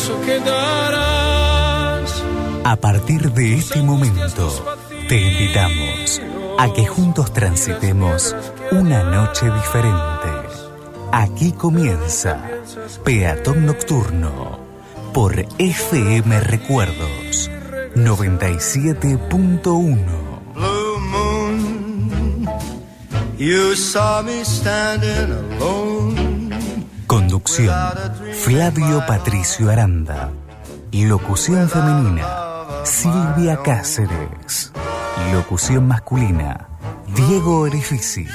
cada paso que darás. A partir de este momento, te invitamos a que juntos transitemos una noche diferente. Aquí comienza Peatón Nocturno por FM Recuerdos 97.1. Blue moon, you saw me standing alone. Conducción Flavio Patricio Aranda. Locución femenina Silvia Cáceres. Locución masculina Diego Orifici.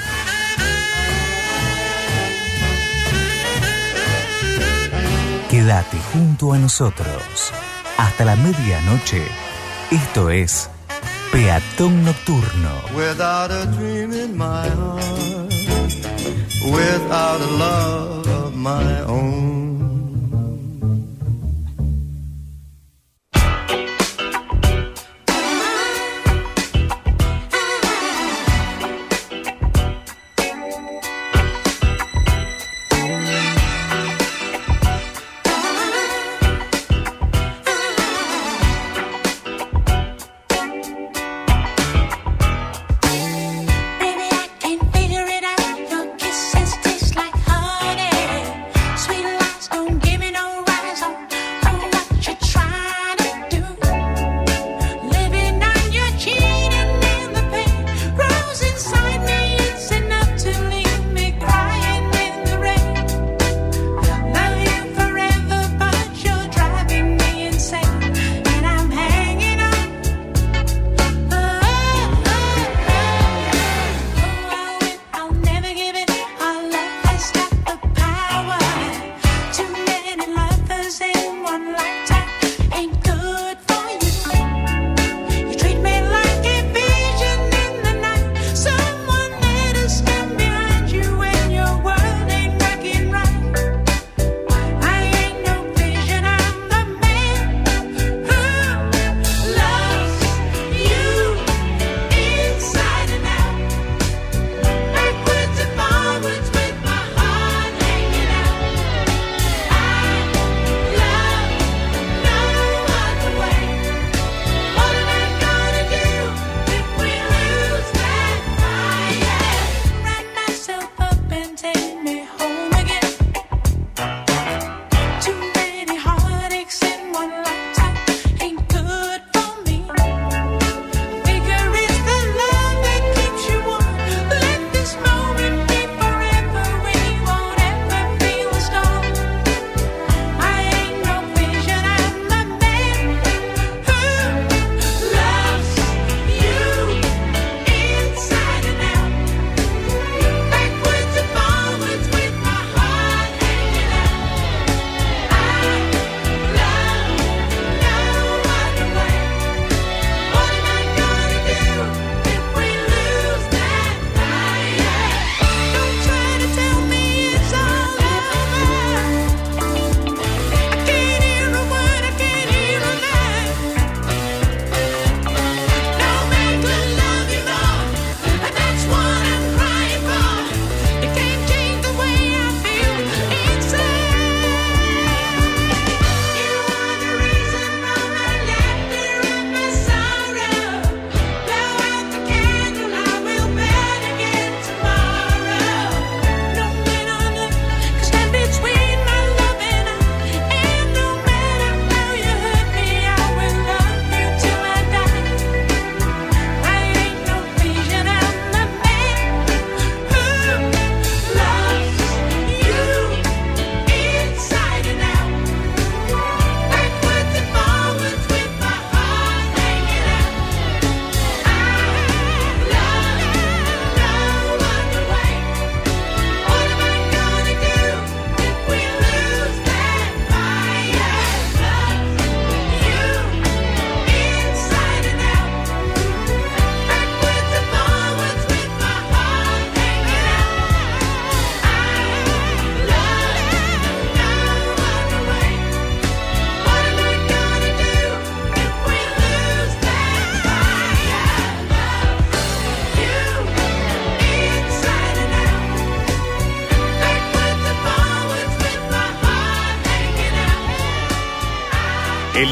Quédate junto a nosotros. Hasta la medianoche. Esto es Peatón Nocturno. Without a dream in my heart, without a love of my own.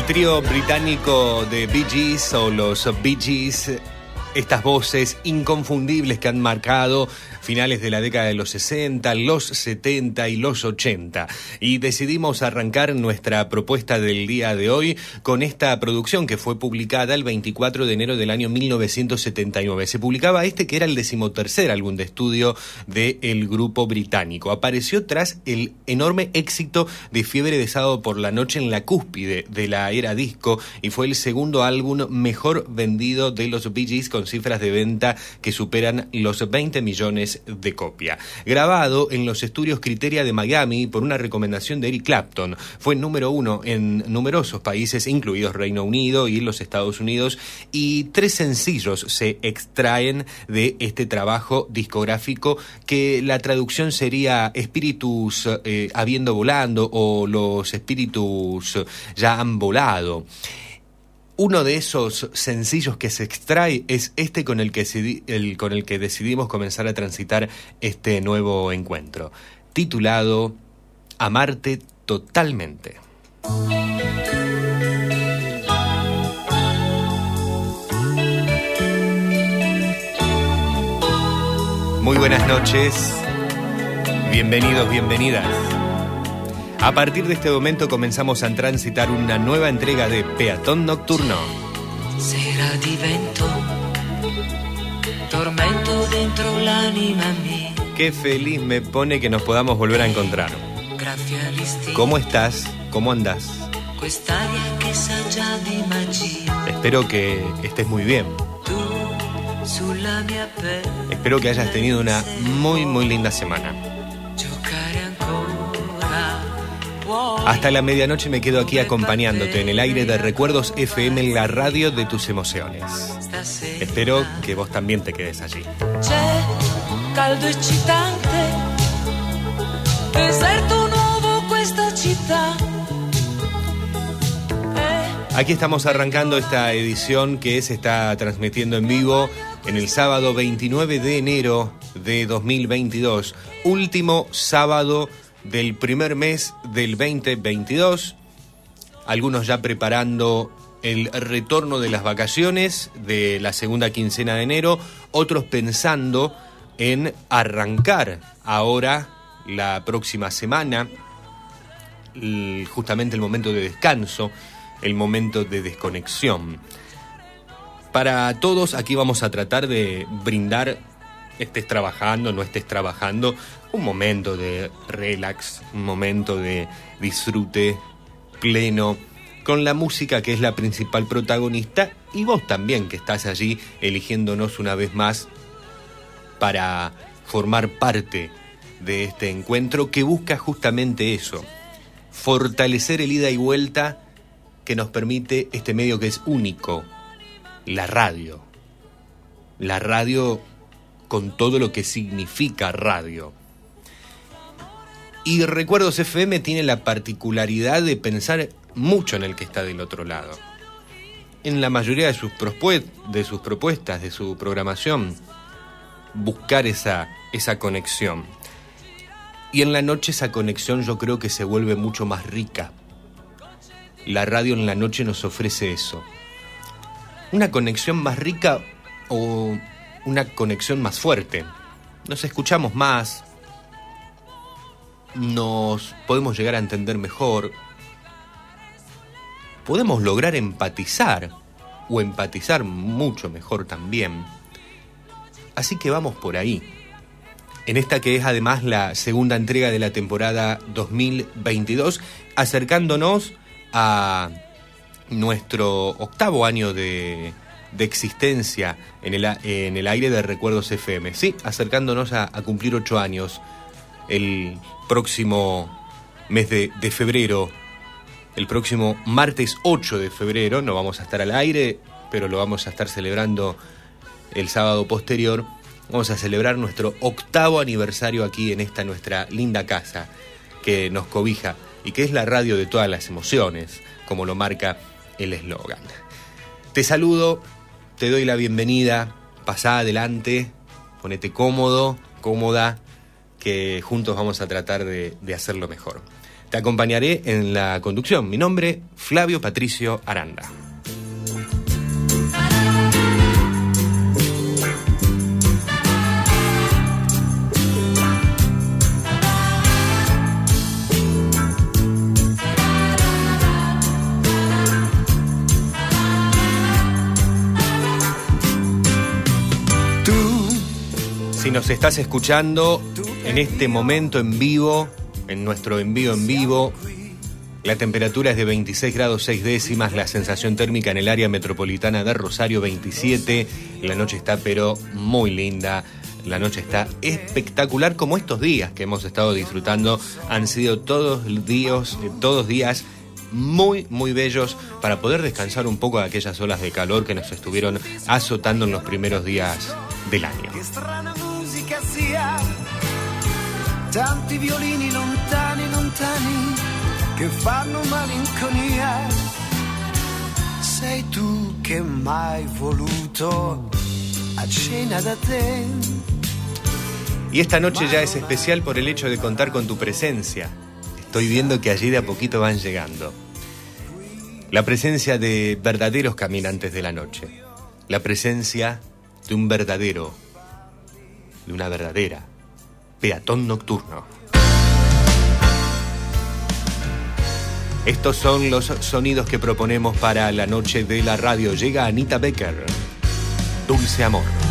Trío británico de Bee Gees o los Bee Gees, estas voces inconfundibles que han marcado finales de la década de los 60, los 70 y los 80. Y decidimos arrancar nuestra propuesta del día de hoy con esta producción que fue publicada el 24 de enero del año 1979. Se publicaba este que era el decimotercer álbum de estudio del grupo británico. Apareció tras el enorme éxito de Fiebre de Sábado por la Noche en la cúspide de la era disco y fue el segundo álbum mejor vendido de los Bee Gees con cifras de venta que superan los 20 millones de copia. Grabado en los estudios Criteria de Miami por una recomendación de Eric Clapton. Fue número uno en numerosos países, incluidos Reino Unido y los Estados Unidos, y tres sencillos se extraen de este trabajo discográfico que la traducción sería espíritus eh, habiendo volando o los espíritus ya han volado. Uno de esos sencillos que se extrae es este con el que, el, con el que decidimos comenzar a transitar este nuevo encuentro, titulado Amarte totalmente. Muy buenas noches, bienvenidos, bienvenidas. A partir de este momento comenzamos a transitar una nueva entrega de Peatón Nocturno. Será divento, tormento dentro l'anima mía. Qué feliz me pone que nos podamos volver a encontrar. ¿Cómo estás? ¿Cómo andas? Espero que estés muy bien. Espero que hayas tenido una muy muy linda semana. Hasta la medianoche me quedo aquí acompañándote en el aire de Recuerdos FM en la radio de tus emociones. Espero que vos también te quedes allí. Aquí estamos arrancando esta edición que se está transmitiendo en vivo en el sábado 29 de enero de 2022, último sábado del primer mes del 2022, algunos ya preparando el retorno de las vacaciones de la segunda quincena de enero, otros pensando en arrancar ahora la próxima semana, justamente el momento de descanso, el momento de desconexión. Para todos aquí vamos a tratar de brindar estés trabajando, no estés trabajando, un momento de relax, un momento de disfrute pleno con la música que es la principal protagonista y vos también que estás allí eligiéndonos una vez más para formar parte de este encuentro que busca justamente eso, fortalecer el ida y vuelta que nos permite este medio que es único, la radio. La radio con todo lo que significa radio. Y Recuerdos FM tiene la particularidad de pensar mucho en el que está del otro lado. En la mayoría de sus, de sus propuestas, de su programación, buscar esa, esa conexión. Y en la noche esa conexión yo creo que se vuelve mucho más rica. La radio en la noche nos ofrece eso. Una conexión más rica o una conexión más fuerte. Nos escuchamos más, nos podemos llegar a entender mejor, podemos lograr empatizar o empatizar mucho mejor también. Así que vamos por ahí. En esta que es además la segunda entrega de la temporada 2022, acercándonos a nuestro octavo año de, de existencia en el, en el aire de Recuerdos FM. Sí, acercándonos a, cumplir ocho años el próximo mes de, febrero, el próximo martes 8 de febrero, no vamos a estar al aire, pero lo vamos a estar celebrando el sábado posterior. Vamos a celebrar nuestro octavo aniversario aquí en esta nuestra linda casa que nos cobija y que es la radio de todas las emociones, como lo marca el eslogan. Te saludo te doy la bienvenida, pasá adelante, ponete cómodo, cómoda, que juntos vamos a tratar de, hacerlo mejor. Te acompañaré en la conducción. Mi nombre, Flavio Patricio Aranda. Si nos estás escuchando en este momento en vivo, en nuestro envío en vivo, la temperatura es de 26 grados 6 décimas, la sensación térmica en el área metropolitana de Rosario 27, la noche está pero muy linda, la noche está espectacular como estos días que hemos estado disfrutando han sido todos días, todos días muy, muy bellos para poder descansar un poco de aquellas olas de calor que nos estuvieron azotando en los primeros días del año. Tanti violini lontani, lontani, che fanno malinconia. Sei tu che mai voluto a cena da te. Y esta noche ya es especial por el hecho de contar con tu presencia. Estoy viendo que allí de a poquito van llegando. La presencia de verdaderos caminantes de la noche. La presencia de un verdadero, de una verdadera peatón nocturno. Estos son los sonidos que proponemos para la noche de la radio. Llega Anita Becker. Dulce Amor.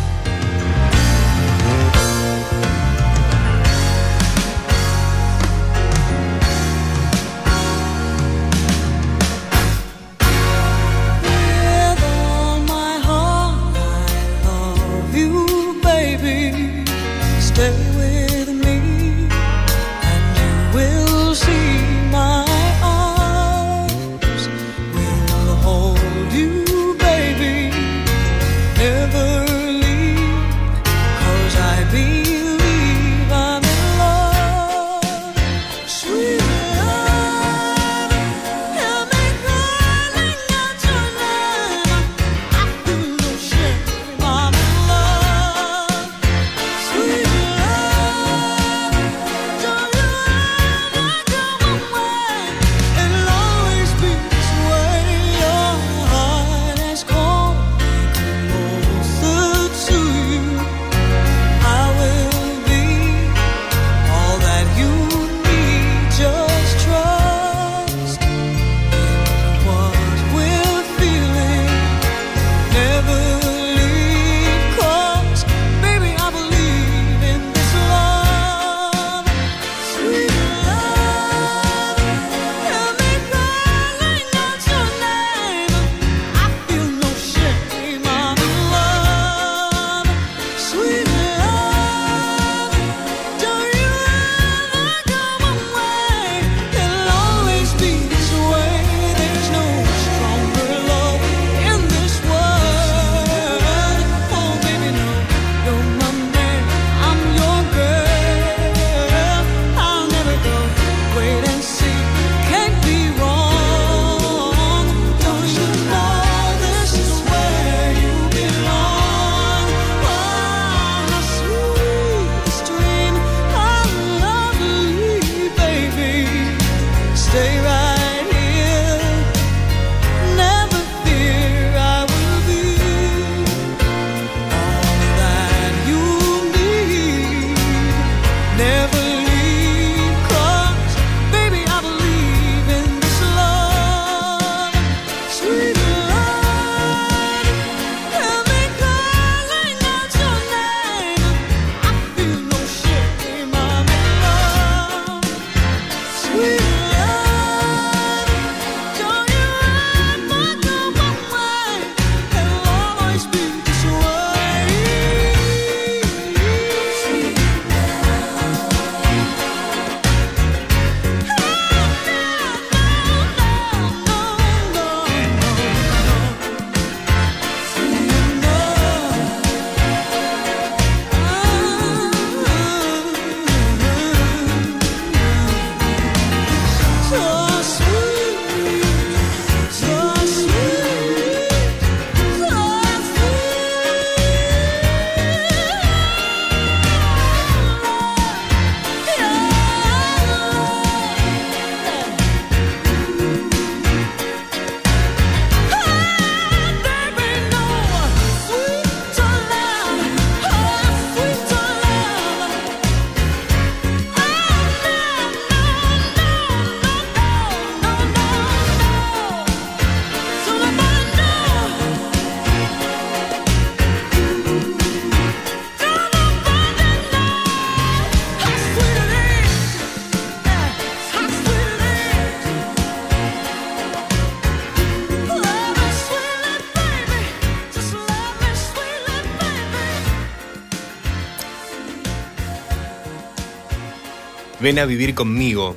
Ven a vivir conmigo.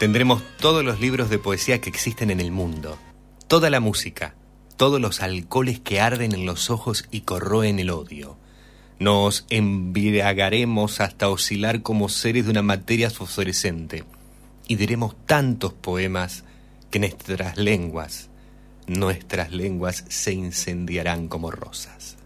Tendremos todos los libros de poesía que existen en el mundo, toda la música, todos los alcoholes que arden en los ojos y corroen el odio. Nos embriagaremos hasta oscilar como seres de una materia fosforescente y diremos tantos poemas que nuestras lenguas, nuestras lenguas se incendiarán como rosas.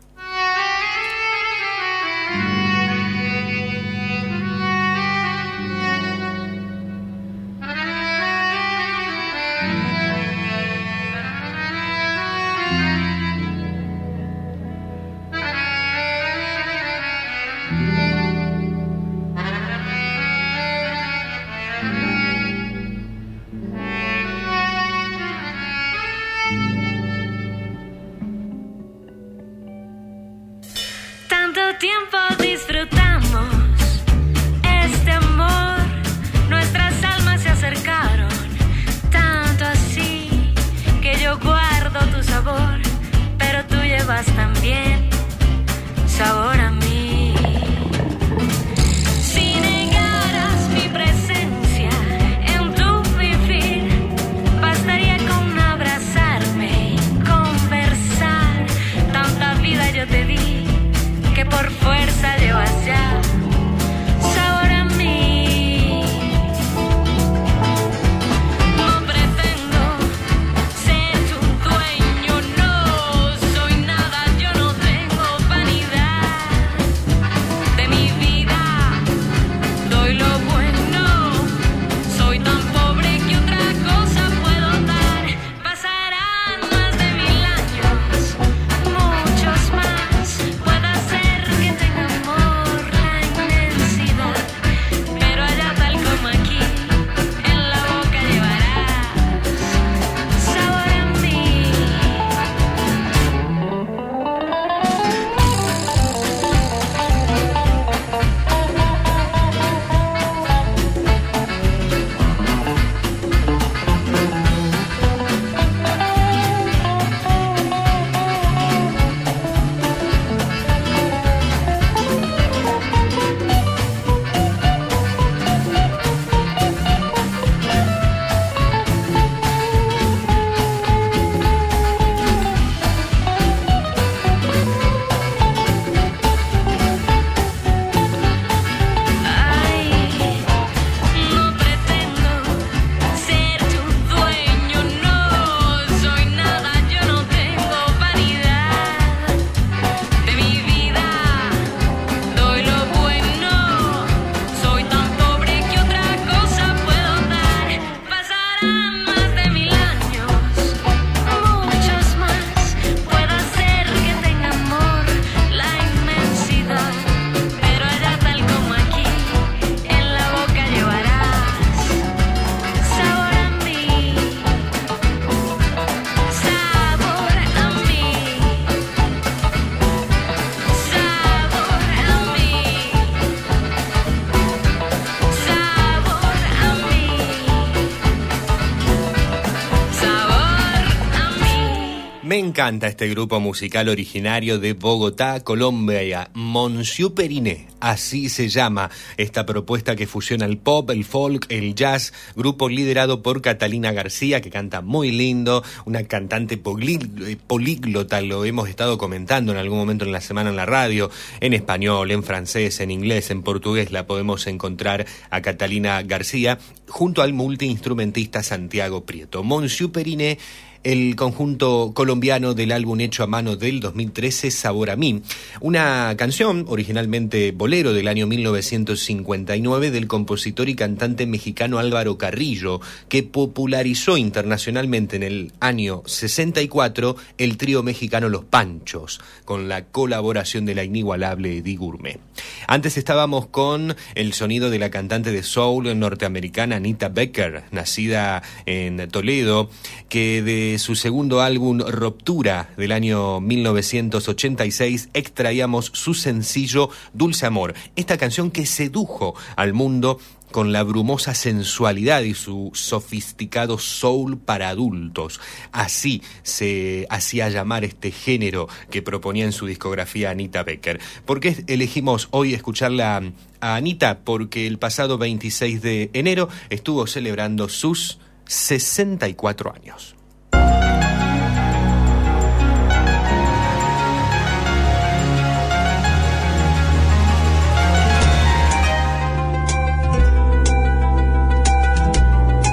Canta este grupo musical originario de Bogotá, Colombia, Monsieur Periné. Así se llama esta propuesta que fusiona el pop, el folk, el jazz, grupo liderado por Catalina García, que canta muy lindo, una cantante políglota, lo hemos estado comentando en algún momento en la semana en la radio, en español, en francés, en inglés, en portugués, la podemos encontrar a Catalina García, junto al multiinstrumentista Santiago Prieto. Monsieur Periné el conjunto colombiano del álbum hecho a mano del 2013, Sabor a mí, una canción originalmente bolero del año 1959 del compositor y cantante mexicano Álvaro Carrillo, que popularizó internacionalmente en el año 64 el trío mexicano Los Panchos, con la colaboración de la inigualable Eddie Gourmet. Antes estábamos con el sonido de la cantante de soul norteamericana Anita Becker, nacida en Toledo, que de su segundo álbum Ruptura del año 1986 extraíamos su sencillo Dulce Amor, esta canción que sedujo al mundo con la brumosa sensualidad y su sofisticado soul para adultos. Así se hacía llamar este género que proponía en su discografía Anita Becker. ¿Por qué elegimos hoy escucharla a Anita? Porque el pasado 26 de enero estuvo celebrando sus 64 años.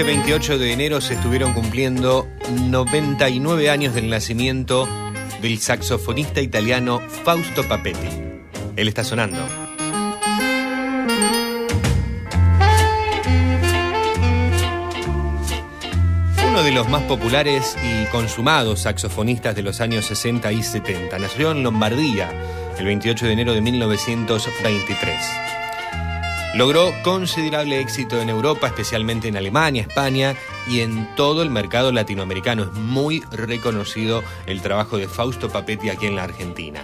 Este 28 de enero se estuvieron cumpliendo 99 años del nacimiento del saxofonista italiano Fausto Papetti. Él está sonando. Uno de los más populares y consumados saxofonistas de los años 60 y 70. Nació en Lombardía el 28 de enero de 1923. Logró considerable éxito en Europa, especialmente en Alemania, España y en todo el mercado latinoamericano. Es muy reconocido el trabajo de Fausto Papetti aquí en la Argentina.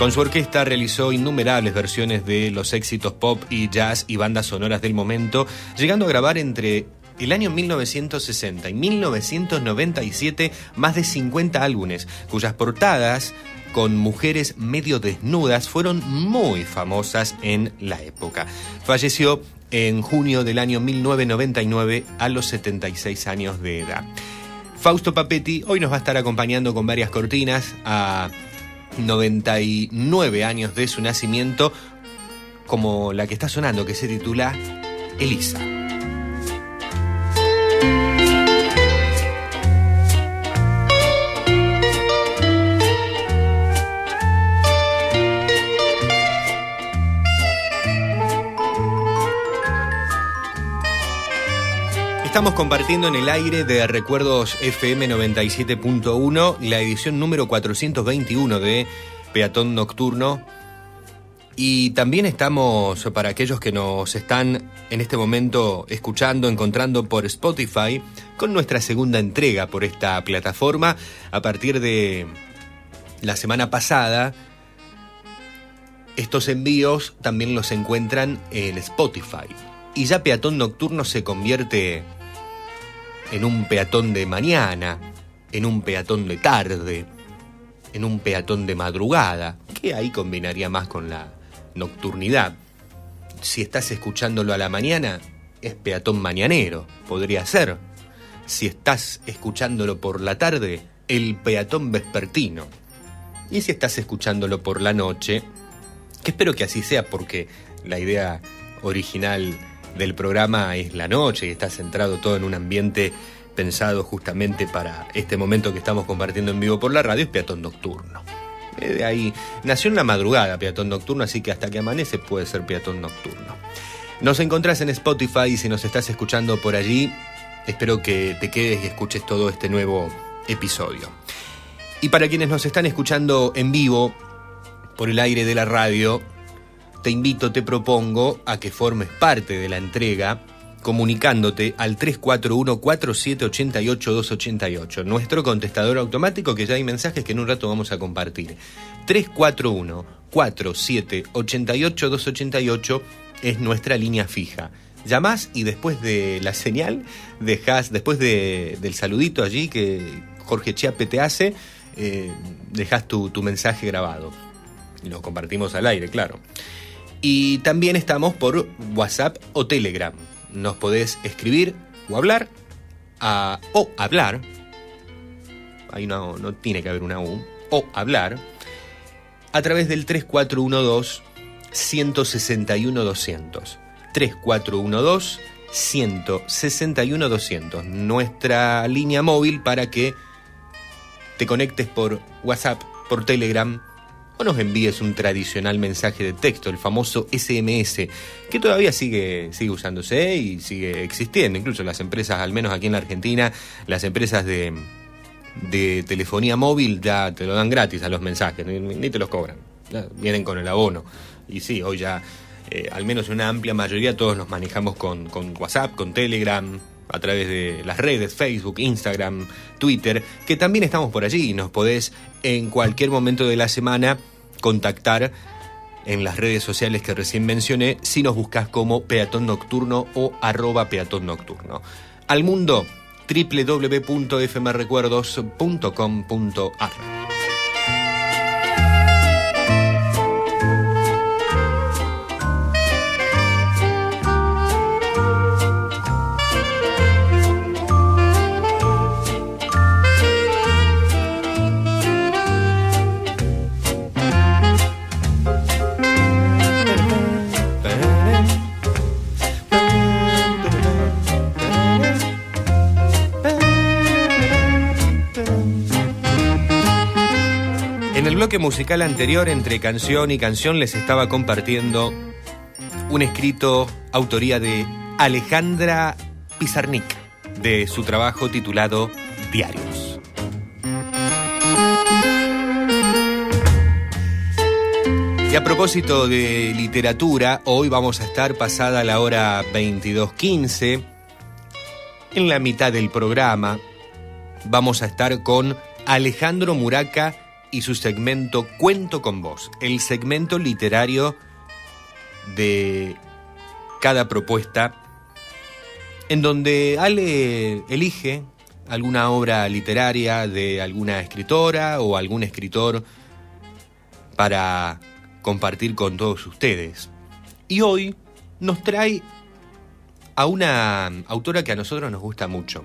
Con su orquesta realizó innumerables versiones de los éxitos pop y jazz y bandas sonoras del momento, llegando a grabar entre el año 1960 y 1997 más de 50 álbumes, cuyas portadas con mujeres medio desnudas fueron muy famosas en la época. Falleció en junio del año 1999 a los 76 años de edad. Fausto Papetti hoy nos va a estar acompañando con varias cortinas a 99 años de su nacimiento, como la que está sonando, que se titula Elisa. Estamos compartiendo en el aire de Recuerdos FM 97.1 la edición número 421 de Peatón Nocturno. Y también estamos, para aquellos que nos están en este momento escuchando, encontrando por Spotify, con nuestra segunda entrega por esta plataforma. A partir de la semana pasada, estos envíos también los encuentran en Spotify. Y ya Peatón Nocturno se convierte en un peatón de mañana, en un peatón de tarde, en un peatón de madrugada, que ahí combinaría más con la nocturnidad. Si estás escuchándolo a la mañana, es peatón mañanero, podría ser. Si estás escuchándolo por la tarde, el peatón vespertino. Y si estás escuchándolo por la noche, que espero que así sea porque la idea original del programa es la noche y está centrado todo en un ambiente pensado justamente para este momento que estamos compartiendo en vivo por la radio, es peatón nocturno. Eh, de ahí nació en la madrugada peatón nocturno, así que hasta que amanece puede ser peatón nocturno. Nos encontrás en Spotify y si nos estás escuchando por allí, espero que te quedes y escuches todo este nuevo episodio. Y para quienes nos están escuchando en vivo por el aire de la radio, te invito, te propongo a que formes parte de la entrega comunicándote al 341-4788-288, nuestro contestador automático que ya hay mensajes que en un rato vamos a compartir. 341-4788-288 es nuestra línea fija. Llamás y después de la señal, dejas, después del saludito allí que Jorge Chiape te hace, eh, dejas tu, tu mensaje grabado. Y lo compartimos al aire, claro. Y también estamos por WhatsApp o Telegram. Nos podés escribir o hablar o hablar. Ahí no, no tiene que haber una U. O hablar a través del 3412 161 200. 3412 161 200, nuestra línea móvil para que te conectes por WhatsApp, por Telegram o nos envíes un tradicional mensaje de texto, el famoso SMS, que todavía sigue, sigue usándose y sigue existiendo. Incluso las empresas, al menos aquí en la Argentina, las empresas de, de telefonía móvil ya te lo dan gratis a los mensajes, ni, te los cobran, vienen con el abono. Y sí, hoy ya, eh, al menos una amplia mayoría, todos nos manejamos con, con WhatsApp, con Telegram, a través de las redes, Facebook, Instagram, Twitter, que también estamos por allí y nos podés en cualquier momento de la semana contactar en las redes sociales que recién mencioné si nos buscas como peatón nocturno o arroba peatón nocturno. Al mundo www.fmrecuerdos.com.ar bloque musical anterior, entre canción y canción, les estaba compartiendo un escrito autoría de Alejandra Pizarnik, de su trabajo titulado Diarios. Y a propósito de literatura, hoy vamos a estar pasada la hora 22.15. En la mitad del programa vamos a estar con Alejandro Muraca y su segmento Cuento con vos, el segmento literario de cada propuesta, en donde Ale elige alguna obra literaria de alguna escritora o algún escritor para compartir con todos ustedes. Y hoy nos trae a una autora que a nosotros nos gusta mucho,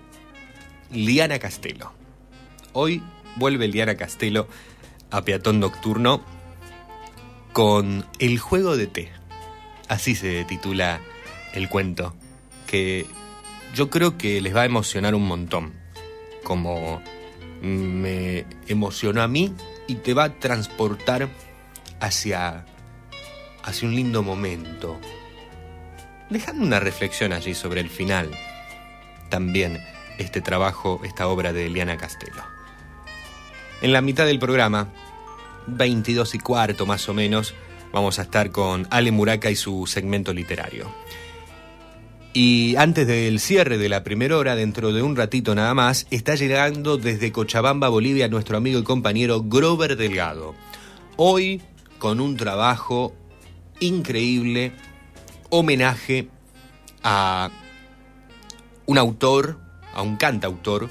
Liana Castelo. Hoy vuelve Liana Castelo a Peatón Nocturno con El juego de té. Así se titula el cuento, que yo creo que les va a emocionar un montón, como me emocionó a mí y te va a transportar hacia, hacia un lindo momento, dejando una reflexión allí sobre el final. También este trabajo, esta obra de Eliana Castelo. En la mitad del programa, 22 y cuarto más o menos, vamos a estar con Ale Muraca y su segmento literario. Y antes del cierre de la primera hora, dentro de un ratito nada más, está llegando desde Cochabamba, Bolivia, nuestro amigo y compañero Grover Delgado. Hoy con un trabajo increíble, homenaje a un autor, a un cantautor,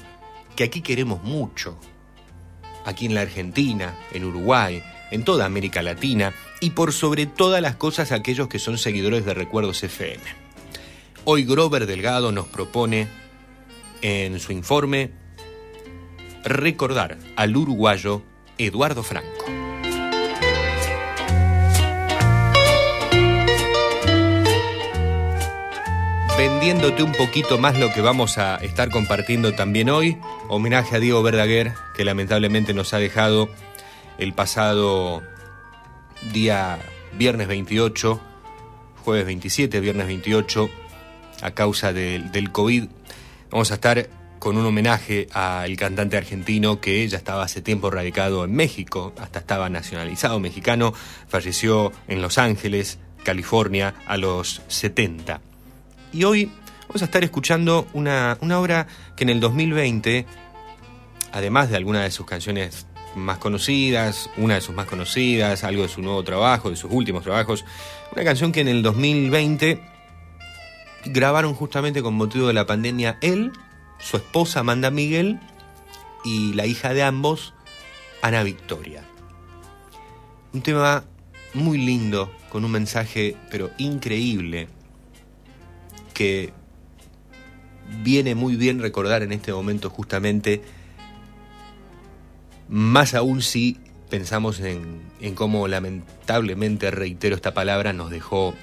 que aquí queremos mucho, aquí en la Argentina, en Uruguay, en toda América Latina y por sobre todas las cosas aquellos que son seguidores de Recuerdos FM. Hoy Grover Delgado nos propone en su informe recordar al uruguayo Eduardo Franco. Vendiéndote un poquito más lo que vamos a estar compartiendo también hoy. Homenaje a Diego Verdaguer, que lamentablemente nos ha dejado el pasado día viernes 28, jueves 27, viernes 28, a causa del, COVID. Vamos a estar con un homenaje al cantante argentino que ya estaba hace tiempo radicado en México, hasta estaba nacionalizado mexicano, falleció en Los Ángeles, California, a los 70. Y hoy vamos a estar escuchando una, una obra que en el 2020, además de algunas de sus canciones más conocidas, una de sus más conocidas, algo de su nuevo trabajo, de sus últimos trabajos, una canción que en el 2020 grabaron justamente con motivo de la pandemia él, su esposa Amanda Miguel y la hija de ambos, Ana Victoria. Un tema muy lindo, con un mensaje pero increíble que viene muy bien recordar en este momento justamente, más aún si pensamos en, en cómo lamentablemente, reitero esta palabra, nos dejó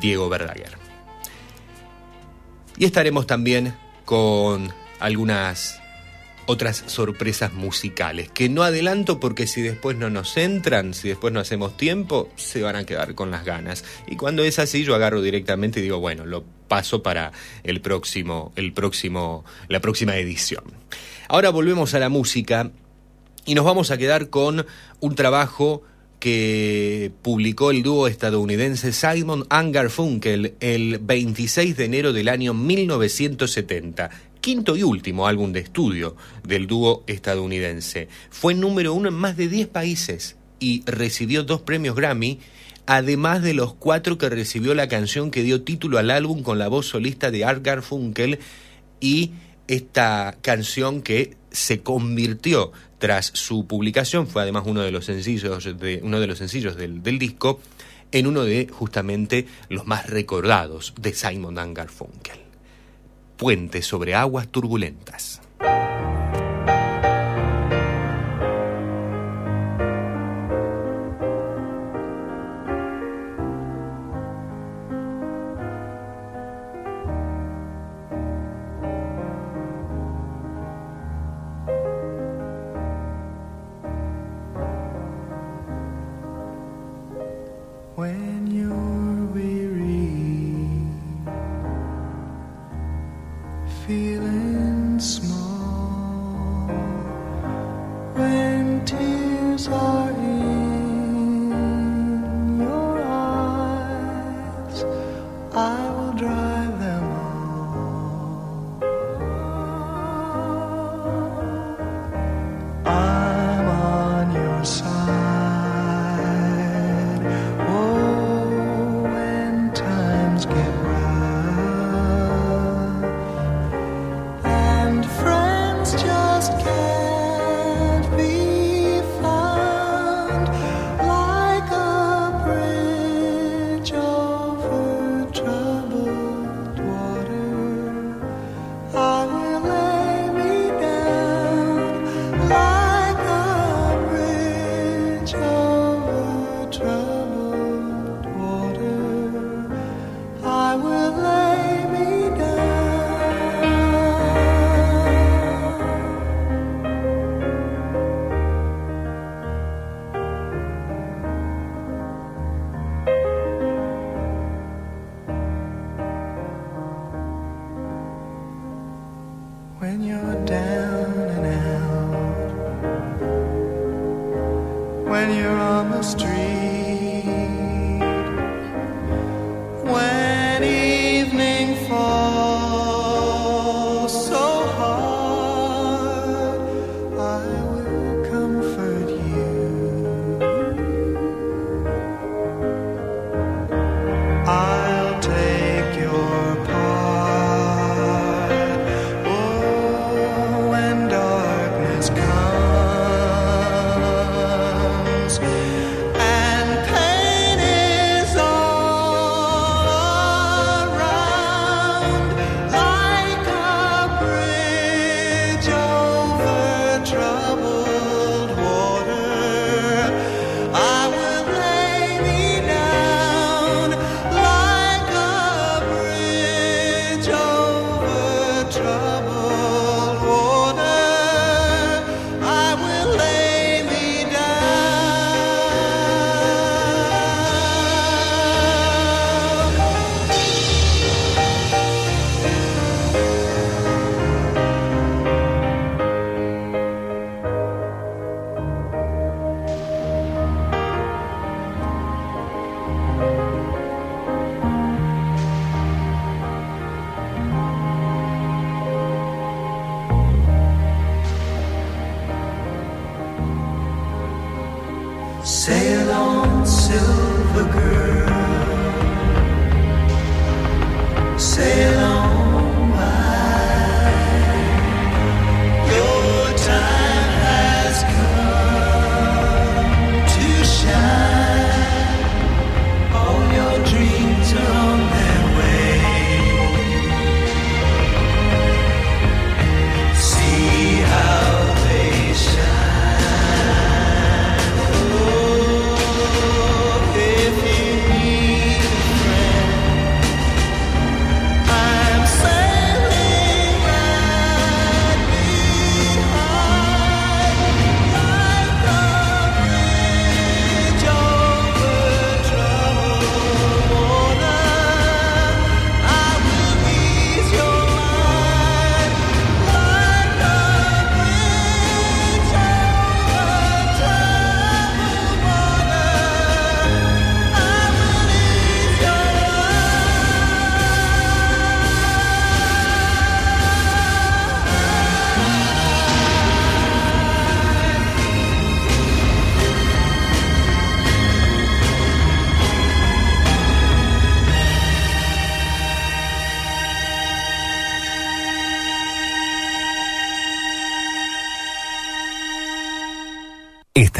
Diego Verdaguer. Y estaremos también con algunas otras sorpresas musicales, que no adelanto porque si después no nos entran, si después no hacemos tiempo, se van a quedar con las ganas. Y cuando es así, yo agarro directamente y digo, bueno, lo paso para el próximo, el próximo, la próxima edición. Ahora volvemos a la música y nos vamos a quedar con un trabajo que publicó el dúo estadounidense Simon and Garfunkel el 26 de enero del año 1970 quinto y último álbum de estudio del dúo estadounidense. Fue número uno en más de 10 países y recibió dos premios Grammy, además de los cuatro que recibió la canción que dio título al álbum con la voz solista de Art Garfunkel y esta canción que se convirtió tras su publicación, fue además uno de los sencillos, de, uno de los sencillos del, disco, en uno de justamente los más recordados de Simon Garfunkel. Puente sobre aguas turbulentas.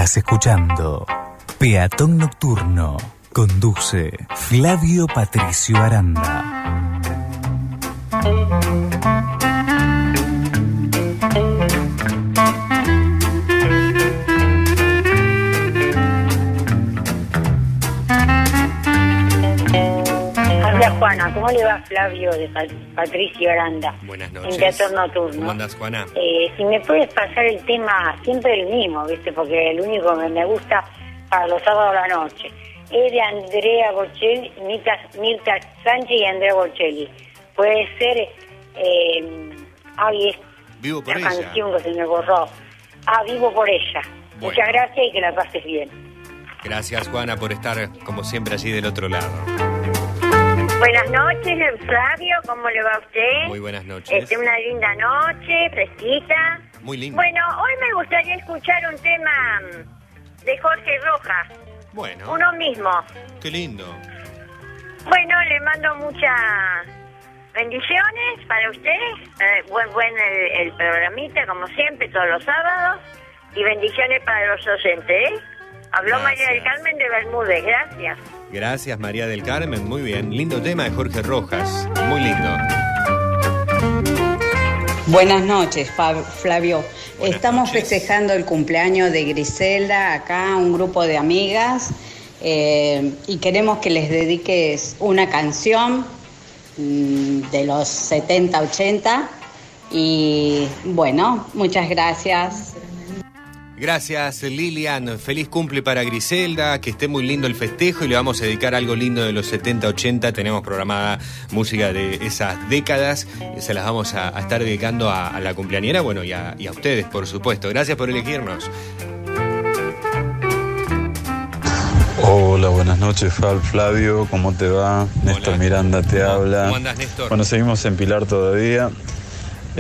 Estás escuchando Peatón Nocturno. Conduce Flavio Patricio Aranda. Hola Juana, ¿cómo le va Flavio de Pa- Patricio Aranda? Buenas En noches. Teatro Nocturno. ¿Cómo andas, Juana? Eh, si me puedes pasar el tema, siempre el mismo, ¿viste? Porque el único que me gusta para los sábados a la noche. Es de Andrea Bocelli, Mirta, Mirta Sánchez y Andrea Bocelli. Puede ser, eh, ay, es Vivo por la ella. canción que se me borró. Ah, vivo por ella. Bueno. Muchas gracias y que la pases bien. Gracias, Juana, por estar, como siempre, allí del otro lado. Buenas noches, Flavio, ¿cómo le va a usted? Muy buenas noches. Este, una linda noche, fresquita. Muy lindo. Bueno, hoy me gustaría escuchar un tema mm, de Jorge Rojas, Bueno, uno mismo. qué lindo. Bueno, le mando muchas bendiciones para usted. Eh, buen buen el, el programita, como siempre, todos los sábados. Y bendiciones para los docentes, ¿eh? Habló Gracias. María del Carmen de Bermúdez, gracias. Gracias, María del Carmen. Muy bien. Lindo tema de Jorge Rojas. Muy lindo. Buenas noches, Flavio. Buenas Estamos noches. festejando el cumpleaños de Griselda, acá un grupo de amigas, eh, y queremos que les dediques una canción mm, de los 70, 80. Y bueno, muchas gracias. Gracias, Lilian. Feliz cumple para Griselda. Que esté muy lindo el festejo y le vamos a dedicar algo lindo de los 70-80. Tenemos programada música de esas décadas. Se las vamos a, a estar dedicando a, a la cumpleañera, bueno, y a, y a ustedes, por supuesto. Gracias por elegirnos. Hola, buenas noches, Fab Flavio, ¿cómo te va? Néstor Hola. Miranda te ¿Cómo- habla. cómo andás, Néstor? Bueno, seguimos en Pilar todavía,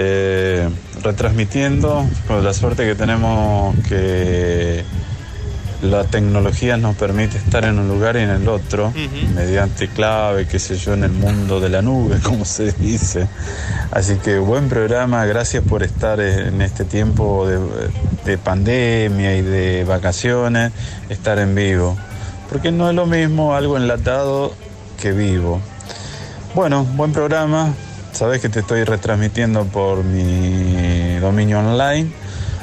eh, retransmitiendo, con la suerte que tenemos que la tecnología nos permite estar en un lugar y en el otro, mediante clave, qué sé yo, en el mundo de la nube, como se dice. Así que buen programa, gracias por estar en este tiempo de, de pandemia y de vacaciones, estar en vivo. Porque no es lo mismo algo enlatado que vivo. Bueno, buen programa. Sabes que te estoy retransmitiendo por mi dominio online.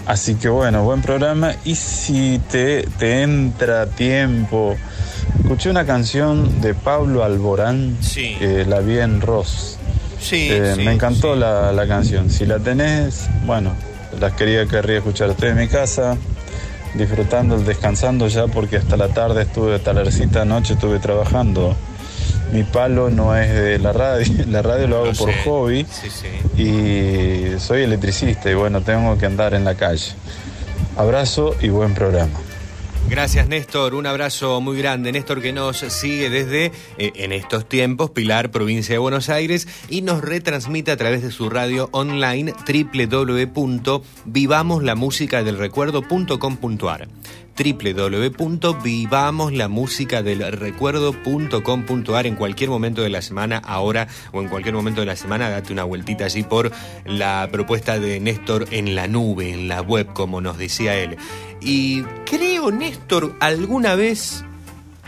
Así que bueno, buen programa. Y si te, te entra tiempo, escuché una canción de Pablo Alborán, Sí. eh, La vi en Ross. Sí, Eh, sí, me encantó sí. la, la canción. Si la tenés, bueno, las quería, querría escuchar estoy en mi casa, disfrutando, descansando ya, porque hasta la tarde estuve, talercita anoche estuve trabajando. Mi palo no es de la radio, la radio lo hago Lo por sé. hobby Sí, sí. y soy electricista y bueno, tengo que andar en la calle. Abrazo y buen programa. Gracias, Néstor. Un abrazo muy grande. Néstor que nos sigue desde, eh, en estos tiempos, Pilar, provincia de Buenos Aires, y nos retransmite a través de su radio online www.vivamoslamusicadelrecuerdo.com.ar www.vivamoslamusicadelrecuerdo.com.ar en cualquier momento de la semana, ahora o en cualquier momento de la semana, date una vueltita allí por la propuesta de Néstor en la nube, en la web, como nos decía él. Y creo, Néstor, alguna vez,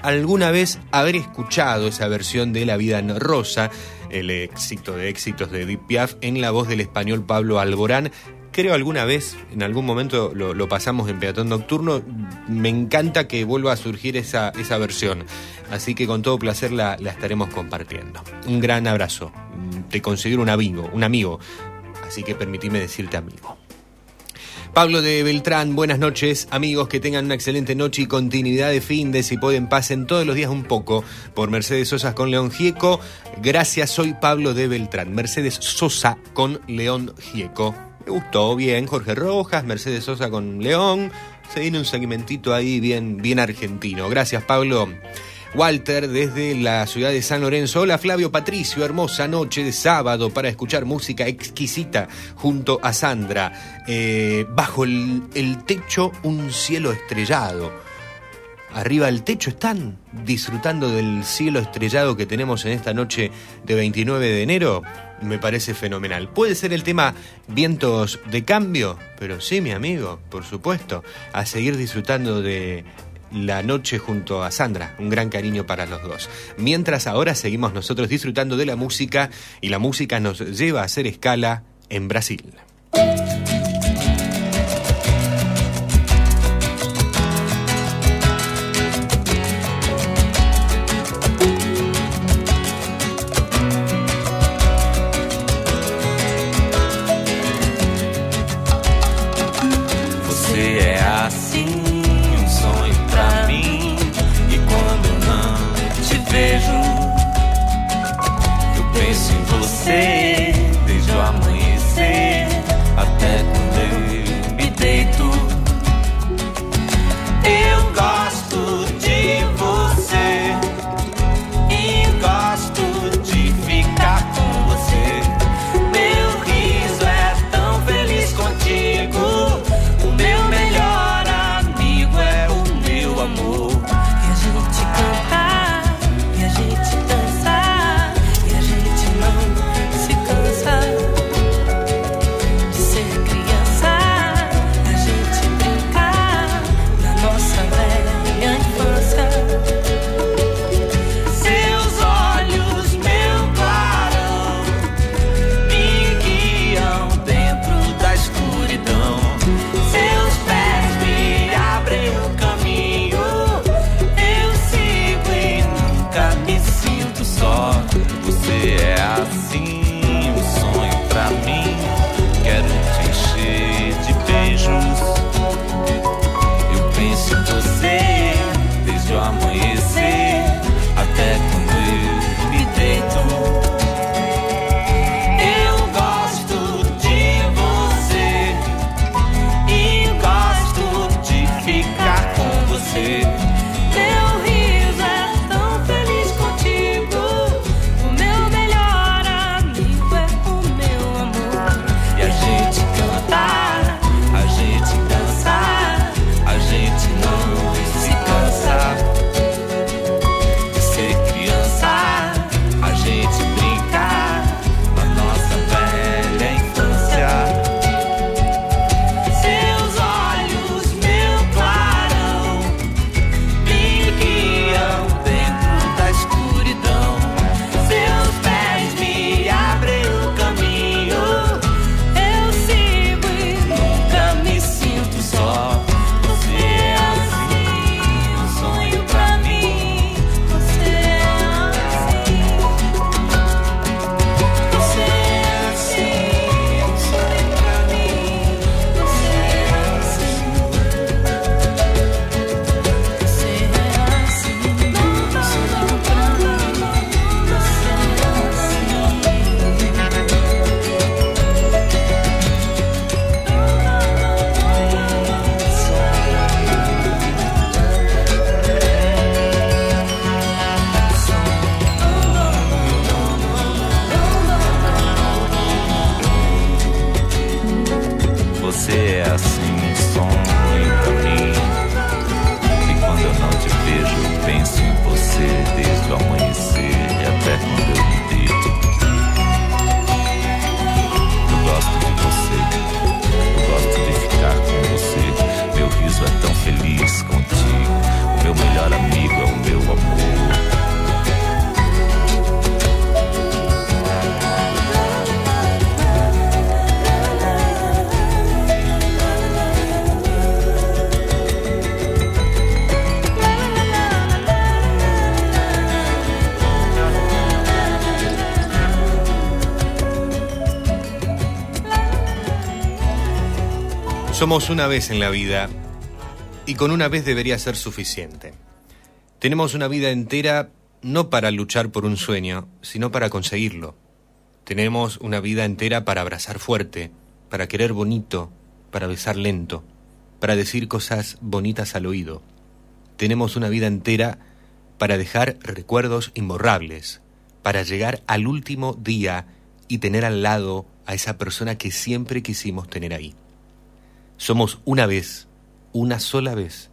alguna vez haber escuchado esa versión de La vida en rosa, el éxito de éxitos de Deep Piaf, en la voz del español Pablo Alborán. Creo alguna vez, en algún momento lo, pasamos en Peatón Nocturno. Me encanta que vuelva a surgir esa, esa versión. Así que con todo placer la, la estaremos compartiendo. Un gran abrazo. Te considero un amigo, un amigo. Así que permitime decirte amigo. Pablo de Beltrán, buenas noches, amigos, que tengan una excelente noche y continuidad de fin de si pueden pasen todos los días un poco por Mercedes Sosa con León Gieco. Gracias, soy Pablo de Beltrán. Mercedes Sosa con León Gieco. Me gustó bien, Jorge Rojas, Mercedes Sosa con León. Se viene un segmentito ahí bien, bien argentino. Gracias, Pablo. Walter desde la ciudad de San Lorenzo. Hola Flavio Patricio, hermosa noche de sábado para escuchar música exquisita junto a Sandra. Eh, bajo el, el techo un cielo estrellado. Arriba del techo están disfrutando del cielo estrellado que tenemos en esta noche de 29 de enero me parece fenomenal. Puede ser el tema vientos de cambio, pero sí, mi amigo, por supuesto, a seguir disfrutando de la noche junto a Sandra. Un gran cariño para los dos. Mientras ahora seguimos nosotros disfrutando de la música y la música nos lleva a hacer escala en Brasil. Somos una vez en la vida y con una vez debería ser suficiente. Tenemos una vida entera no para luchar por un sueño, sino para conseguirlo. Tenemos una vida entera para abrazar fuerte, para querer bonito, para besar lento, para decir cosas bonitas al oído. Tenemos una vida entera para dejar recuerdos imborrables, para llegar al último día y tener al lado a esa persona que siempre quisimos tener ahí. Somos una vez, una sola vez.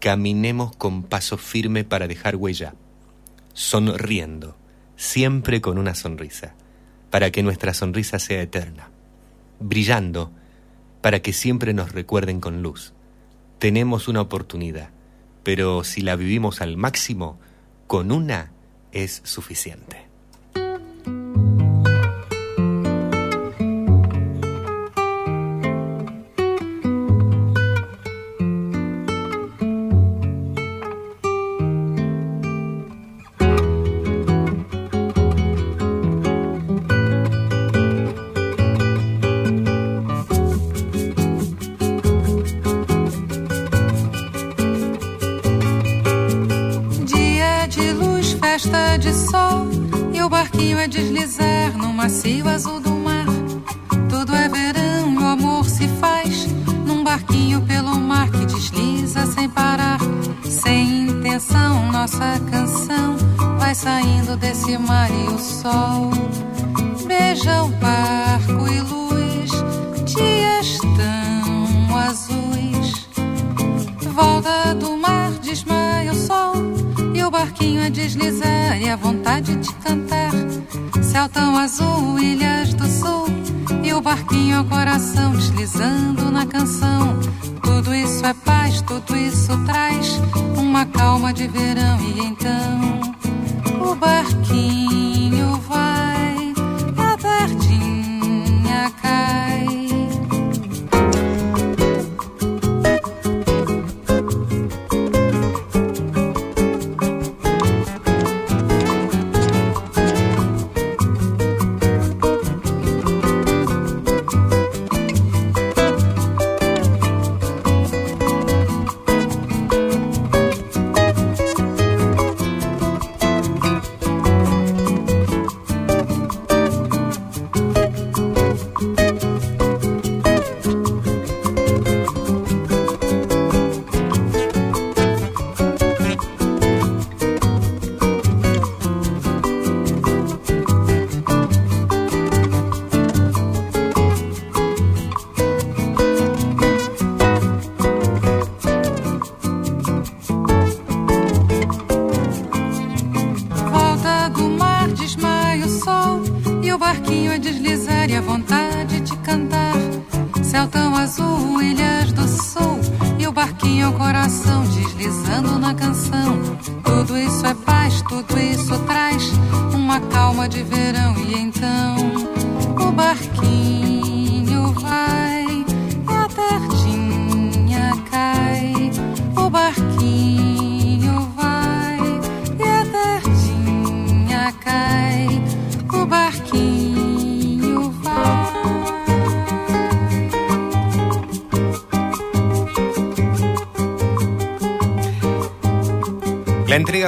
Caminemos con paso firme para dejar huella, sonriendo, siempre con una sonrisa, para que nuestra sonrisa sea eterna, brillando, para que siempre nos recuerden con luz. Tenemos una oportunidad, pero si la vivimos al máximo, con una es suficiente.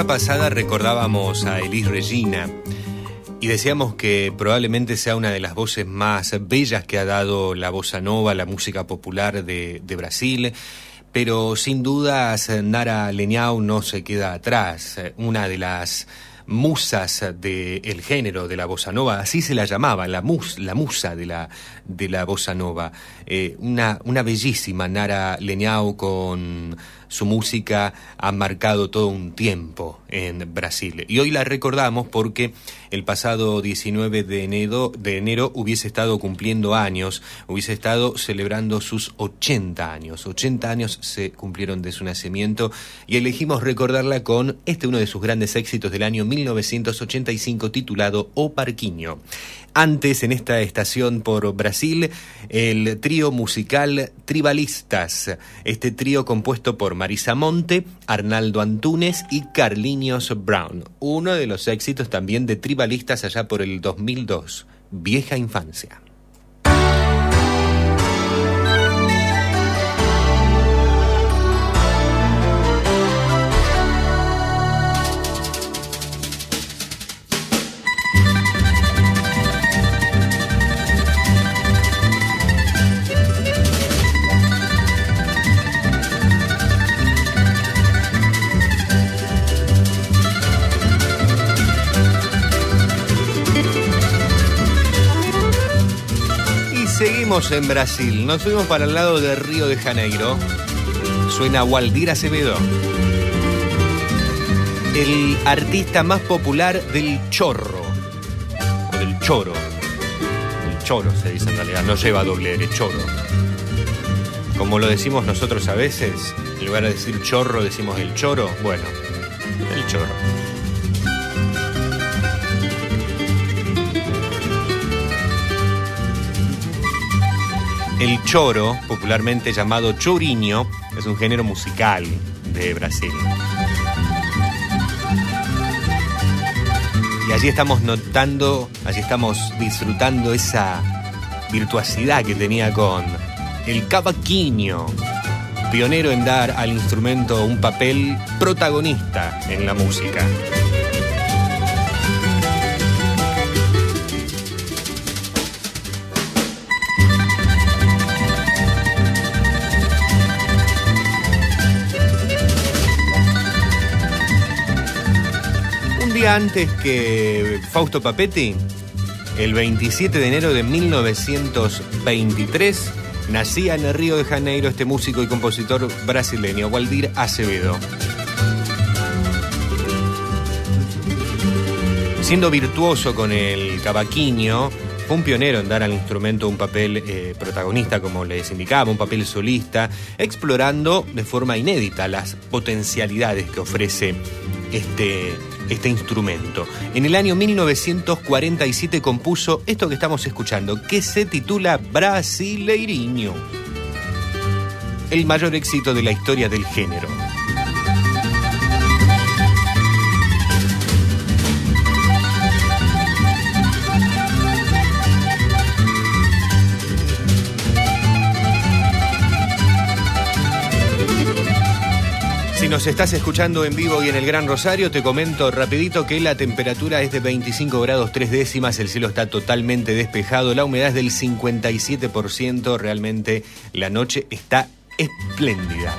Pasada recordábamos a Elis Regina y decíamos que probablemente sea una de las voces más bellas que ha dado la bossa nova, la música popular de, Brasil. Pero sin dudas Nara Leñao no se queda atrás. Una de las musas del género de la bossa nova, así se la llamaba, la, mus, la musa de la, bossa nova. Eh, una, una bellísima Nara Leñao con su música ha marcado todo un tiempo en Brasil. Y hoy la recordamos porque el pasado 19 de enero, hubiese estado cumpliendo años, hubiese estado celebrando sus 80 años. 80 años se cumplieron de su nacimiento y elegimos recordarla con este uno de sus grandes éxitos del año 1985 titulado O Parquiño. Antes, en esta estación por Brasil, el trío musical Tribalistas, este trío compuesto por Marisa Monte, Arnaldo Antunes y Carlinios Brown. Uno de los éxitos también de Tribalistas allá por el 2002, Vieja Infancia. En Brasil. Nos fuimos para el lado de Río de Janeiro. Suena Waldir Acevedo. El artista más popular del chorro. O del choro. Choro se dice en realidad, no lleva doble R, choro. Como lo decimos nosotros a veces, en lugar de decir chorro decimos el choro, bueno, el choro. El choro, popularmente llamado chorinho, es un género musical de Brasil. Y allí estamos notando, allí estamos disfrutando esa virtuosidad que tenía con el cavaquinho, pionero en dar al instrumento un papel protagonista en la música. Antes que Fausto Papetti, el 27 de enero de 1923, nacía en el Río de Janeiro este músico y compositor brasileño, Waldir Acevedo. Siendo virtuoso con el cavaquinho, fue un pionero en dar al instrumento un papel eh, protagonista, como les indicaba, un papel solista, explorando de forma inédita las potencialidades que ofrece este, este instrumento. En el año 1947 compuso esto que estamos escuchando, que se titula Brasileirinho, el mayor éxito de la historia del género. Si nos estás escuchando en vivo y en el Gran Rosario, te comento rapidito que la temperatura es de 25 grados 3 décimas, el cielo está totalmente despejado, la humedad es del 57%, realmente la noche está espléndida.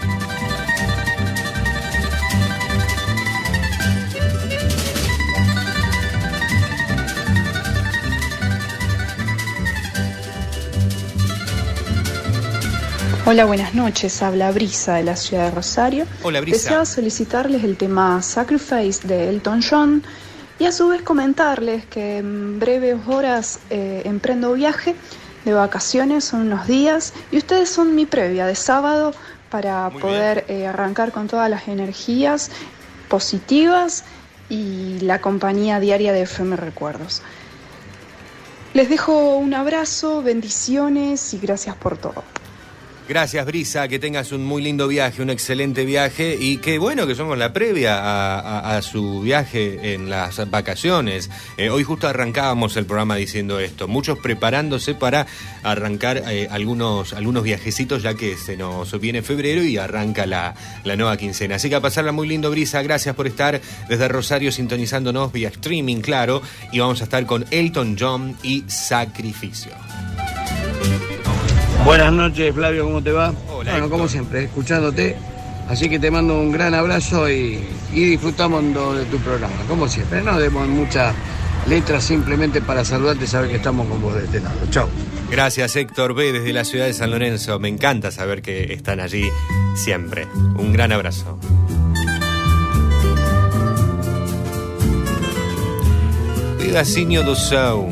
Hola, buenas noches. Habla Brisa de la ciudad de Rosario. Hola, Brisa. Deseaba solicitarles el tema Sacrifice de Elton John y a su vez comentarles que en breves horas eh, emprendo viaje de vacaciones, son unos días, y ustedes son mi previa de sábado para poder eh, arrancar con todas las energías positivas y la compañía diaria de FM Recuerdos. Les dejo un abrazo, bendiciones y gracias por todo. Gracias, Brisa, que tengas un muy lindo viaje, un excelente viaje y qué bueno que somos la previa a, su viaje en las vacaciones. Eh, hoy justo arrancábamos el programa diciendo esto, muchos preparándose para arrancar eh, algunos, algunos viajecitos ya que se nos viene febrero y arranca la, la nueva quincena. Así que a pasarla muy lindo, Brisa, gracias por estar desde Rosario sintonizándonos vía streaming, claro, y vamos a estar con Elton John y Sacrificio. Buenas noches, Flavio, ¿cómo te va? bueno, como siempre, escuchándote. Así que te mando un gran abrazo y, y disfrutamos de tu programa, como siempre. No demos muchas letras simplemente para saludarte y saber que estamos con vos de este lado. Chao. Gracias Héctor B desde la ciudad de San Lorenzo. Me encanta saber que están allí siempre. Un gran abrazo. Pedacinho do Céu.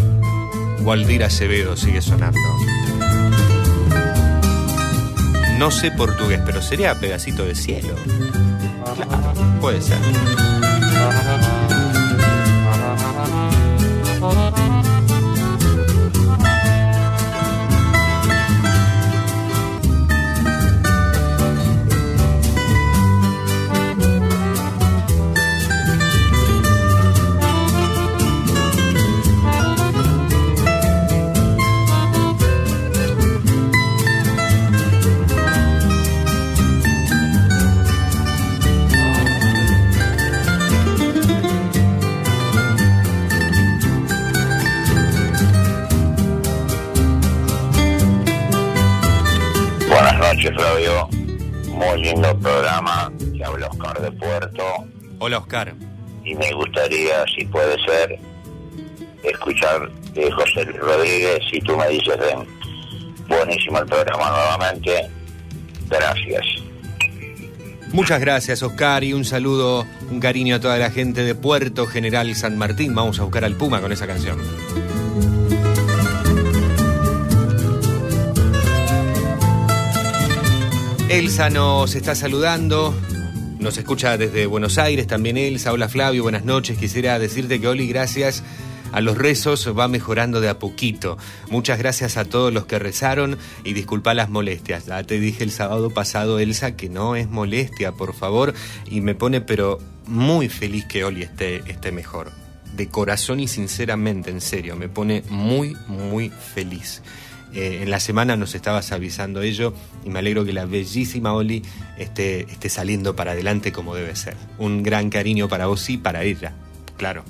Waldir Acevedo sigue sonando. No sé portugués, pero sería pedacito de cielo. Claro, puede ser. Buenas noches, Flavio. Muy lindo programa. Te habla Oscar de Puerto. Hola, Oscar. Y me gustaría, si puede ser, escuchar de José Luis Rodríguez. Si tú me dices, ven, buenísimo el programa nuevamente. Gracias. Muchas gracias, Oscar, y un saludo, un cariño a toda la gente de Puerto General San Martín. Vamos a buscar al Puma con esa canción. Elsa nos está saludando. Nos escucha desde Buenos Aires también Elsa. Hola Flavio, buenas noches. Quisiera decirte que Oli, gracias a los rezos va mejorando de a poquito. Muchas gracias a todos los que rezaron y disculpa las molestias. Ya te dije el sábado pasado, Elsa, que no es molestia, por favor. Y me pone pero muy feliz que Oli esté, esté mejor. De corazón y sinceramente, en serio, me pone muy, muy feliz. Eh, en la semana nos estabas avisando ello y me alegro que la bellísima Oli esté, esté saliendo para adelante como debe ser. Un gran cariño para vos y para ella, claro.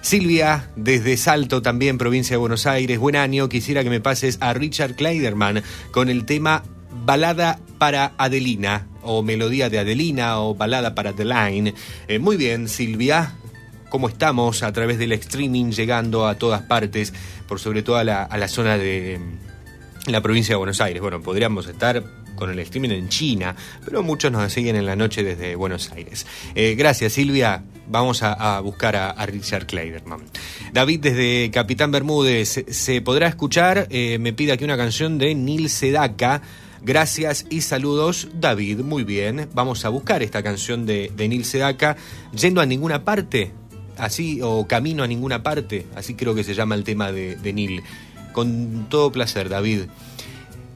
Silvia, desde Salto, también provincia de Buenos Aires, buen año. Quisiera que me pases a Richard Kleiderman con el tema Balada para Adelina, o Melodía de Adelina, o Balada para Adeline. Eh, muy bien, Silvia. ¿Cómo estamos a través del streaming llegando a todas partes, por sobre todo a la, a la zona de mm, la provincia de Buenos Aires? Bueno, podríamos estar con el streaming en China, pero muchos nos siguen en la noche desde Buenos Aires. Eh, gracias, Silvia. Vamos a, buscar a, Richard Kleiderman. David, desde Capitán Bermúdez, ¿se, podrá escuchar? Eh, me pide aquí una canción de Nil Sedaka. Gracias y saludos, David. Muy bien, vamos a buscar esta canción de, de Nil Sedaka. Yendo a ninguna parte, así, o camino a ninguna parte, así creo que se llama el tema de, de Nil. Con todo placer, David.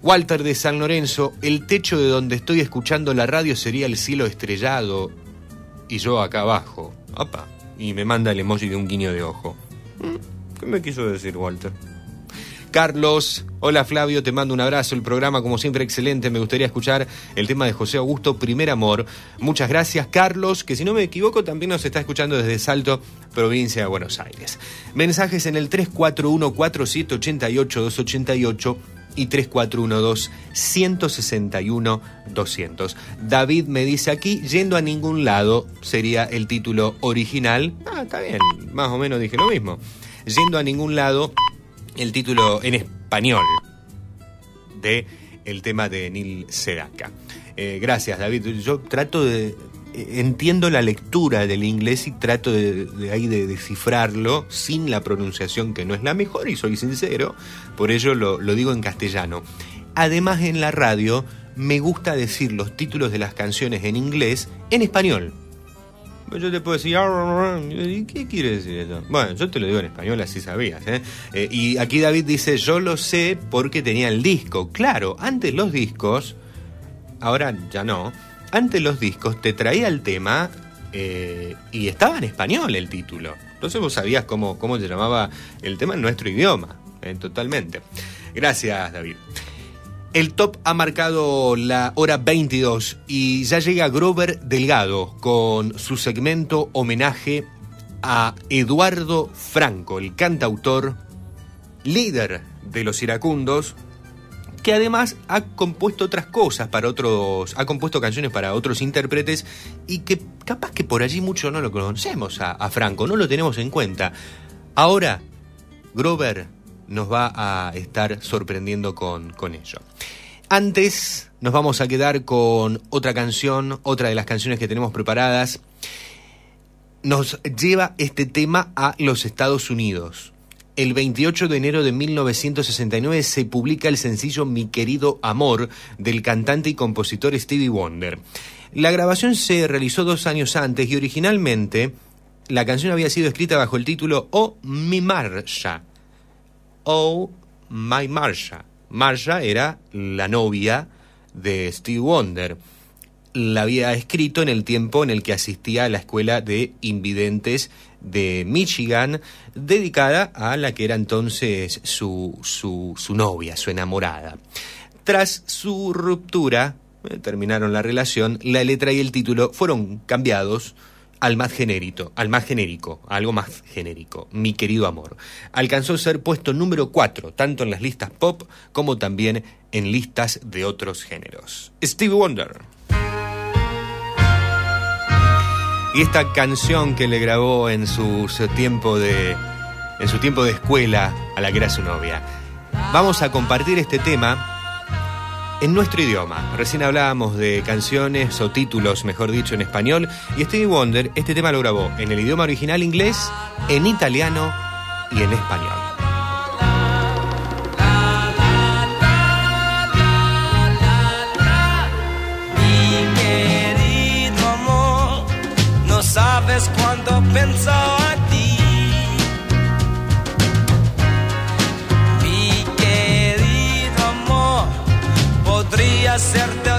Walter de San Lorenzo, el techo de donde estoy escuchando la radio sería el cielo estrellado y yo acá abajo. Opa. Y me manda el emoji de un guiño de ojo. Mm, ¿Qué me quiso decir Walter? Carlos, hola Flavio, te mando un abrazo. El programa, como siempre, excelente. Me gustaría escuchar el tema de José Augusto, Primer Amor. Muchas gracias, Carlos, que si no me equivoco también nos está escuchando desde Salto, provincia de Buenos Aires. Mensajes en el 341-4788-288 y 3412-161-200. David me dice aquí, yendo a ningún lado, sería el título original. Ah, está bien, más o menos dije lo mismo. Yendo a ningún lado, el título en español de el tema de Neil Sedaka. Eh, gracias, David. Yo trato de. eh, Entiendo la lectura del inglés y trato de, de ahí de descifrarlo sin la pronunciación que no es la mejor y soy sincero, por ello lo, lo digo en castellano. Además en la radio me gusta decir los títulos de las canciones en inglés en español. Yo te puedo decir, "Ah, ¿y ¿qué quiere decir eso? Bueno, yo te lo digo en español, así sabías. ¿eh? Eh, y aquí David dice, yo lo sé porque tenía el disco. Claro, antes los discos, ahora ya no, antes los discos te traía el tema eh, y estaba en español el título. Entonces vos sabías cómo, cómo se llamaba el tema en nuestro idioma, totalmente. Gracias, David. El top ha marcado la hora 22 y ya llega Grover Delgado con su segmento homenaje a Eduardo Franco, el cantautor, líder de los iracundos, que además ha compuesto otras cosas para otros, ha compuesto canciones para otros intérpretes y que capaz que por allí mucho no lo conocemos a, a Franco, no lo tenemos en cuenta. Ahora, Grover nos va a estar sorprendiendo con, con ello. Antes nos vamos a quedar con otra canción, otra de las canciones que tenemos preparadas. Nos lleva este tema a los Estados Unidos. El 28 de enero de 1969 se publica el sencillo Mi querido amor del cantante y compositor Stevie Wonder. La grabación se realizó dos años antes y originalmente la canción había sido escrita bajo el título Oh mi Marsha. Oh my Marsha. Marsha era la novia de Stevie Wonder. La había escrito en el tiempo en el que asistía a la escuela de invidentes de Michigan, dedicada a la que era entonces su, su, su novia, su enamorada. Tras su ruptura, eh, terminaron la relación, la letra y el título fueron cambiados al más genérico, al más genérico, algo más genérico, Mi querido amor. Alcanzó a ser puesto número 4, tanto en las listas pop como también en listas de otros géneros. Stevie Wonder. Y esta canción que le grabó en su, su tiempo de en su tiempo de escuela a la que era su novia. Vamos a compartir este tema en nuestro idioma. Recién hablábamos de canciones o títulos, mejor dicho, en español, y Stevie Wonder este tema lo grabó en el idioma original inglés, en italiano y en español. No sabes cuánto pensar. certa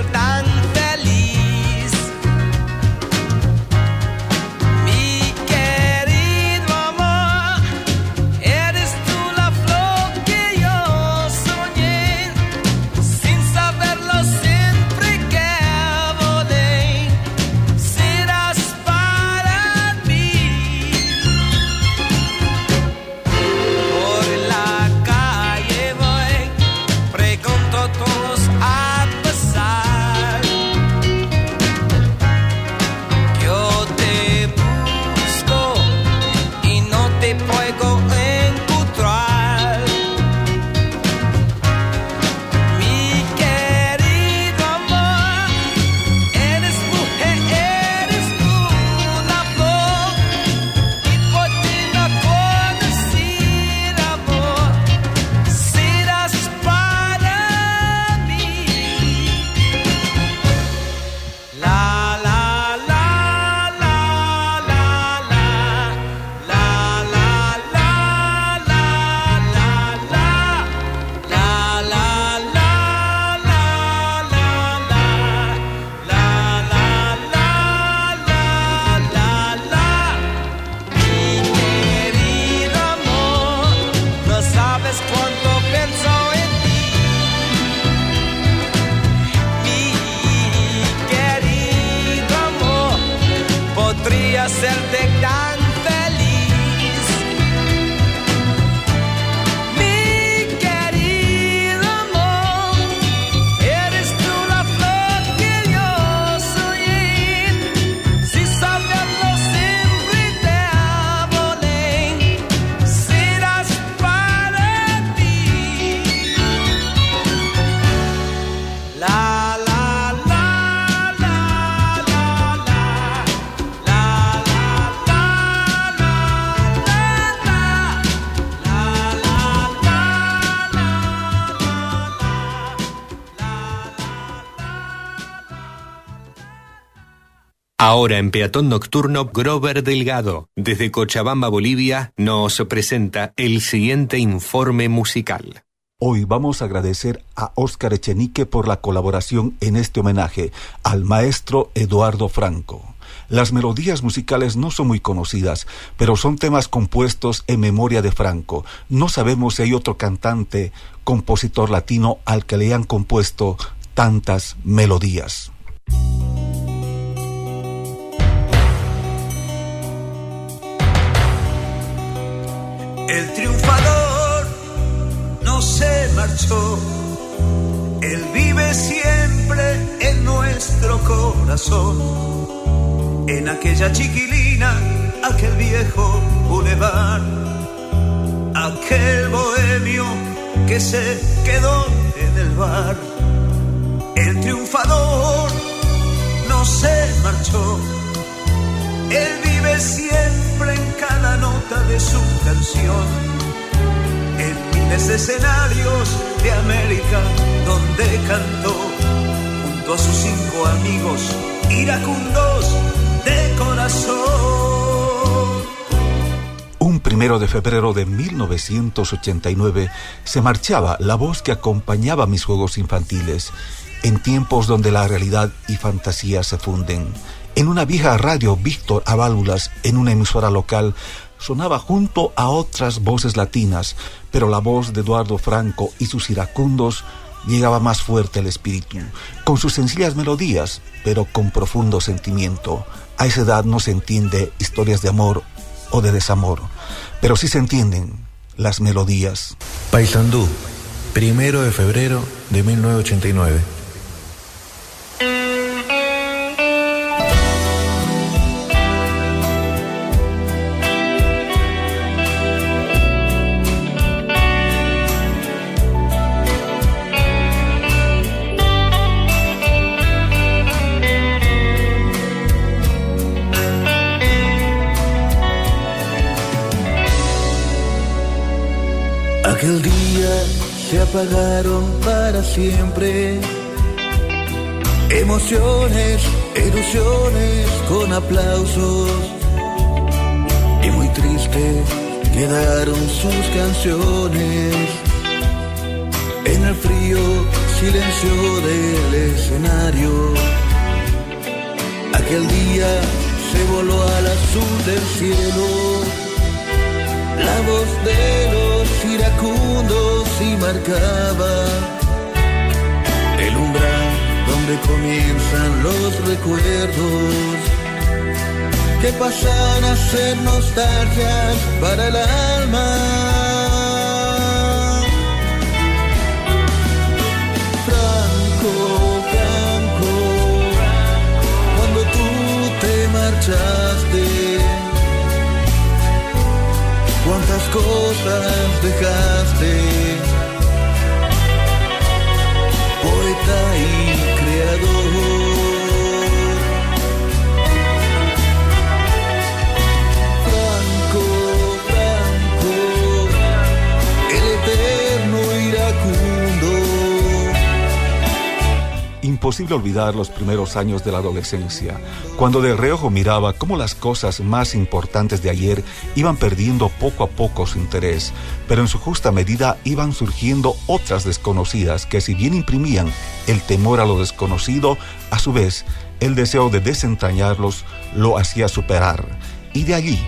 Ahora en Peatón Nocturno, Grover Delgado, desde Cochabamba, Bolivia, nos presenta el siguiente informe musical. Hoy vamos a agradecer a Óscar Echenique por la colaboración en este homenaje al maestro Eduardo Franco. Las melodías musicales no son muy conocidas, pero son temas compuestos en memoria de Franco. No sabemos si hay otro cantante, compositor latino al que le han compuesto tantas melodías. El triunfador no se marchó, él vive siempre en nuestro corazón. En aquella chiquilina, aquel viejo bulevar, aquel bohemio que se quedó en el bar. El triunfador no se marchó, él vive siempre en cada nota de su canción. En miles de escenarios de América donde cantó junto a sus cinco amigos iracundos de corazón. Un primero de febrero de 1989 se marchaba la voz que acompañaba mis juegos infantiles, en tiempos donde la realidad y fantasía se funden. En una vieja radio Víctor a válvulas, en una emisora local, sonaba junto a otras voces latinas, pero la voz de Eduardo Franco y sus iracundos llegaba más fuerte al espíritu, con sus sencillas melodías, pero con profundo sentimiento. A esa edad no se entiende historias de amor o de desamor, pero sí se entienden las melodías. Paysandú, primero de febrero de 1989. Aquel día se apagaron para siempre. Emociones, ilusiones con aplausos. Solamente quedaron sus canciones. En el frío silencio del escenario. Aquel día se voló al azul del cielo. La voz de los iracundos y marcaba el umbral donde comienzan los recuerdos que pasan a ser nostalgias para el alma. Olvidar los primeros años de la adolescencia, cuando de reojo miraba cómo las cosas más importantes de ayer iban perdiendo poco a poco su interés, pero en su justa medida iban surgiendo otras desconocidas que si bien imprimían el temor a lo desconocido, a su vez el deseo de desentrañarlos lo hacía superar. Y de allí,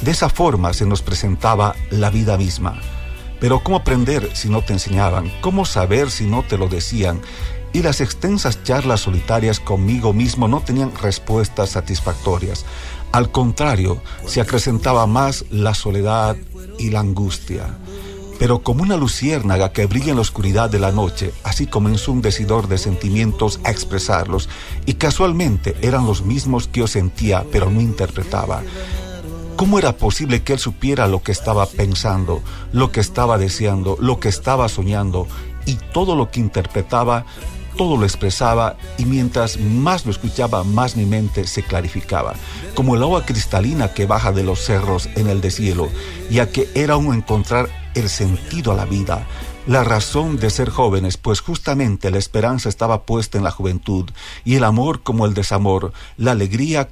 de esa forma se nos presentaba la vida misma. Pero ¿cómo aprender si no te enseñaban? ¿Cómo saber si no te lo decían? Y las extensas charlas solitarias conmigo mismo no tenían respuestas satisfactorias. Al contrario, se acrecentaba más la soledad y la angustia. Pero como una luciérnaga que brilla en la oscuridad de la noche, así comenzó un decidor de sentimientos a expresarlos, y casualmente eran los mismos que yo sentía, pero no interpretaba. ¿Cómo era posible que él supiera lo que estaba pensando, lo que estaba deseando, lo que estaba soñando y todo lo que interpretaba, todo lo expresaba y mientras más lo escuchaba, más mi mente se clarificaba, como el agua cristalina que baja de los cerros en el deshielo, ya que era un encontrar el sentido a la vida, la razón de ser jóvenes, pues justamente la esperanza estaba puesta en la juventud y el amor como el desamor, la alegría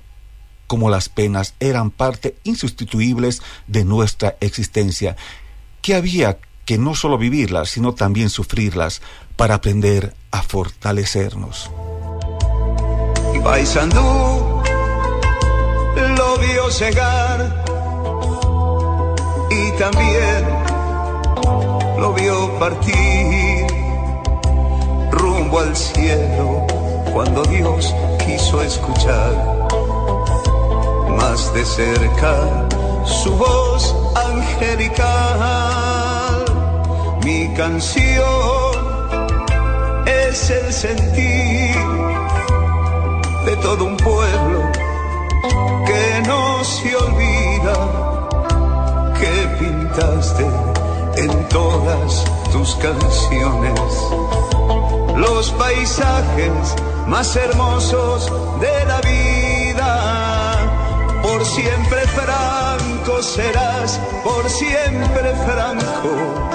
como las penas eran parte insustituibles de nuestra existencia, que había que no solo vivirlas, sino también sufrirlas para aprender a fortalecernos. Paisandú lo vio llegar y también lo vio partir rumbo al cielo cuando Dios quiso escuchar más de cerca su voz angelical. Mi canción es el sentir de todo un pueblo que no se olvida que pintaste en todas tus canciones los paisajes más hermosos de la vida. Por siempre franco serás, por siempre franco,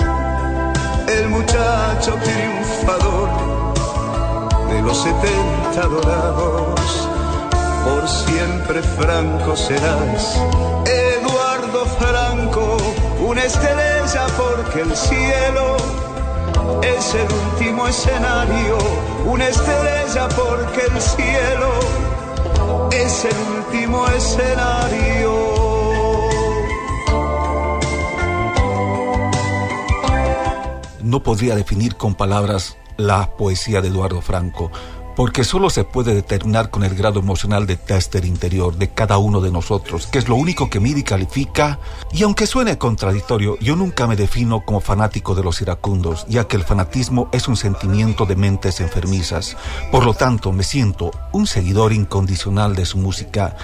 el muchacho triunfador de los setenta dorados. Por siempre franco serás, Eduardo Franco, una estrella porque el cielo es el último escenario, una estrella porque el cielo es el último escenario. No podría definir con palabras la poesía de Eduardo Franco, porque solo se puede determinar con el grado emocional de tester interior de cada uno de nosotros, que es lo único que mide y califica. Y aunque suene contradictorio, yo nunca me defino como fanático de los iracundos, ya que el fanatismo es un sentimiento de mentes enfermizas. Por lo tanto, me siento un seguidor incondicional de su música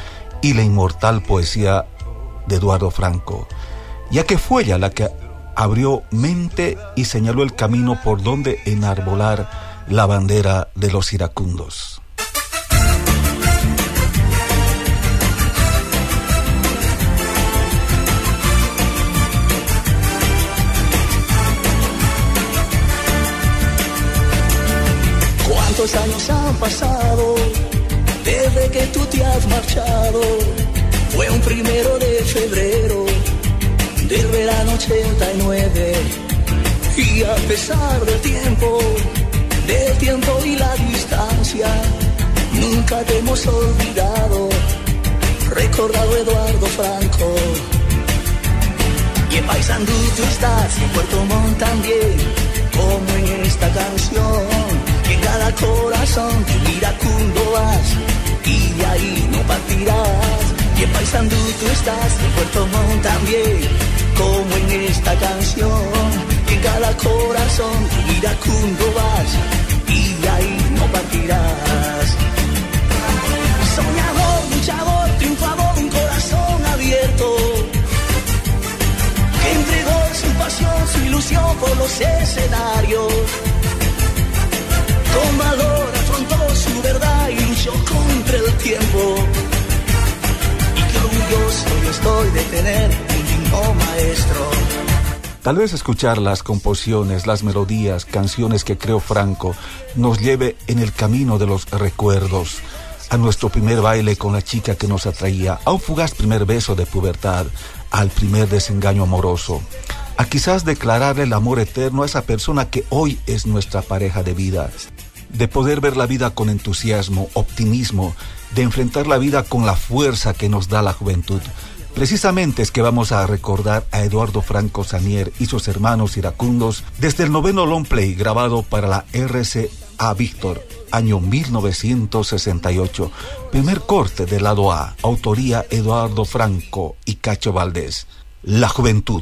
y la inmortal poesía de Eduardo Franco, ya que fue ella la que abrió mente y señaló el camino por donde enarbolar la bandera de los iracundos. ¿Cuántos años han pasado desde que tú te has marchado? Fue un primero de febrero 89 y a pesar del tiempo, del tiempo y la distancia, nunca te hemos olvidado, recordado Eduardo Franco. Y en Paysandú tú estás, en Puerto Montt también, como en esta canción. En cada corazón tú iracundo vas, y de ahí no partirás. Y en Paysandú tú estás, en Puerto Montt también, como en esta canción. Y en cada corazón iracundo vas, y ahí no partirás. Soñador, luchador, triunfador, un corazón abierto que entregó su pasión, su ilusión por los escenarios. Con valor afrontó su verdad y luchó contra el tiempo. Y qué orgulloso yo estoy de tener Tal vez escuchar las composiciones, las melodías, canciones que creó Franco nos lleve en el camino de los recuerdos, a nuestro primer baile con la chica que nos atraía, a un fugaz primer beso de pubertad, al primer desengaño amoroso, a quizás declararle el amor eterno a esa persona que hoy es nuestra pareja de vida, de poder ver la vida con entusiasmo, optimismo, de enfrentar la vida con la fuerza que nos da la juventud. Precisamente es que vamos a recordar a Eduardo Franco Sanier y sus hermanos iracundos desde el noveno long play grabado para la RCA Víctor, año 1968. Primer corte del lado A, autoría Eduardo Franco y Cacho Valdés. La juventud.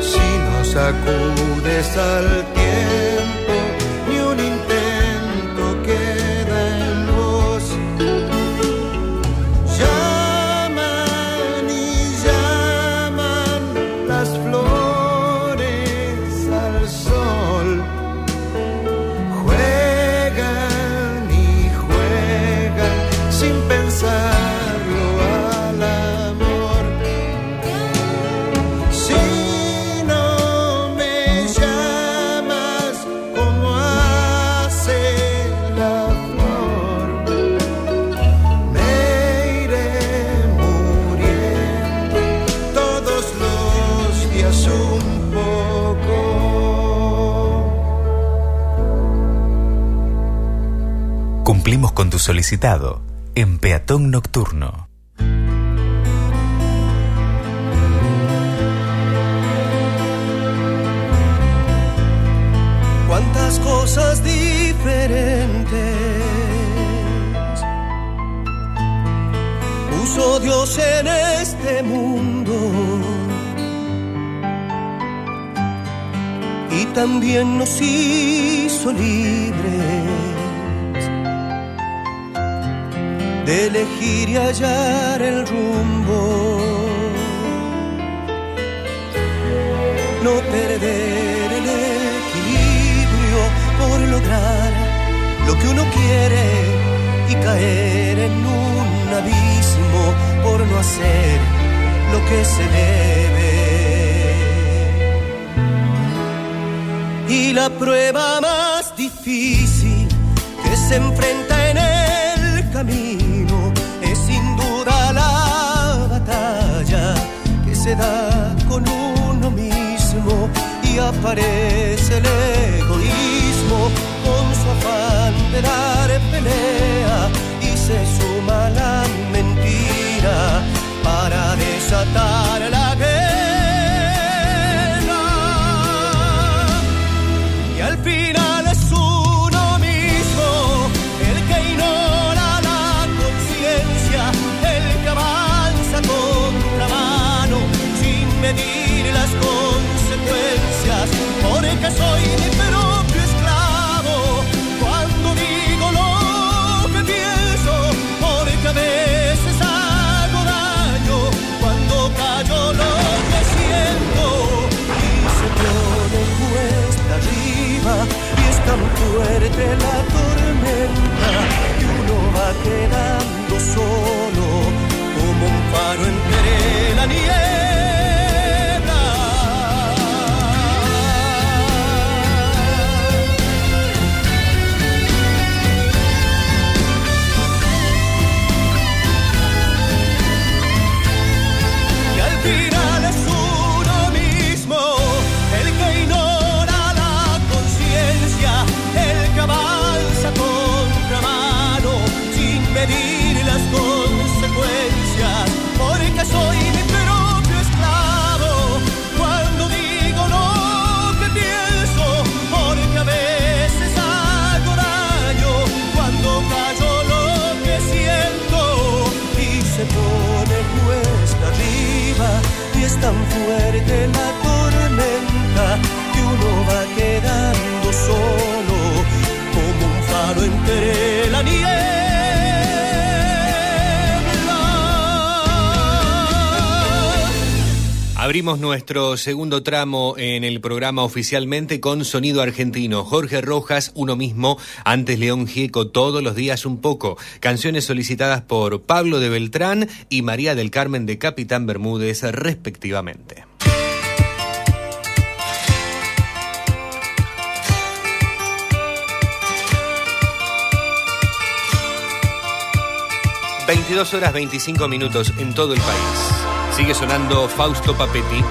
Si nos acudes al tiempo, solicitado en Peatón Nocturno. cuántas cosas diferentes puso Dios en este mundo y también nos hizo libres de elegir y hallar el rumbo no perder el equilibrio por lograr lo que uno quiere y caer en un abismo por no hacer lo que se debe. Y la prueba más difícil que se enfrenta en el camino se da con uno mismo y aparece el egoísmo con su afán de dar pelea y se suma la mentira para desatar fuerte la tormenta que uno va quedando solo como un faro entre la niebla. Abrimos nuestro segundo tramo en el programa oficialmente con sonido argentino. Jorge Rojas, uno mismo, antes León Gieco, todos los días un poco. Canciones solicitadas por Pablo de Beltrán y María del Carmen de Capitán Bermúdez, respectivamente. ...22 horas 25 minutos en todo el país. Sigue sonando Fausto Papetti.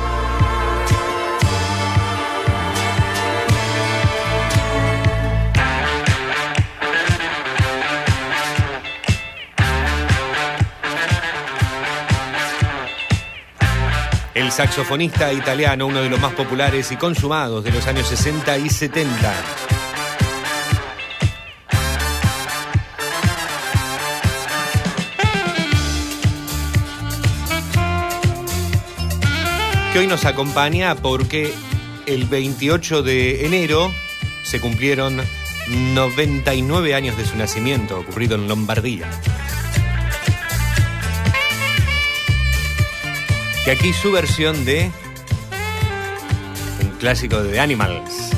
El saxofonista italiano, uno de los más populares y consumados de los años 60 y 70. Que hoy nos acompaña porque el 28 de enero se cumplieron 99 años de su nacimiento, ocurrido en Lombardía. Que aquí su versión de un clásico de Animals,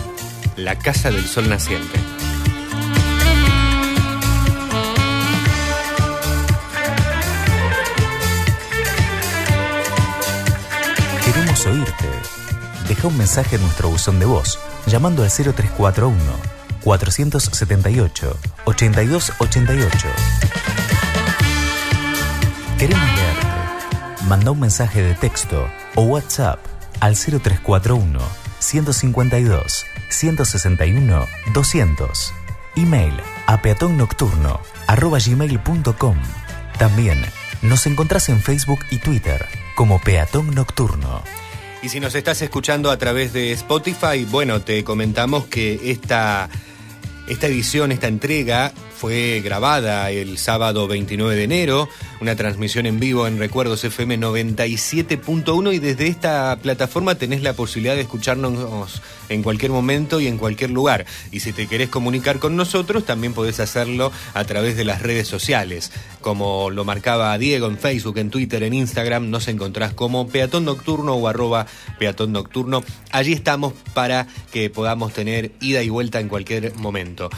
La Casa del Sol Naciente. Oírte. Deja un mensaje en nuestro buzón de voz llamando al 0341 478 8288. Queremos leerte. Manda un mensaje de texto o WhatsApp al 0341 152 161 200. Email a peatonnocturno arroba gmail.com. También nos encontrás en Facebook y Twitter como Peatón Nocturno. Y si nos estás escuchando a través de Spotify, bueno, te comentamos que esta, esta edición, esta entrega fue grabada el sábado 29 de enero, una transmisión en vivo en Recuerdos FM 97.1 y desde esta plataforma tenés la posibilidad de escucharnos en cualquier momento y en cualquier lugar. Y si te querés comunicar con nosotros, también podés hacerlo a través de las redes sociales. Como lo marcaba Diego en Facebook, en Twitter, en Instagram, nos encontrás como Peatón Nocturno o arroba Peatón Nocturno. Allí estamos para que podamos tener ida y vuelta en cualquier momento.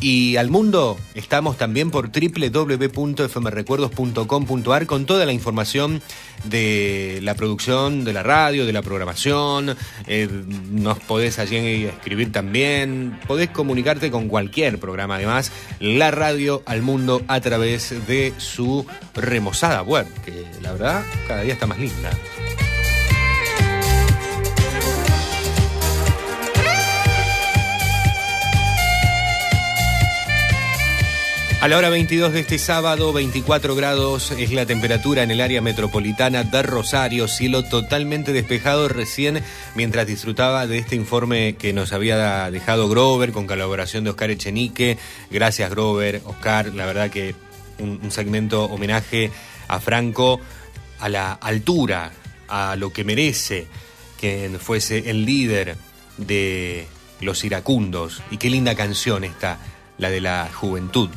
Y al mundo estamos también por www.fmrecuerdos.com.ar con toda la información de la producción de la radio, de la programación. Eh, nos podés allí escribir también. Podés comunicarte con cualquier programa. Además, la radio al mundo a través de su remozada web, que la verdad cada día está más linda. A la hora 22 de este sábado, 24 grados es la temperatura en el área metropolitana de Rosario, cielo totalmente despejado recién mientras disfrutaba de este informe que nos había dejado Grover con colaboración de Oscar Echenique. Gracias Grover, Oscar, la verdad que un, segmento homenaje a Franco a la altura, a lo que merece que fuese el líder de los iracundos. Y qué linda canción esta, la de la juventud.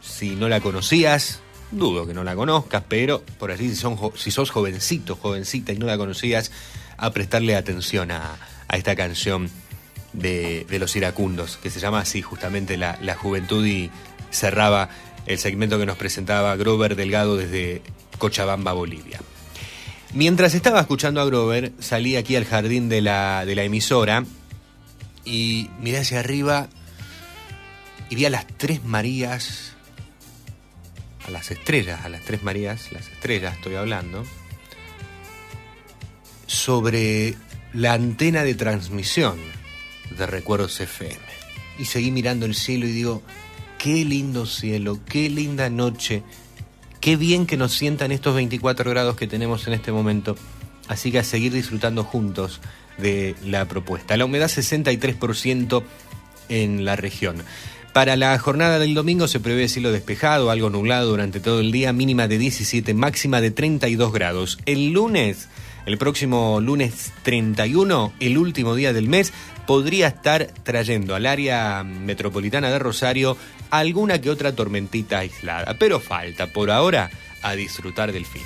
Si no la conocías, dudo que no la conozcas, pero por allí si, son, si sos jovencito, jovencita y no la conocías, a prestarle atención a, a esta canción de, de los iracundos, que se llama así justamente la, la juventud y cerraba el segmento que nos presentaba Grover Delgado desde Cochabamba, Bolivia. Mientras estaba escuchando a Grover, salí aquí al jardín de la, de la emisora y miré hacia arriba y vi a las tres Marías, a las estrellas, a las tres Marías, las estrellas estoy hablando, sobre la antena de transmisión de Recuerdos FM. Y seguí mirando el cielo y digo, qué lindo cielo, qué linda noche, qué bien que nos sientan estos 24 grados que tenemos en este momento. Así que a seguir disfrutando juntos de la propuesta. La humedad 63% en la región. Para la jornada del domingo se prevé cielo despejado, algo nublado durante todo el día, mínima de 17, máxima de 32 grados. El lunes, el próximo lunes 31, el último día del mes, podría estar trayendo al área metropolitana de Rosario alguna que otra tormentita aislada, pero falta por ahora a disfrutar del fin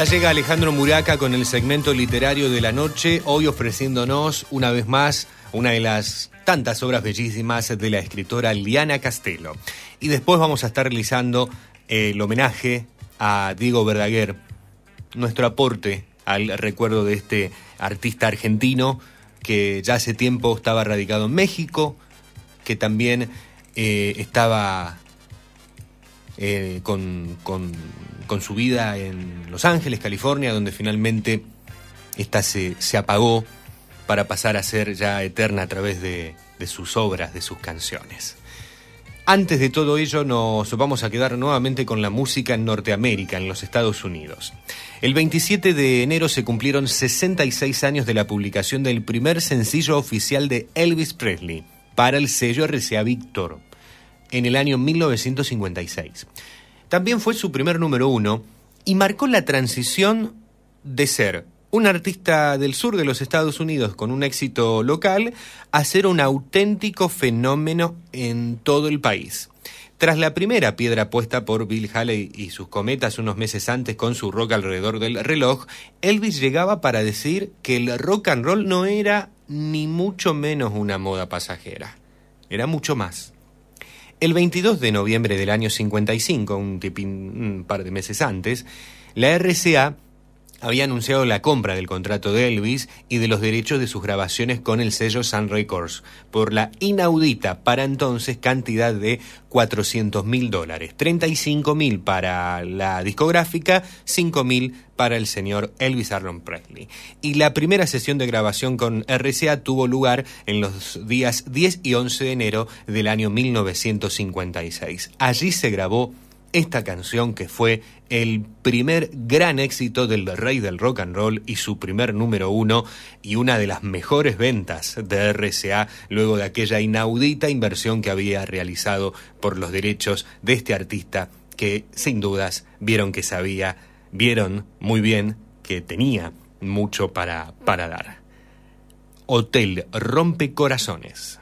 Ya llega Alejandro Muraca con el segmento literario de la noche, hoy ofreciéndonos una vez más una de las tantas obras bellísimas de la escritora Liana Castelo. Y después vamos a estar realizando eh, el homenaje a Diego Verdaguer, nuestro aporte al recuerdo de este artista argentino que ya hace tiempo estaba radicado en México, que también eh, estaba eh, con, con- con su vida en Los Ángeles, California, donde finalmente esta se, apagó para pasar a ser ya eterna a través de, de sus obras, de sus canciones. Antes de todo ello nos vamos a quedar nuevamente con la música en Norteamérica, en los Estados Unidos. El 27 de enero se cumplieron 66 años de la publicación del primer sencillo oficial de Elvis Presley para el sello RCA Victor en el año 1956. También fue su primer número uno y marcó la transición de ser un artista del sur de los Estados Unidos con un éxito local a ser un auténtico fenómeno en todo el país. Tras la primera piedra puesta por Bill Haley y sus cometas unos meses antes con su rock alrededor del reloj, Elvis llegaba para decir que el rock and roll no era ni mucho menos una moda pasajera, era mucho más. El 22 de noviembre del año 55, un, tipín- un par de meses antes, la RCA había anunciado la compra del contrato de Elvis y de los derechos de sus grabaciones con el sello Sun Records por la inaudita para entonces cantidad de 400 mil dólares, 35 mil para la discográfica, 5 mil para el señor Elvis Aaron Presley. Y la primera sesión de grabación con RCA tuvo lugar en los días 10 y 11 de enero del año 1956. Allí se grabó esta canción que fue el primer gran éxito del rey del rock and roll y su primer número uno y una de las mejores ventas de RCA luego de aquella inaudita inversión que había realizado por los derechos de este artista que sin dudas vieron que sabía, vieron muy bien que tenía mucho para, para dar. Hotel Rompe Corazones.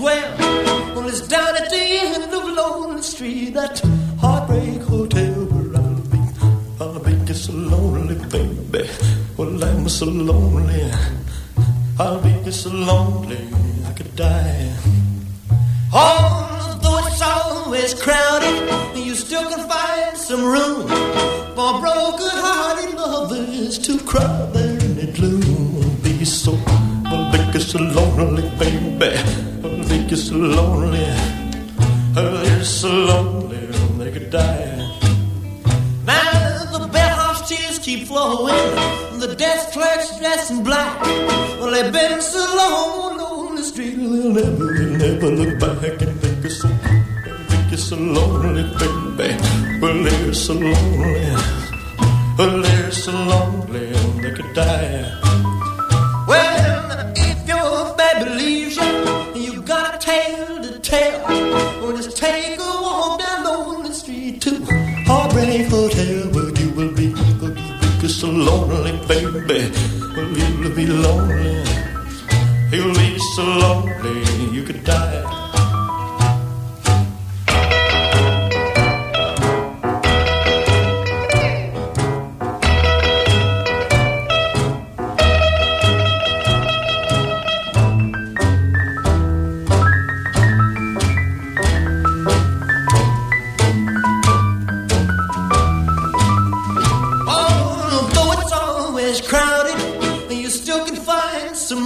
Well. It's down at the end of Lonely Street, that heartbreak hotel where I'll be. I'll be just so lonely, baby. Well, I'm so lonely. I'll be just so lonely, I could die. Although it's always crowded, you still can find some room for broken-hearted lovers to cry there in the gloom. I'll Be so, I'll be just so lonely, baby. Make you so lonely. Oh, you're so lonely, they could die. Now the bellhop's tears keep flowing. The desk clerk's dressed in black. Well, they've been so long on the street, they'll never, they'll never look back and think you're so, think you're so lonely, baby. Well, they're so lonely. Well, they're so lonely, they could die. Well, if your baby leaves you, you got a Or just take a walk down lonely street to Heartbreak Hotel where you will be. Where you be so lonely, baby. You'll be lonely. You'll be so lonely you could die.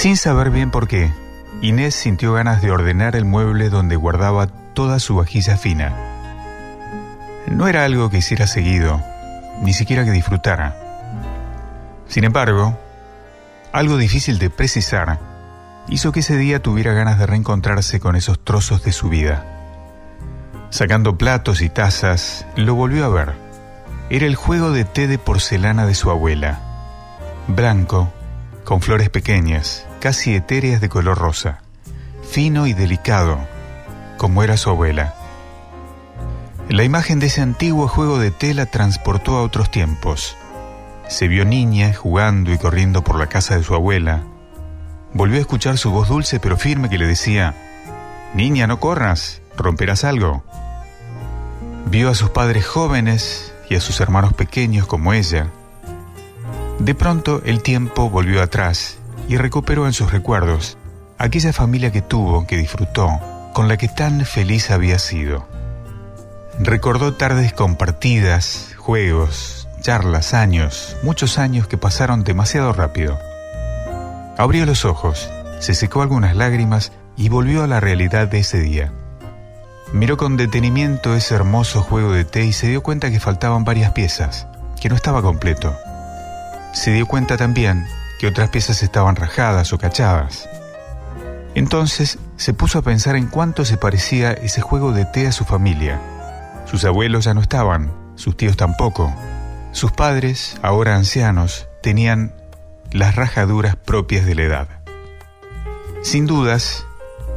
Sin saber bien por qué, Inés sintió ganas de ordenar el mueble donde guardaba toda su vajilla fina. No era algo que hiciera seguido, ni siquiera que disfrutara. Sin embargo, algo difícil de precisar hizo que ese día tuviera ganas de reencontrarse con esos trozos de su vida. Sacando platos y tazas, lo volvió a ver. Era el juego de té de porcelana de su abuela. Blanco, con flores pequeñas, casi etéreas de color rosa. Fino y delicado, como era su abuela. La imagen de ese antiguo juego de té la transportó a otros tiempos. Se vio niña jugando y corriendo por la casa de su abuela. Volvió a escuchar su voz dulce pero firme que le decía, Niña, no corras, romperás algo. Vio a sus padres jóvenes y a sus hermanos pequeños como ella. De pronto el tiempo volvió atrás y recuperó en sus recuerdos aquella familia que tuvo, que disfrutó, con la que tan feliz había sido. Recordó tardes compartidas, juegos, charlas, años, muchos años que pasaron demasiado rápido. Abrió los ojos, se secó algunas lágrimas y volvió a la realidad de ese día. Miró con detenimiento ese hermoso juego de té y se dio cuenta que faltaban varias piezas, que no estaba completo. Se dio cuenta también que otras piezas estaban rajadas o cachadas. Entonces se puso a pensar en cuánto se parecía ese juego de té a su familia. Sus abuelos ya no estaban, sus tíos tampoco. Sus padres, ahora ancianos, tenían las rajaduras propias de la edad. Sin dudas,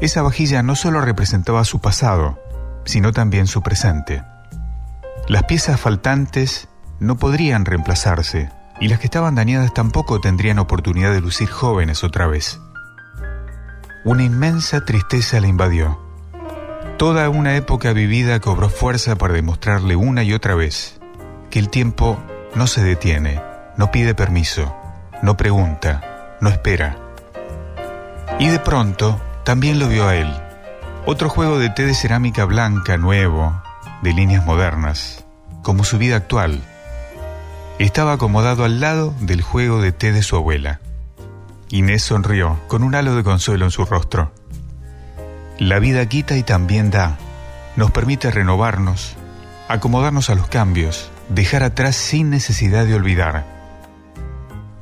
esa vajilla no solo representaba su pasado, sino también su presente. Las piezas faltantes no podrían reemplazarse y las que estaban dañadas tampoco tendrían oportunidad de lucir jóvenes otra vez. Una inmensa tristeza le invadió. Toda una época vivida cobró fuerza para demostrarle una y otra vez que el tiempo no se detiene, no pide permiso, no pregunta, no espera. Y de pronto también lo vio a él. Otro juego de té de cerámica blanca, nuevo, de líneas modernas, como su vida actual. Estaba acomodado al lado del juego de té de su abuela. Inés sonrió, con un halo de consuelo en su rostro. La vida quita y también da. Nos permite renovarnos, acomodarnos a los cambios, dejar atrás sin necesidad de olvidar.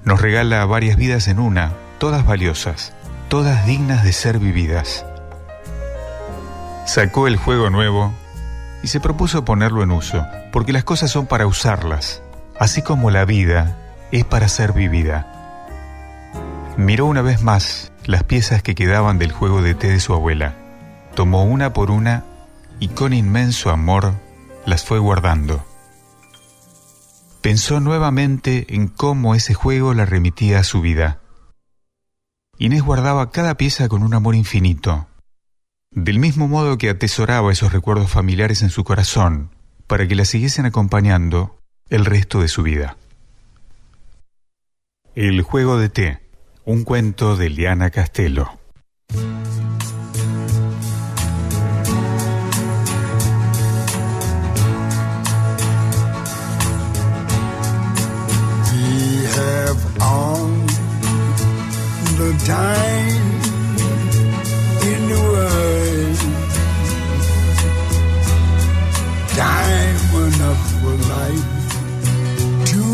Nos regala varias vidas en una, todas valiosas, todas dignas de ser vividas. Sacó el juego nuevo y se propuso ponerlo en uso, porque las cosas son para usarlas, así como la vida es para ser vivida. Miró una vez más las piezas que quedaban del juego de té de su abuela, tomó una por una y con inmenso amor las fue guardando. Pensó nuevamente en cómo ese juego la remitía a su vida. Inés guardaba cada pieza con un amor infinito, del mismo modo que atesoraba esos recuerdos familiares en su corazón, para que la siguiesen acompañando el resto de su vida. El juego de té, un cuento de Liana Castelo. Time enough for life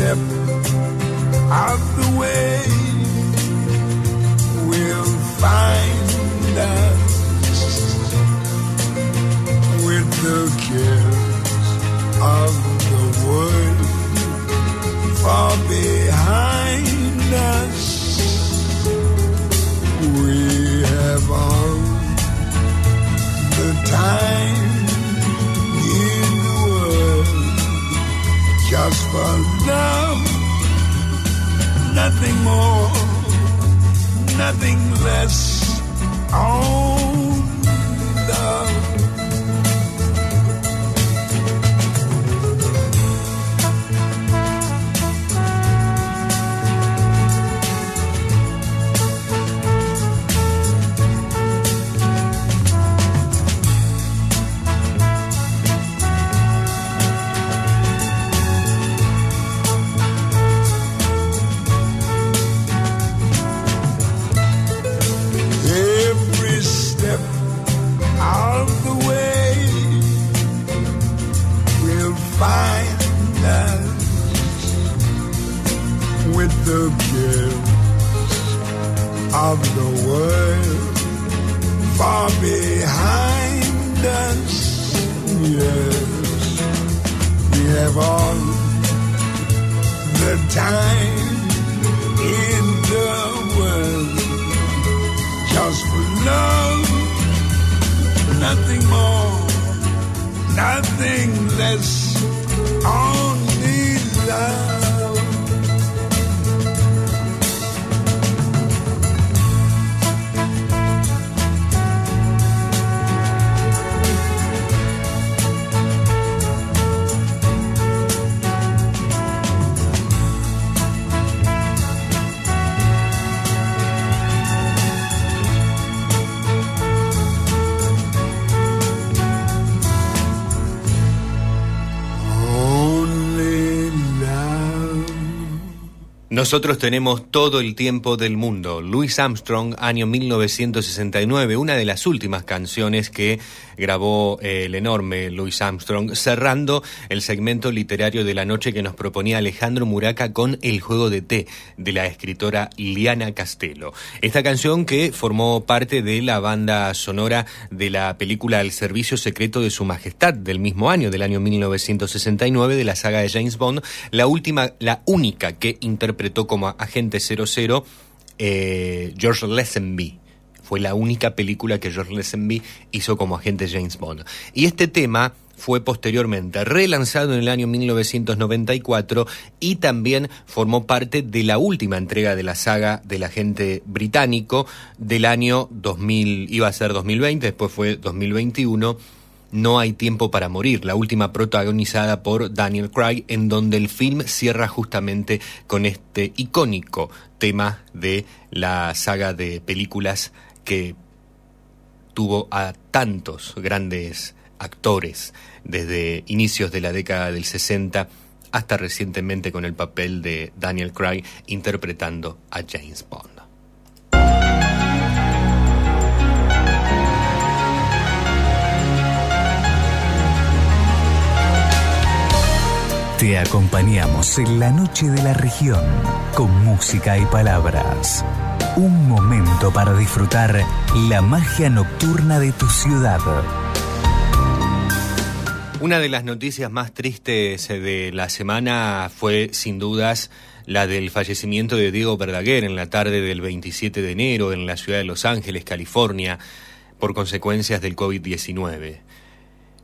step of the way we'll find us with the cares of the world far behind us. We have all the time just for love, nothing more. nothing less on Yes, we have all the time in the world. Just for love, nothing more, nothing less, only love. Nosotros tenemos todo el tiempo del mundo. Louis Armstrong, año 1969, una de las últimas canciones que grabó eh, el enorme Louis Armstrong, cerrando el segmento literario de la noche que nos proponía Alejandro Muraca con El juego de té, de la escritora Liana Castelo. Esta canción que formó parte de la banda sonora de la película El servicio secreto de su majestad del mismo año, del año 1969, de la saga de James Bond, la última, la única que interpretó como agente 00 eh, George Lazenby. Fue la única película que George Lazenby hizo como agente James Bond. Y este tema fue posteriormente relanzado en el año 1994 y también formó parte de la última entrega de la saga del agente británico del año 2000, iba a ser 2020, después fue 2021. No hay tiempo para morir, la última protagonizada por Daniel Craig, en donde el film cierra justamente con este icónico tema de la saga de películas que tuvo a tantos grandes actores desde inicios de la década del 60 hasta recientemente con el papel de Daniel Craig interpretando a James Bond. Te acompañamos en la noche de la región con música y palabras. Un momento para disfrutar la magia nocturna de tu ciudad. Una de las noticias más tristes de la semana fue, sin dudas, la del fallecimiento de Diego Verdaguer en la tarde del 27 de enero en la ciudad de Los Ángeles, California, por consecuencias del COVID-19.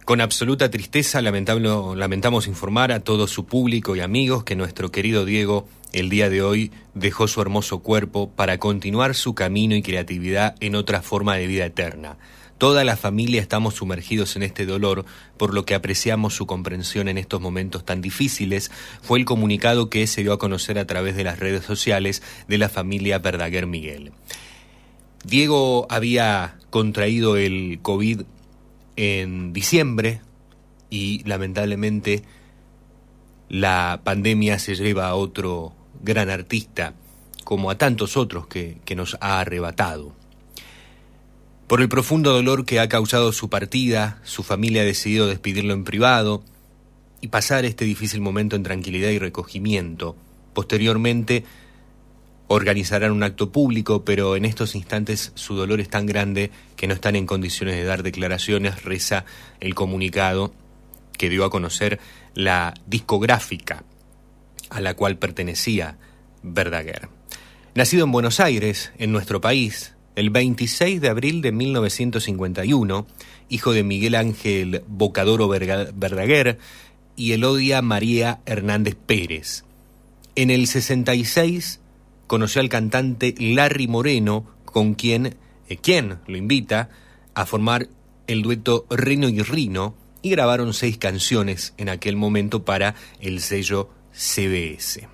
Con absoluta tristeza lamentamos informar a todo su público y amigos que nuestro querido Diego el día de hoy dejó su hermoso cuerpo para continuar su camino y creatividad en otra forma de vida eterna. Toda la familia estamos sumergidos en este dolor, por lo que apreciamos su comprensión en estos momentos tan difíciles, fue el comunicado que se dio a conocer a través de las redes sociales de la familia Verdaguer Miguel. Diego había contraído el COVID en diciembre y lamentablemente la pandemia se lleva a otro gran artista, como a tantos otros que, que nos ha arrebatado. Por el profundo dolor que ha causado su partida, su familia ha decidido despedirlo en privado y pasar este difícil momento en tranquilidad y recogimiento. Posteriormente organizarán un acto público, pero en estos instantes su dolor es tan grande que no están en condiciones de dar declaraciones, reza el comunicado que dio a conocer la discográfica a la cual pertenecía Verdaguer. Nacido en Buenos Aires, en nuestro país, el 26 de abril de 1951, hijo de Miguel Ángel Bocadoro Verdaguer y Elodia María Hernández Pérez. En el 66 conoció al cantante Larry Moreno, con quien, eh, quien lo invita a formar el dueto Rino y Rino, y grabaron seis canciones en aquel momento para el sello CBS.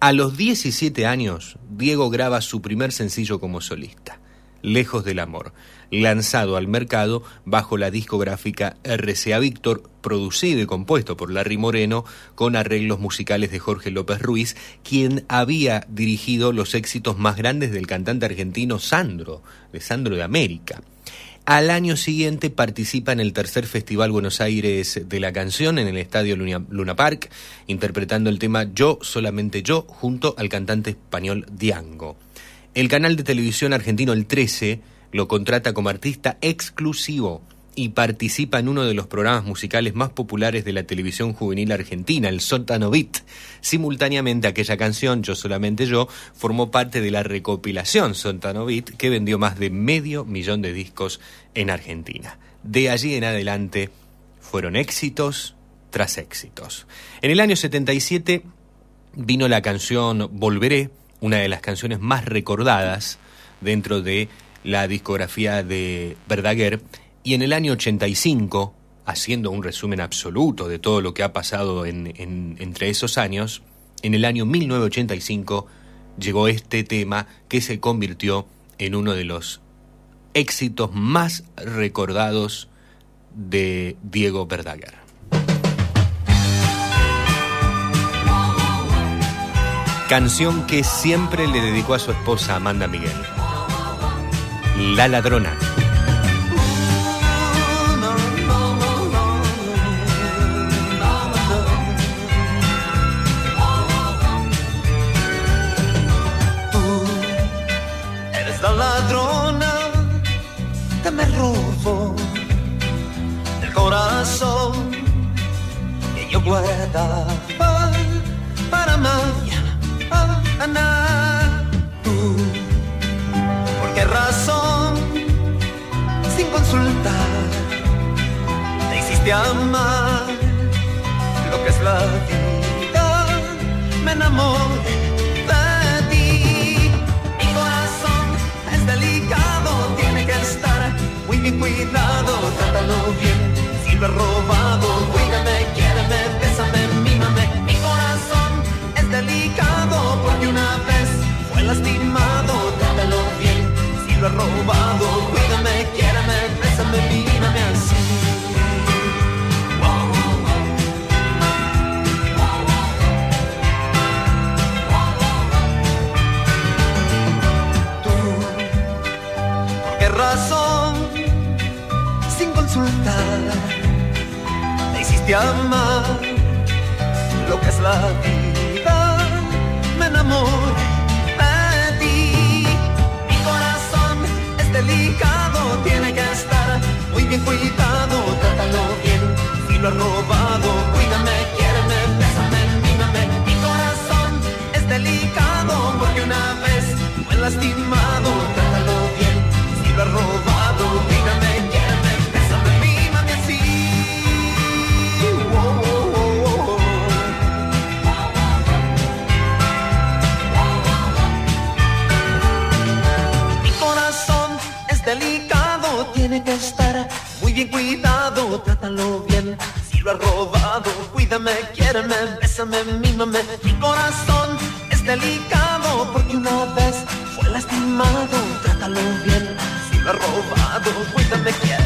A los 17 años, Diego graba su primer sencillo como solista, Lejos del Amor, lanzado al mercado bajo la discográfica RCA Víctor, producido y compuesto por Larry Moreno, con arreglos musicales de Jorge López Ruiz, quien había dirigido los éxitos más grandes del cantante argentino Sandro, de Sandro de América. Al año siguiente participa en el tercer Festival Buenos Aires de la Canción en el Estadio Luna, Park, interpretando el tema Yo, solamente yo, junto al cantante español Diango. El canal de televisión argentino El 13 lo contrata como artista exclusivo y participa en uno de los programas musicales más populares de la televisión juvenil argentina, el Sótano Beat. Simultáneamente aquella canción, Yo solamente yo, formó parte de la recopilación Sótano que vendió más de medio millón de discos en Argentina. De allí en adelante fueron éxitos tras éxitos. En el año 77 vino la canción Volveré, una de las canciones más recordadas dentro de la discografía de Verdaguer, y en el año 85, haciendo un resumen absoluto de todo lo que ha pasado en, en, entre esos años, en el año 1985 llegó este tema que se convirtió en uno de los éxitos más recordados de Diego Verdaguer. Canción que siempre le dedicó a su esposa Amanda Miguel. La ladrona. Eres la ladrona que me robó el corazón que yo guardaba para mañana. Tú, ¿por qué razón, consultar, te hiciste amar lo que es la vida? Me enamoré de ti. Mi corazón es delicado, tiene que estar muy bien cuidado. Trátalo bien, si lo he robado, cuídame, quiéreme, bésame, mímame. Mi corazón es delicado porque una vez fue lastimado. Trátalo bien, si lo he robado, cuídame, quiéreme, bésame, mímame así. ¿Por qué razón, sin consultar, te hiciste amar lo que es la vida? Me enamoré de ti. Mi corazón es delicado, bien cuidado. Trátalo bien, si lo he cuídame, quiéreme, bésame, mímame. Mi corazón es delicado porque una vez fue lastimado. Trátalo bien, si lo he robado, cuídame, quiéreme,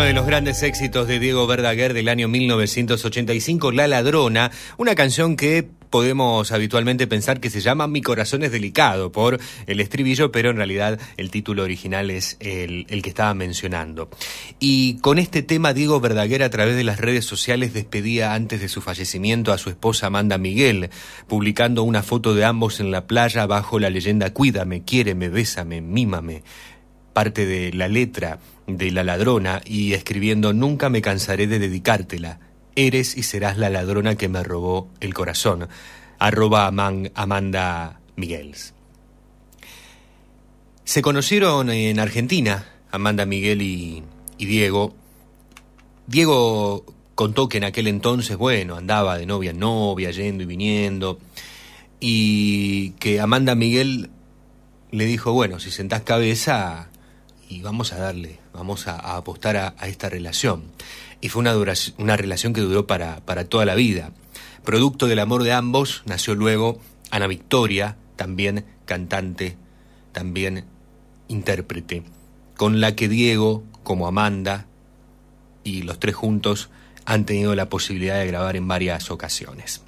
Uno de los grandes éxitos de Diego Verdaguer del año 1985, La Ladrona, una canción que podemos habitualmente pensar que se llama Mi corazón es delicado por el estribillo, pero en realidad el título original es el, que estaba mencionando. Y con este tema Diego Verdaguer a través de las redes sociales despedía antes de su fallecimiento a su esposa Amanda Miguel, publicando una foto de ambos en la playa bajo la leyenda Cuídame, quiéreme, bésame, mímame parte de la letra de La ladrona y escribiendo Nunca me cansaré de dedicártela. Eres y serás la ladrona que me robó el corazón. Arroba Aman- Amanda Miguels. Se conocieron en Argentina, Amanda Miguel y, y Diego. Diego contó que en aquel entonces, bueno, andaba de novia en novia, yendo y viniendo, y que Amanda Miguel le dijo, bueno, si sentás cabeza y vamos a darle, vamos a, a apostar a, esta relación. Y fue una, durac- una relación que duró para, para toda la vida. Producto del amor de ambos, nació luego Ana Victoria, también cantante, también intérprete, con la que Diego, como Amanda, y los tres juntos han tenido la posibilidad de grabar en varias ocasiones.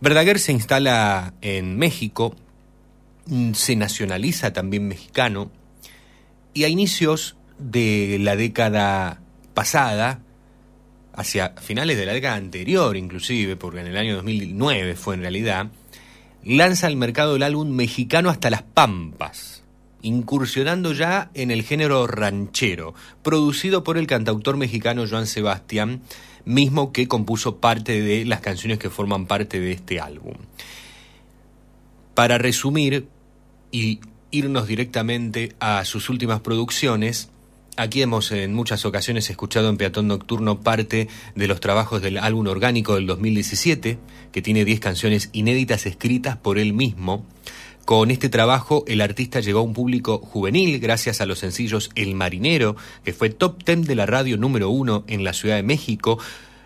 Verdaguer se instala en México, mm, se nacionaliza también mexicano, y a inicios de la década pasada, hacia finales de la década anterior inclusive, porque en el año 2009 fue en realidad, lanza al mercado el álbum Mexicano hasta las Pampas, incursionando ya en el género ranchero, producido por el cantautor mexicano Joan Sebastián, mismo que compuso parte de las canciones que forman parte de este álbum. Para resumir y irnos directamente a sus últimas producciones, Aquí hemos en muchas ocasiones escuchado en Peatón Nocturno parte de los trabajos del álbum orgánico del 2017, que tiene 10 canciones inéditas escritas por él mismo. Con este trabajo el artista llegó a un público juvenil gracias a los sencillos El Marinero, que fue top 10 de la radio número uno en la Ciudad de México,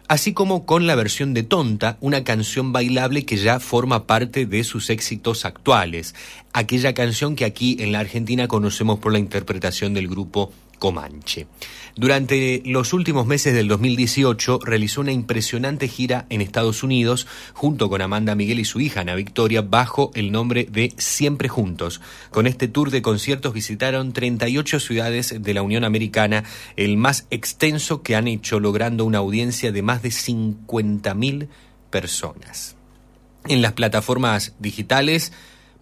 así como con la versión de Tonta, una canción bailable que ya forma parte de sus éxitos actuales, aquella canción que aquí en la Argentina conocemos por la interpretación del grupo Comanche. Durante los últimos meses del 2018 realizó una impresionante gira en Estados Unidos junto con Amanda Miguel y su hija Ana Victoria bajo el nombre de Siempre Juntos. Con este tour de conciertos visitaron 38 ciudades de la Unión Americana, el más extenso que han hecho, logrando una audiencia de más de 50.000 personas. En las plataformas digitales,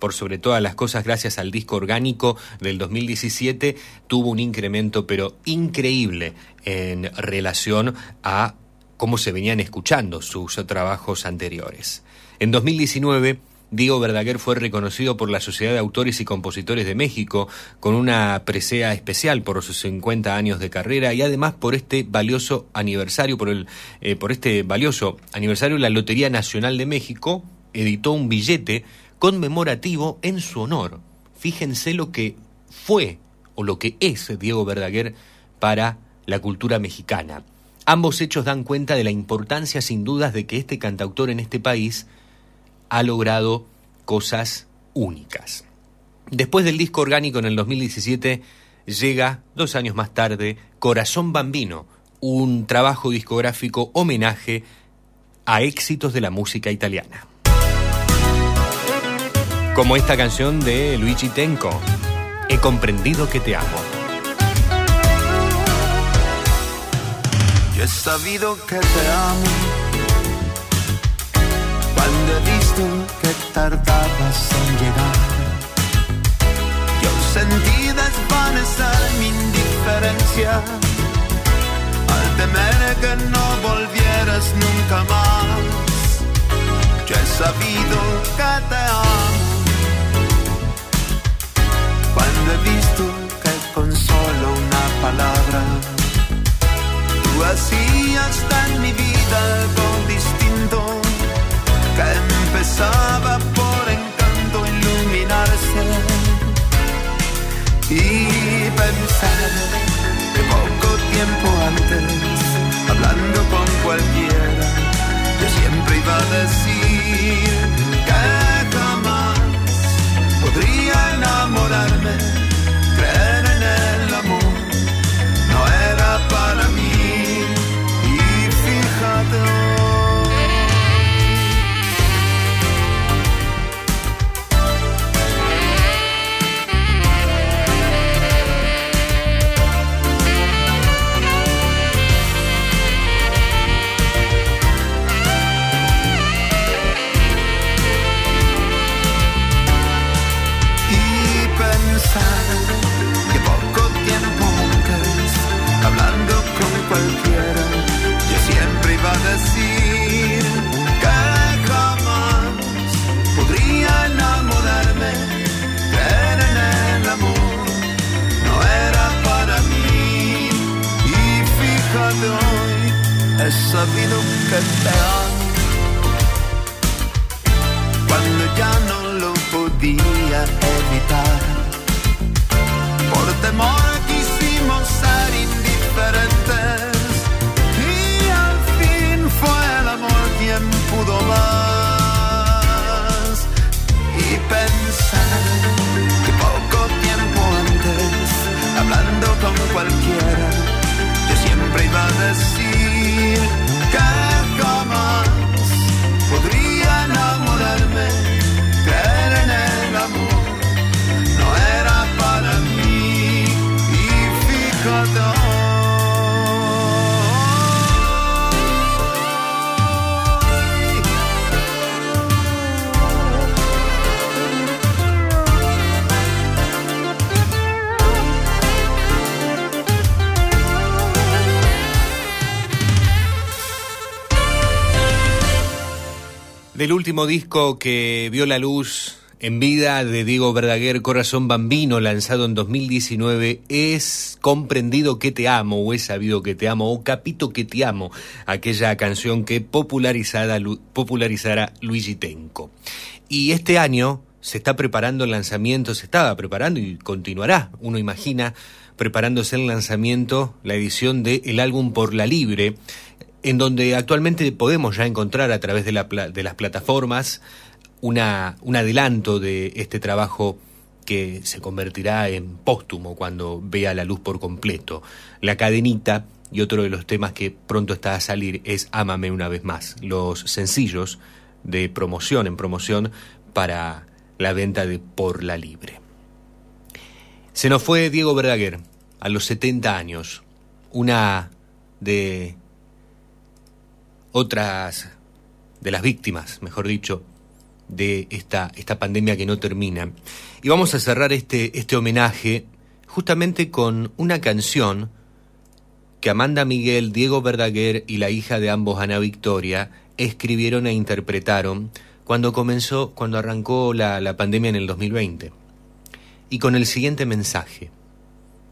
por sobre todas las cosas, gracias al disco orgánico del 2017, tuvo un incremento pero increíble en relación a cómo se venían escuchando sus trabajos anteriores. En 2019, Diego Verdaguer fue reconocido por la Sociedad de Autores y Compositores de México con una presea especial por sus 50 años de carrera y además por este valioso aniversario, por, el, eh, por este valioso aniversario, la Lotería Nacional de México editó un billete conmemorativo en su honor. Fíjense lo que fue o lo que es Diego Verdaguer para la cultura mexicana. Ambos hechos dan cuenta de la importancia sin dudas de que este cantautor en este país ha logrado cosas únicas. Después del disco orgánico en el 2017 llega, dos años más tarde, Corazón Bambino, un trabajo discográfico homenaje a éxitos de la música italiana. Como esta canción de Luigi Tenco, He comprendido que te amo. Yo he sabido que te amo cuando he visto que tardabas en llegar. Yo sentí desvanecer mi indiferencia al temer que no volvieras nunca más. Yo he sabido que te amo cuando he visto que con solo una palabra. Tú hacías en mi vida that Del último disco que vio la luz en vida de Diego Verdaguer, Corazón Bambino, lanzado en 2019, es Comprendido que te amo, o es sabido que te amo, o Capito que te amo, aquella canción que popularizada, popularizará Luigi Tenco. Y este año se está preparando el lanzamiento, se estaba preparando y continuará, uno imagina, preparándose el lanzamiento, la edición de el álbum Por la Libre, en donde actualmente podemos ya encontrar a través de, la, de las plataformas una, un adelanto de este trabajo que se convertirá en póstumo cuando vea la luz por completo. La cadenita y otro de los temas que pronto está a salir es Ámame una vez más, los sencillos de promoción en promoción para la venta de Por la Libre. Se nos fue Diego Verdaguer a los 70 años, una de otras de las víctimas, mejor dicho, de esta, esta pandemia que no termina. Y vamos a cerrar este, este homenaje justamente con una canción que Amanda Miguel, Diego Verdaguer y la hija de ambos, Ana Victoria, escribieron e interpretaron cuando comenzó, cuando arrancó la, la pandemia en el 2020. Y con el siguiente mensaje.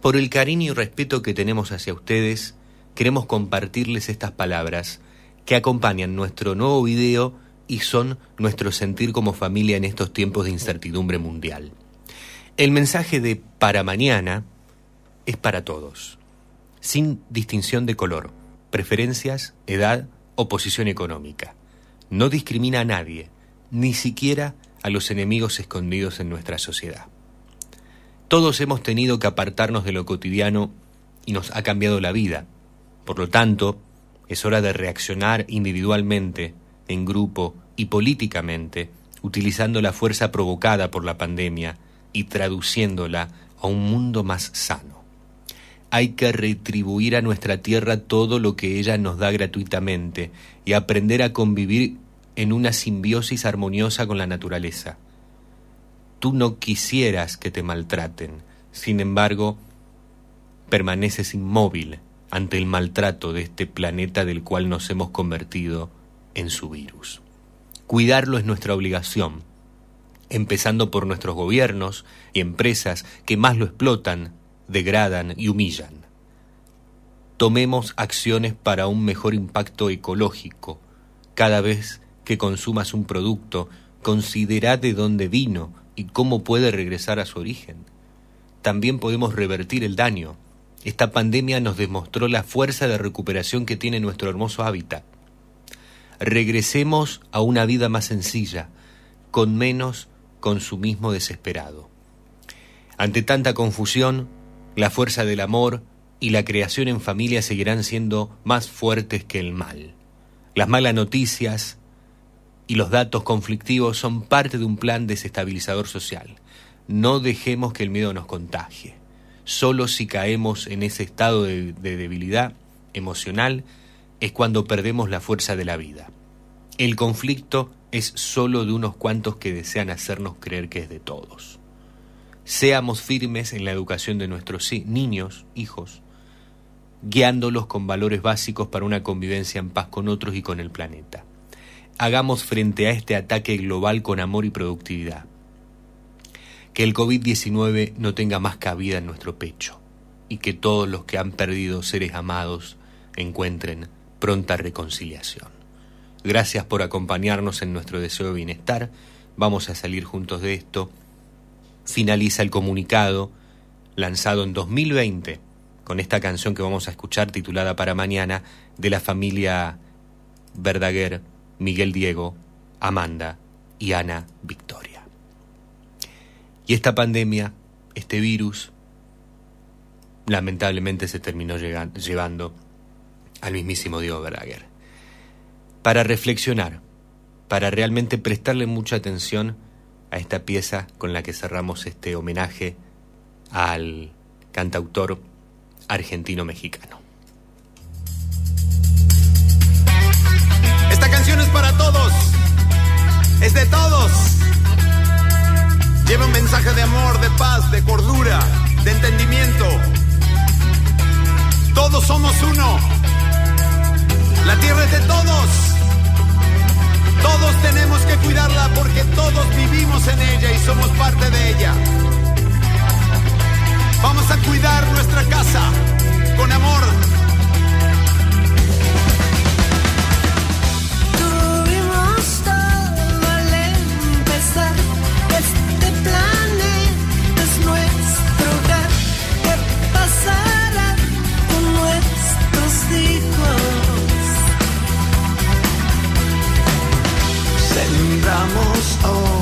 Por el cariño y respeto que tenemos hacia ustedes, queremos compartirles estas palabras que acompañan nuestro nuevo video y son nuestro sentir como familia en estos tiempos de incertidumbre mundial. El mensaje de para mañana es para todos, sin distinción de color, preferencias, edad o posición económica. No discrimina a nadie, ni siquiera a los enemigos escondidos en nuestra sociedad. Todos hemos tenido que apartarnos de lo cotidiano y nos ha cambiado la vida. Por lo tanto, es hora de reaccionar individualmente, en grupo y políticamente, utilizando la fuerza provocada por la pandemia y traduciéndola a un mundo más sano. Hay que retribuir a nuestra tierra todo lo que ella nos da gratuitamente y aprender a convivir en una simbiosis armoniosa con la naturaleza. Tú no quisieras que te maltraten, sin embargo, permaneces inmóvil ante el maltrato de este planeta del cual nos hemos convertido en su virus. Cuidarlo es nuestra obligación, empezando por nuestros gobiernos y empresas que más lo explotan, degradan y humillan. Tomemos acciones para un mejor impacto ecológico. Cada vez que consumas un producto, considera de dónde vino y cómo puede regresar a su origen. También podemos revertir el daño esta pandemia nos demostró la fuerza de recuperación que tiene nuestro hermoso hábitat. Regresemos a una vida más sencilla, con menos consumismo desesperado. Ante tanta confusión, la fuerza del amor y la creación en familia seguirán siendo más fuertes que el mal. Las malas noticias y los datos conflictivos son parte de un plan desestabilizador social. No dejemos que el miedo nos contagie. Solo si caemos en ese estado de, debilidad emocional es cuando perdemos la fuerza de la vida. El conflicto es solo de unos cuantos que desean hacernos creer que es de todos. Seamos firmes en la educación de nuestros niños, hijos, guiándolos con valores básicos para una convivencia en paz con otros y con el planeta. Hagamos frente a este ataque global con amor y productividad que el COVID-19 no tenga más cabida en nuestro pecho y que todos los que han perdido seres amados encuentren pronta reconciliación. Gracias por acompañarnos en nuestro deseo de bienestar. Vamos a salir juntos de esto. Finaliza el comunicado lanzado en 2020 con esta canción que vamos a escuchar titulada para mañana de la familia Verdaguer, Miguel Diego, Amanda y Ana Victoria. Y esta pandemia, este virus, lamentablemente se terminó llevando al mismísimo Diego Verdaguer. Para reflexionar, para realmente prestarle mucha atención a esta pieza con la que cerramos este homenaje al cantautor argentino-mexicano. Esta canción es para todos, es de todos. Lleva un mensaje de amor, de paz, de cordura, de entendimiento. Todos somos uno. La tierra es de todos. Todos tenemos que cuidarla porque todos vivimos en ella y somos parte de ella. Vamos a cuidar nuestra casa con amor, estamos hoy.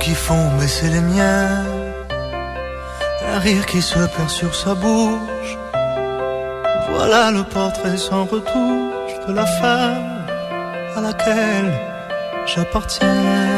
qui font baisser les miens. Un rire qui se perd sur sa bouche. Voilà le portrait sans retouche de la femme à laquelle j'appartiens.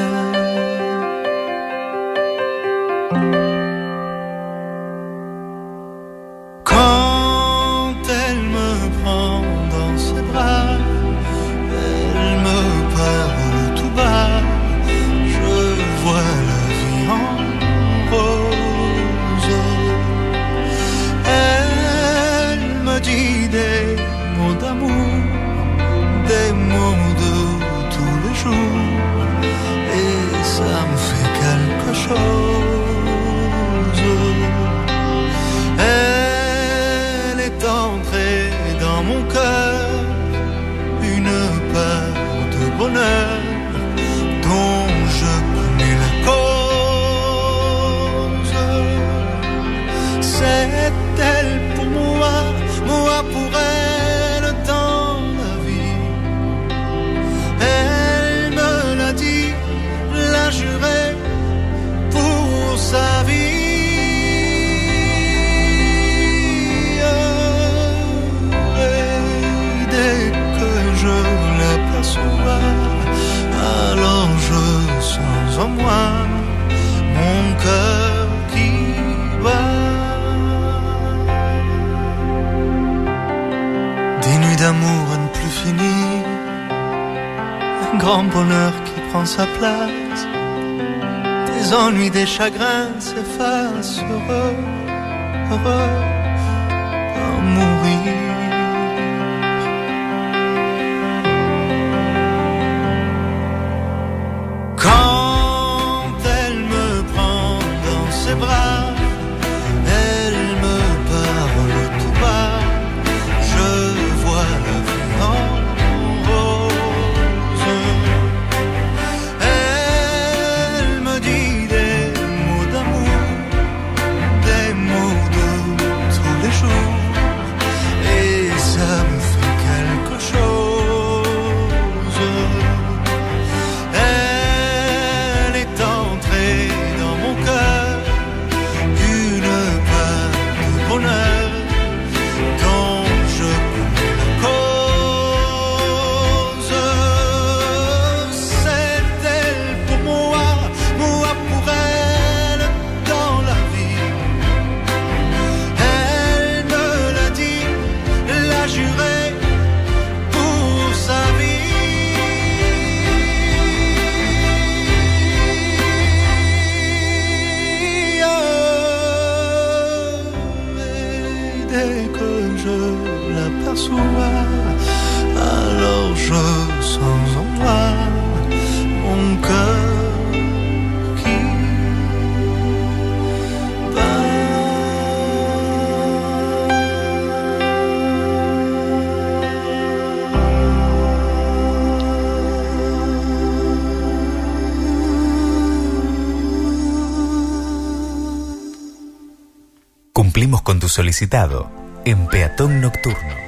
Solicitado en Peatón Nocturno.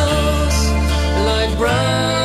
shadows like brown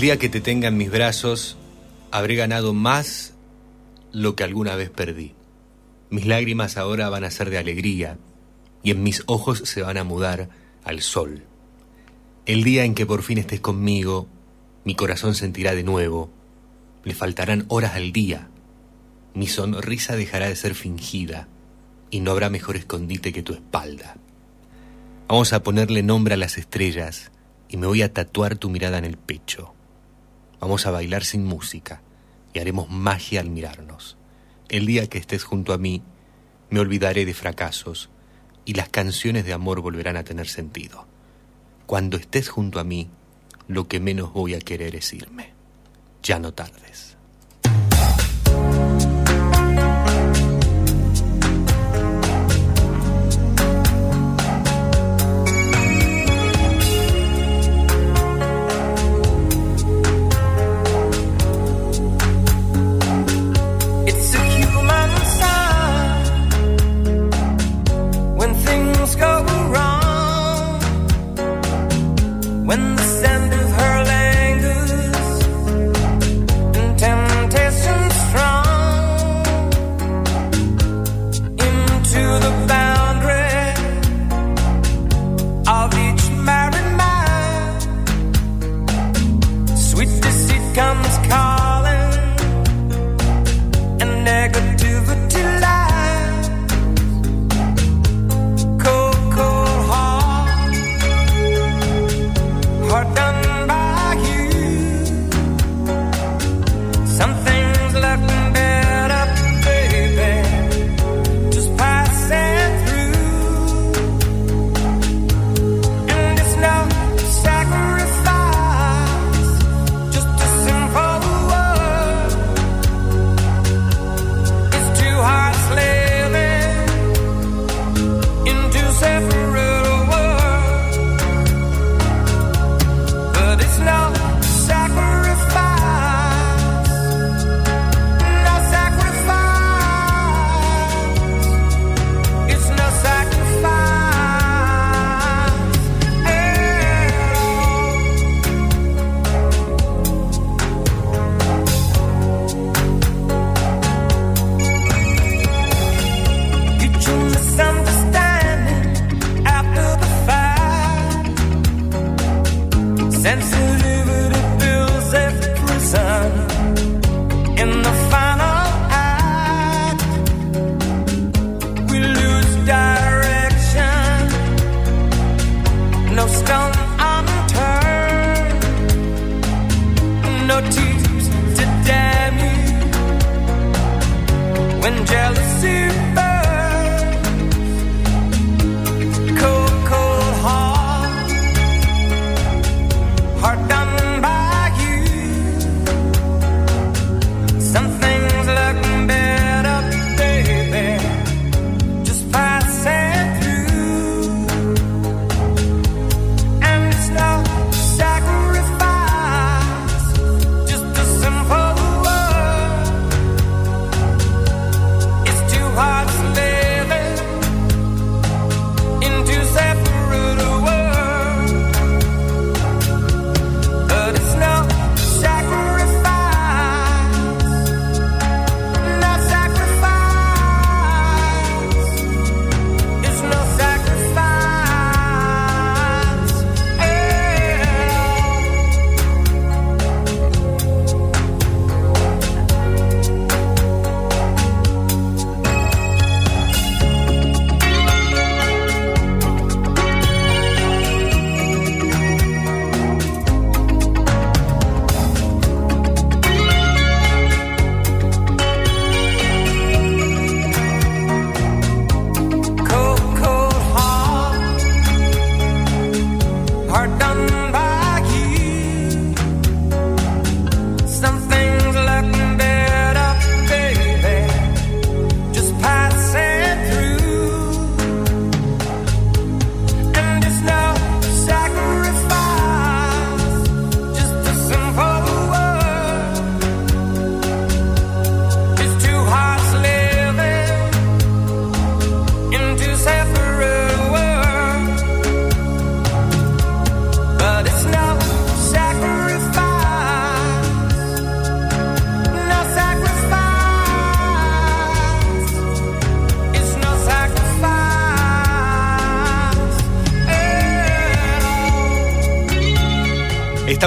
El día que te tenga en mis brazos, habré ganado más lo que alguna vez perdí. Mis lágrimas ahora van a ser de alegría y en mis ojos se van a mudar al sol. El día en que por fin estés conmigo, mi corazón sentirá de nuevo. Le faltarán horas al día. Mi sonrisa dejará de ser fingida y no habrá mejor escondite que tu espalda. Vamos a ponerle nombre a las estrellas y me voy a tatuar tu mirada en el pecho. Vamos a bailar sin música y haremos magia al mirarnos. El día que estés junto a mí, me olvidaré de fracasos y las canciones de amor volverán a tener sentido. Cuando estés junto a mí, lo que menos voy a querer es irme. Ya no tardes.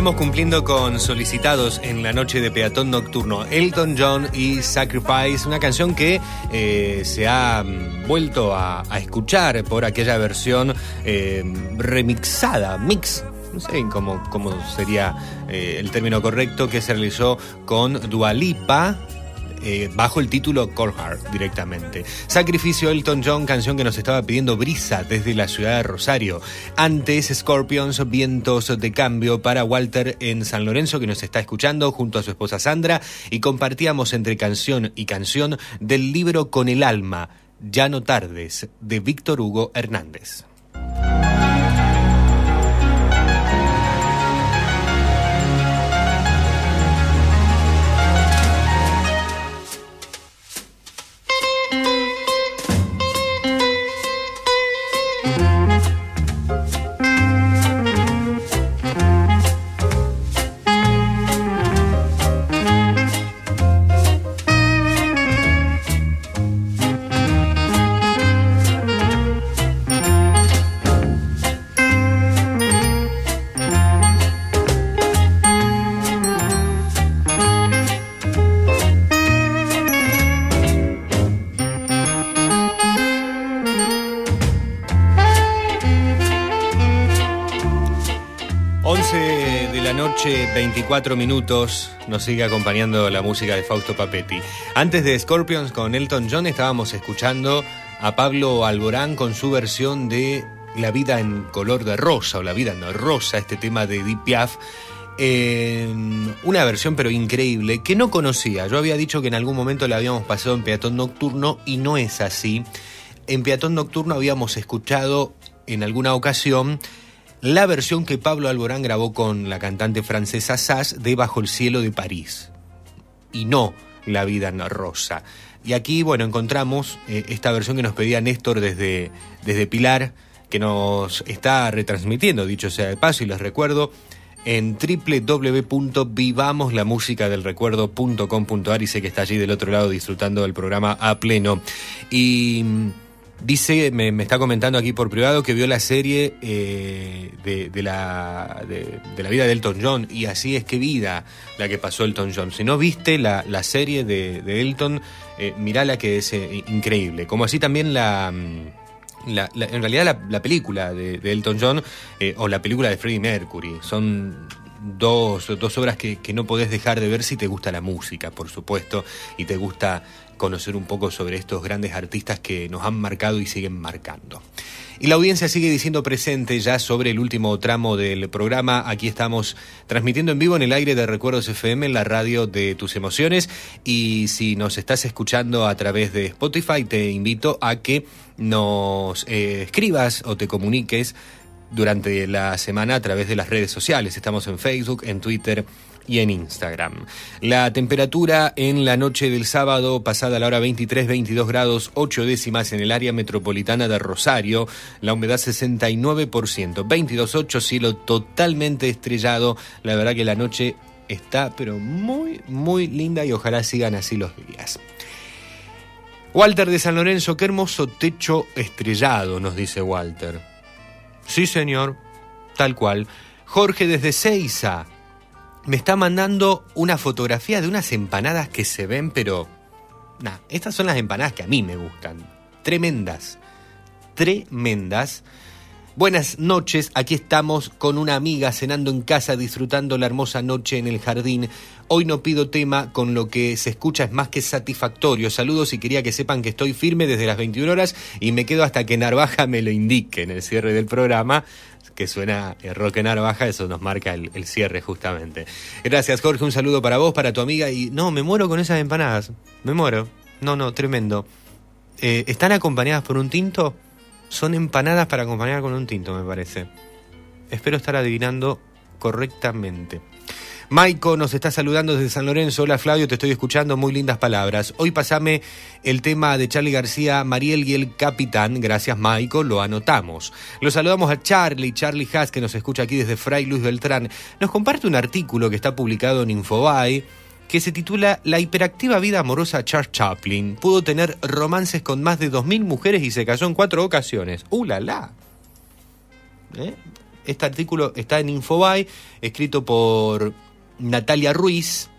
Estamos cumpliendo con solicitados en la noche de peatón nocturno Elton John y Sacrifice, una canción que eh, se ha mm, vuelto a, escuchar por aquella versión eh, remixada, mix. No sé cómo, cómo sería eh, el término correcto que se realizó con Dualipa, eh, bajo el título Cold Heart directamente. Sacrificio Elton John, canción que nos estaba pidiendo Brisa desde la ciudad de Rosario. Antes Scorpions, Vientos de Cambio para Walter en San Lorenzo que nos está escuchando junto a su esposa Sandra y compartíamos entre canción y canción del libro Con el alma, Ya no tardes, de Víctor Hugo Hernández. 24 minutos, nos sigue acompañando la música de Fausto Papetti. Antes de Scorpions con Elton John estábamos escuchando a Pablo Alborán con su versión de La vida en color de rosa o La vida en rosa, este tema de Deep Piaf. una versión pero increíble que no conocía. Yo había dicho que en algún momento la habíamos pasado en Peatón Nocturno y no es así. En Peatón Nocturno habíamos escuchado en alguna ocasión la versión que Pablo Alborán grabó con la cantante francesa Sass de Bajo el cielo de París. Y no La vida rosa. Y aquí, bueno, encontramos eh, esta versión que nos pedía Néstor desde, desde Pilar, que nos está retransmitiendo, dicho sea de paso, y les recuerdo, en www.vivamoslamusicadelrecuerdo.com.ar y sé que está allí del otro lado disfrutando del programa a pleno. Y mm, dice, me, está comentando aquí por privado que vio la serie eh, de, de la, de, la vida de Elton John y así es que vida la que pasó Elton John. Si no viste la, la serie de, de Elton, eh, mirala que es eh, increíble. Como así también la... mm, la- en realidad la, la película de, de Elton John eh, o la película de Freddie Mercury son dos, dos obras que, que no podés dejar de ver si te gusta la música, por supuesto, y te gusta conocer un poco sobre estos grandes artistas que nos han marcado y siguen marcando. Y la audiencia sigue diciendo presente ya sobre el último tramo del programa. Aquí estamos transmitiendo en vivo en el aire de Recuerdos FM, en la radio de tus emociones. Y si nos estás escuchando a través de Spotify, te invito a que nos eh, escribas o te comuniques durante la semana a través de las redes sociales. Estamos en Facebook, en Twitter y en Instagram. La temperatura en la noche del sábado, pasada la hora 23, 22 grados 8 décimas en el área metropolitana de Rosario, la humedad 69%, 22.8, cielo totalmente estrellado. La verdad que la noche está pero muy, muy linda y ojalá sigan así los días. Walter de San Lorenzo, qué hermoso techo estrellado, nos dice Walter. Sí, señor, tal cual. Jorge desde Seiza me está mandando una fotografía de unas empanadas que se ven, pero... Nah, estas son las empanadas que a mí me gustan. Tremendas. Tremendas. Buenas noches, aquí estamos con una amiga cenando en casa, disfrutando la hermosa noche en el jardín. Hoy no pido tema, con lo que se escucha es más que satisfactorio. Saludos y quería que sepan que estoy firme desde las 21 horas y me quedo hasta que Narvaja me lo indique en el cierre del programa que suena eh, rock en eso nos marca el, el cierre justamente. Gracias Jorge, un saludo para vos, para tu amiga y no, me muero con esas empanadas, me muero. No, no, tremendo. Eh, ¿Están acompañadas por un tinto? Son empanadas para acompañar con un tinto, me parece. Espero estar adivinando correctamente. Maiko nos está saludando desde San Lorenzo. Hola Flavio, te estoy escuchando. Muy lindas palabras. Hoy pasame el tema de Charlie García, Mariel y el Capitán. Gracias Maiko, lo anotamos. Lo saludamos a Charlie, Charlie Haas, que nos escucha aquí desde Fray Luis Beltrán. Nos comparte un artículo que está publicado en Infobae que se titula La hiperactiva vida amorosa Charles Chaplin. Pudo tener romances con más de 2.000 mujeres y se casó en cuatro ocasiones. ¡Uh! ¿Eh? Este artículo está en Infobae, escrito por Natalia Ruiz.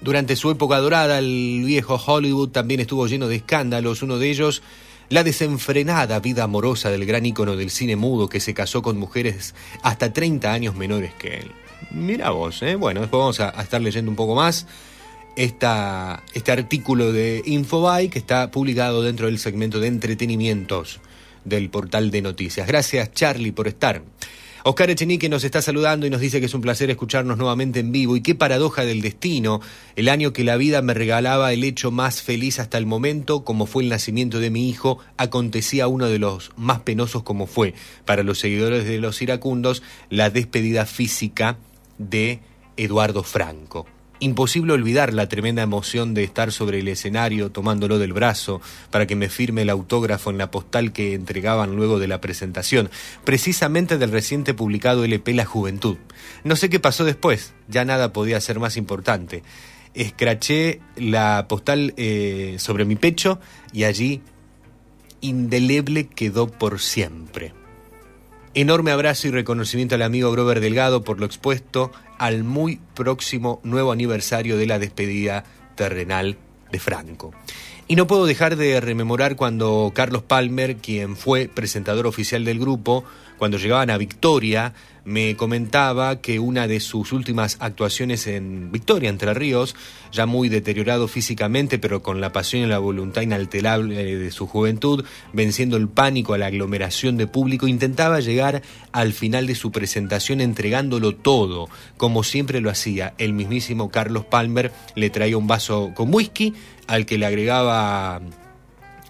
Durante su época dorada, el viejo Hollywood también estuvo lleno de escándalos. Uno de ellos, la desenfrenada vida amorosa del gran ícono del cine mudo que se casó con mujeres hasta 30 años menores que él. Mira vos, ¿eh? Bueno, después vamos a, estar leyendo un poco más este artículo de Infobae que está publicado dentro del segmento de entretenimientos del portal de noticias. Gracias, Charlie, por estar. Oscar Echenique nos está saludando y nos dice que es un placer escucharnos nuevamente en vivo. Y qué paradoja del destino, el año que la vida me regalaba el hecho más feliz hasta el momento, como fue el nacimiento de mi hijo, acontecía uno de los más penosos como fue, para los seguidores de los iracundos, la despedida física de Eduardo Franco. Imposible olvidar la tremenda emoción de estar sobre el escenario tomándolo del brazo para que me firme el autógrafo en la postal que entregaban luego de la presentación, precisamente del reciente publicado LP La Juventud. No sé qué pasó después, ya nada podía ser más importante. Escraché la postal eh, sobre mi pecho y allí indeleble quedó por siempre. Enorme abrazo y reconocimiento al amigo Grover Delgado por lo expuesto al muy próximo nuevo aniversario de la despedida terrenal de Franco. Y no puedo dejar de rememorar cuando Carlos Palmer, quien fue presentador oficial del grupo, cuando llegaban a Victoria, me comentaba que una de sus últimas actuaciones en Victoria, Entre Ríos, ya muy deteriorado físicamente, pero con la pasión y la voluntad inalterable de su juventud, venciendo el pánico a la aglomeración de público, intentaba llegar al final de su presentación entregándolo todo, como siempre lo hacía. El mismísimo Carlos Palmer le traía un vaso con whisky, al que le agregaba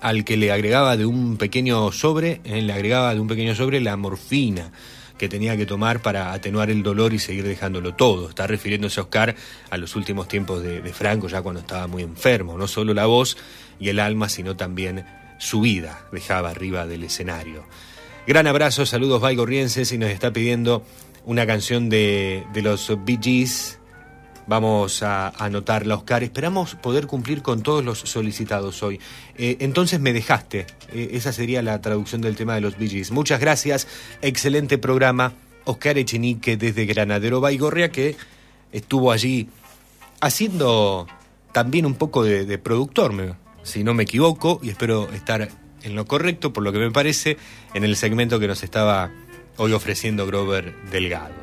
al que le agregaba de un pequeño sobre, eh, le agregaba de un pequeño sobre la morfina que tenía que tomar para atenuar el dolor y seguir dejándolo todo. Está refiriéndose Oscar a los últimos tiempos de, Franco, ya cuando estaba muy enfermo. No solo la voz y el alma, sino también su vida dejaba arriba del escenario. Gran abrazo, saludos Vaigorrienses y nos está pidiendo una canción de, de los Bee Gees. Vamos a anotarla, Oscar. Esperamos poder cumplir con todos los solicitados hoy. Eh, entonces me dejaste. Eh, esa sería la traducción del tema de los Gees. Muchas gracias. Excelente programa. Oscar Echenique desde Granadero Baigorria, que estuvo allí haciendo también un poco de, productor, si no me equivoco, y espero estar en lo correcto, por lo que me parece, en el segmento que nos estaba hoy ofreciendo Grover Delgado.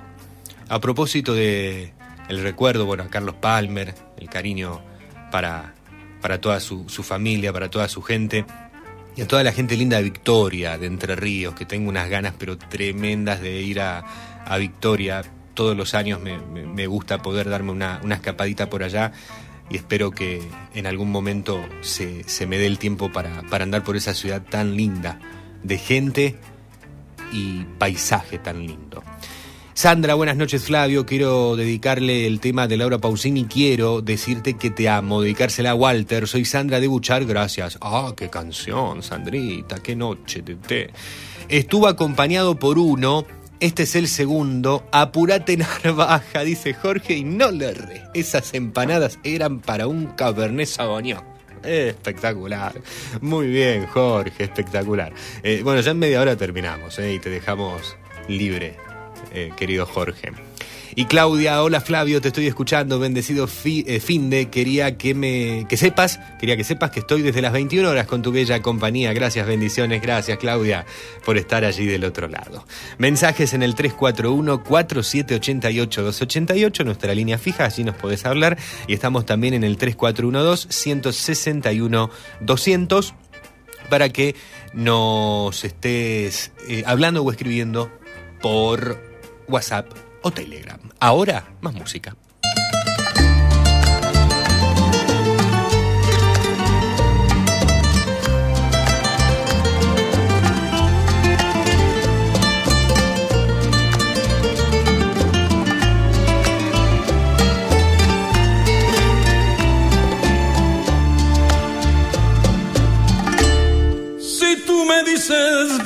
A propósito de el recuerdo, bueno, a Carlos Palmer, el cariño para, para toda su, su familia, para toda su gente, y a toda la gente linda de Victoria, de Entre Ríos, que tengo unas ganas pero tremendas de ir a, a Victoria. Todos los años me, me- gusta poder darme una, una escapadita por allá y espero que en algún momento se, se me dé el tiempo para, para andar por esa ciudad tan linda, de gente y paisaje tan lindo. Sandra, buenas noches Flavio, quiero dedicarle el tema de Laura Pausini, quiero decirte que te amo, dedicársela a Walter, soy Sandra de Buchar, gracias. Ah, qué canción, Sandrita, qué noche de. Estuvo acompañado por uno, este es el segundo, apurate Narvaja, dice Jorge, y no le erré, esas empanadas eran para un Cabernet Sauvignon. Espectacular. Muy bien, Jorge, espectacular. Eh, bueno, ya en media hora terminamos eh, y te dejamos libre, eh, querido Jorge. Y Claudia, hola Flavio, te estoy escuchando, bendecido fi- eh, fin de, quería que me que sepas, quería que sepas que estoy desde las 21 horas con tu bella compañía. Gracias, bendiciones, gracias Claudia por estar allí del otro lado. Mensajes en el 341 4788 288, nuestra línea fija, allí nos podés hablar y estamos también en el 3412 161 200 para que nos estés eh, hablando o escribiendo por WhatsApp o Telegram. Ahora, más música. Si tú me dices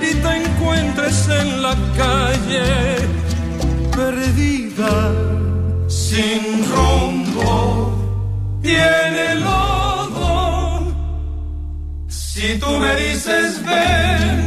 y te encuentres en la calle perdida, sin rumbo y en el lodo. Si tú me dices ven,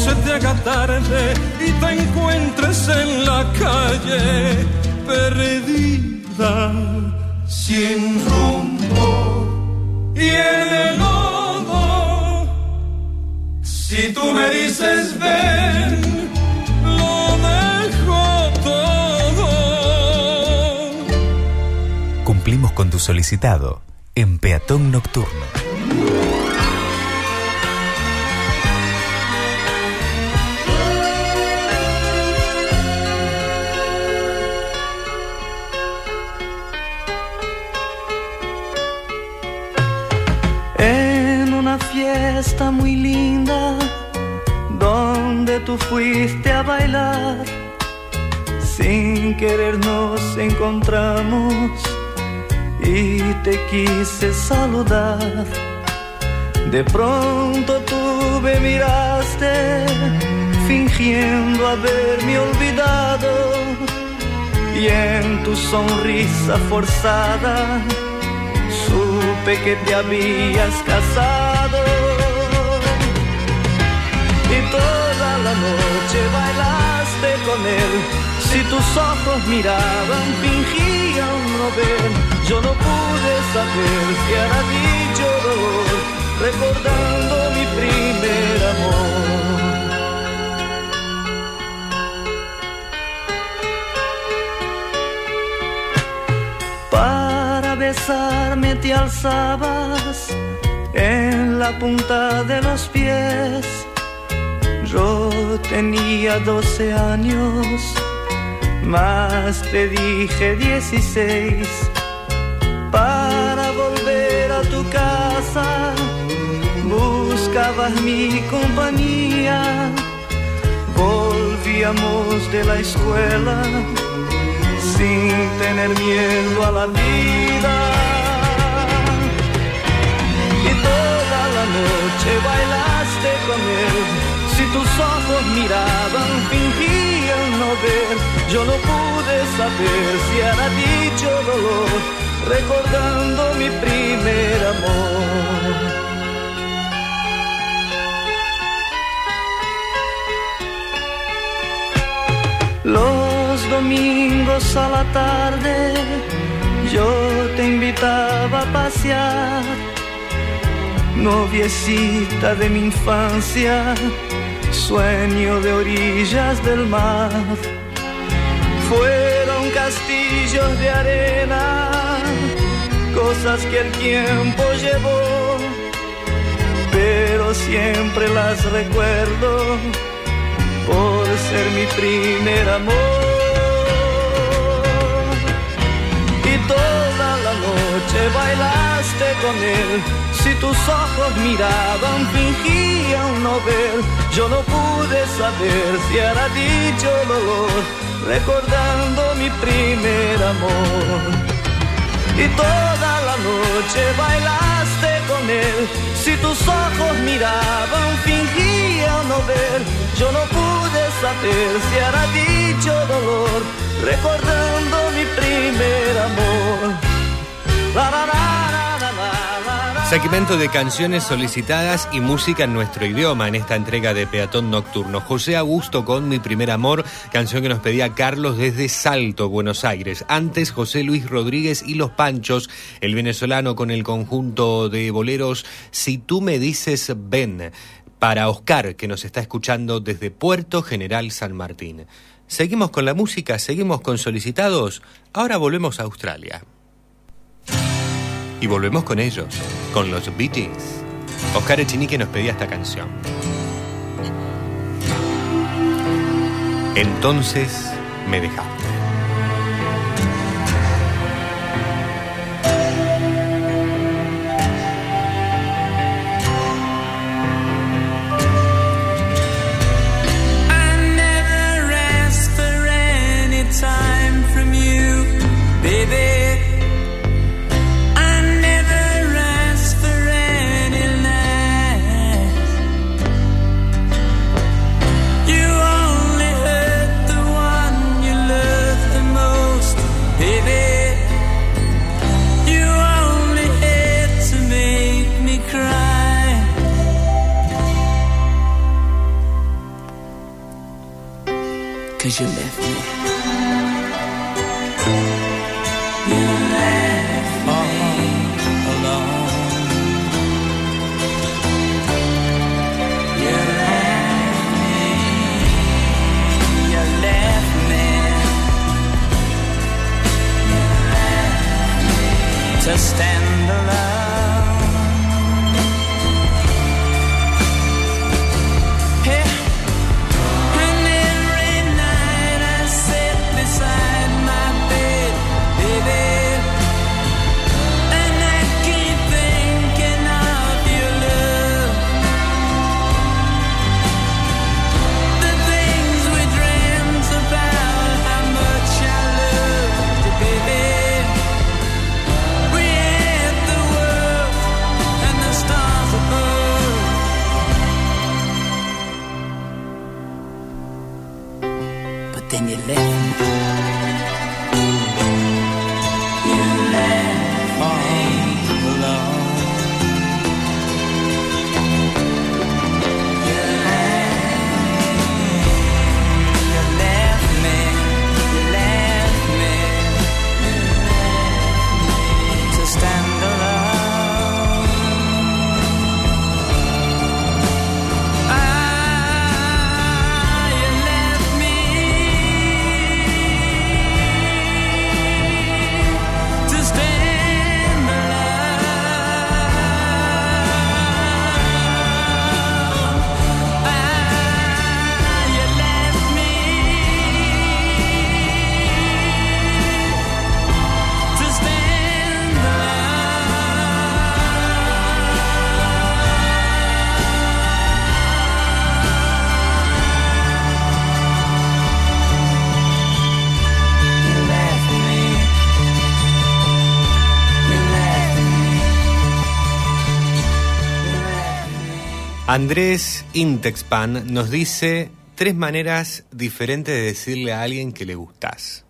se te haga tarde y te encuentres en la calle perdida, sin rumbo y en el lodo. Si tú me dices ven, lo dejo todo. Cumplimos con tu solicitado en Peatón Nocturno. Fiesta muy linda, donde tú fuiste a bailar, sin querer nos encontramos y te quise saludar. De pronto tú me miraste, fingiendo haberme olvidado, y en tu sonrisa forzada supe que te habías casado. Tus ojos miraban, fingían no ver. Yo no pude saber si era dicho dolor, recordando mi primer amor. Para besarme te alzabas en la punta de los pies. Yo tenía 12 años, más te dije 16. Para volver a tu casa, buscabas mi compañía. Volvíamos de la escuela sin tener miedo a la vida. Y toda la noche bailaste con él. Si tus ojos miraban, fingían Yo no pude saber si era dicho dolor, recordando mi primer amor. Los domingos a la tarde yo te invitaba a pasear, noviecita de mi infancia, sueño de orillas del mar. Fueron castillos de arena, cosas que el tiempo llevó, yo siempre las recuerdo por ser mi primer amor. Y toda la noche bailaste con él. Si tus ojos miraban, fingían no ver. Yo no pude saber si era dicho dolor, recordando mi primer amor. Y toda la noche bailaste con él. Si tus ojos miraban, fingían no ver. Yo no pude saber si era dicho dolor, recordando mi primer amor. La, la, la. Segmento de canciones solicitadas y música en nuestro idioma en esta entrega de Peatón Nocturno. José Augusto con Mi Primer Amor, canción que nos pedía Carlos desde Salto, Buenos Aires. Antes José Luis Rodríguez y Los Panchos, el venezolano con el conjunto de boleros Si tú me dices ven, para Oscar que nos está escuchando desde Puerto General San Martín. Seguimos con la música, seguimos con solicitados. Ahora volvemos a Australia. Y volvemos con ellos, con los Bee Gees. Oscar Echenique nos pedía esta canción. Entonces me dejaste. Cause you left me. You left me alone. You left me. You left me. You left me to stand Andrés Intexpan nos dice tres maneras diferentes de decirle a alguien que le gustás.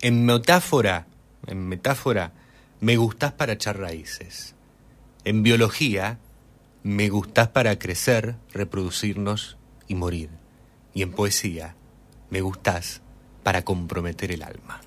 En metáfora, en metáfora, me gustás para echar raíces. En biología, me gustás para crecer, reproducirnos y morir. Y en poesía, me gustás para comprometer el alma.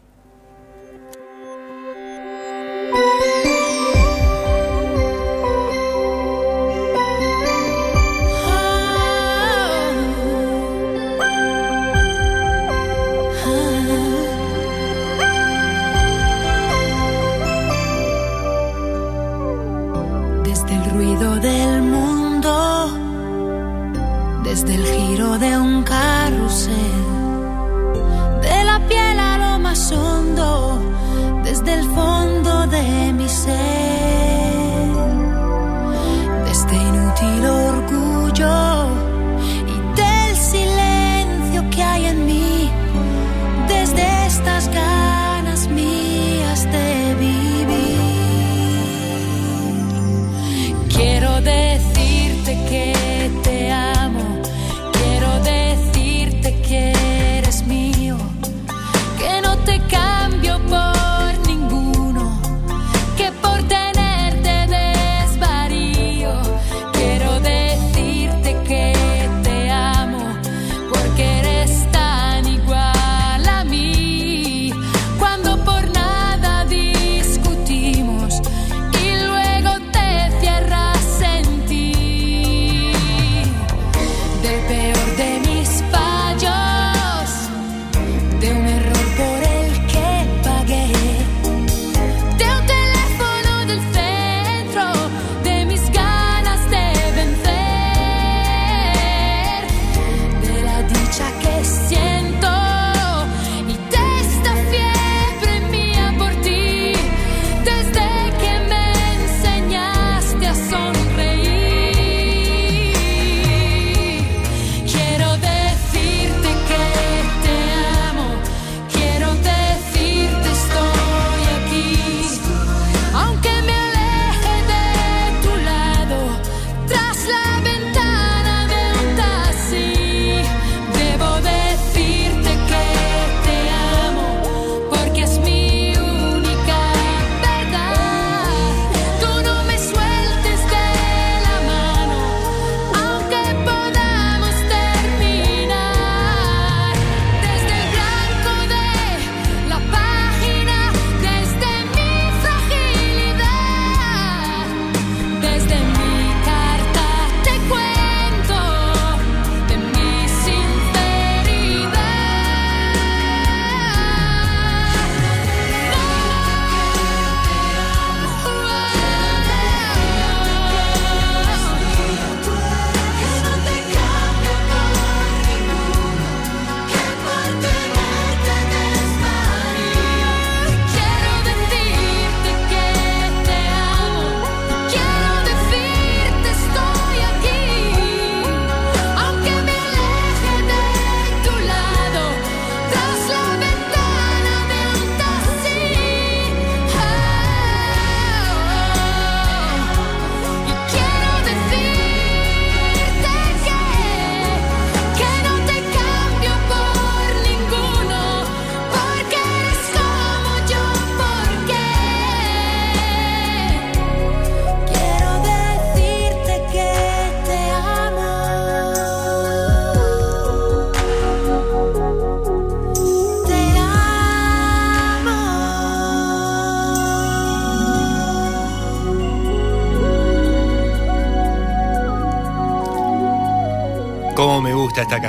Desde el ruido del mundo, desde el giro de un carrusel, de la piel a lo más hondo, desde el fondo de mi ser, desde este inútil orgullo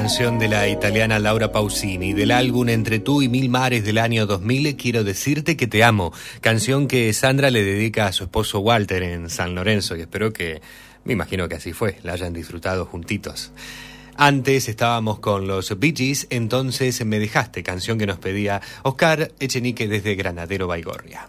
canción de la italiana Laura Pausini del álbum Entre tú y mil mares del año 2000, Quiero decirte que te amo, canción que Sandra le dedica a su esposo Walter en San Lorenzo y espero que, me imagino que así fue, la hayan disfrutado juntitos. Antes estábamos con los Bee Gees, entonces me dejaste canción que nos pedía Oscar Echenique desde Granadero Baigorria.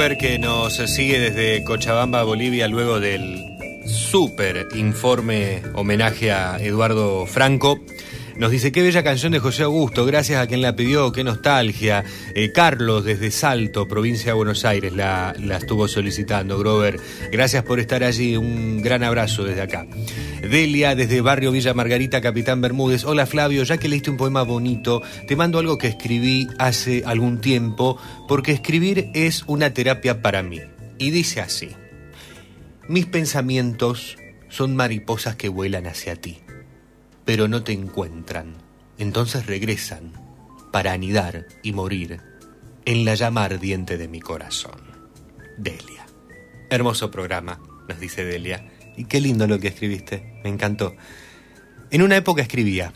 Robert que nos sigue desde Cochabamba, Bolivia, luego del súper informe homenaje a Eduardo Franco. Nos dice, qué bella canción de José Augusto, gracias a quien la pidió, qué nostalgia. Eh, Carlos desde Salto, provincia de Buenos Aires, la, la estuvo solicitando, Grover. Gracias por estar allí, un gran abrazo desde acá. Delia, desde Barrio Villa Margarita, Capitán Bermúdez. Hola Flavio, ya que leíste un poema bonito, te mando algo que escribí hace algún tiempo, porque escribir es una terapia para mí. Y dice así, mis pensamientos son mariposas que vuelan hacia ti pero no te encuentran. Entonces regresan para anidar y morir en la llama ardiente de mi corazón. Delia. Hermoso programa, nos dice Delia. Y qué lindo lo que escribiste, me encantó. En una época escribía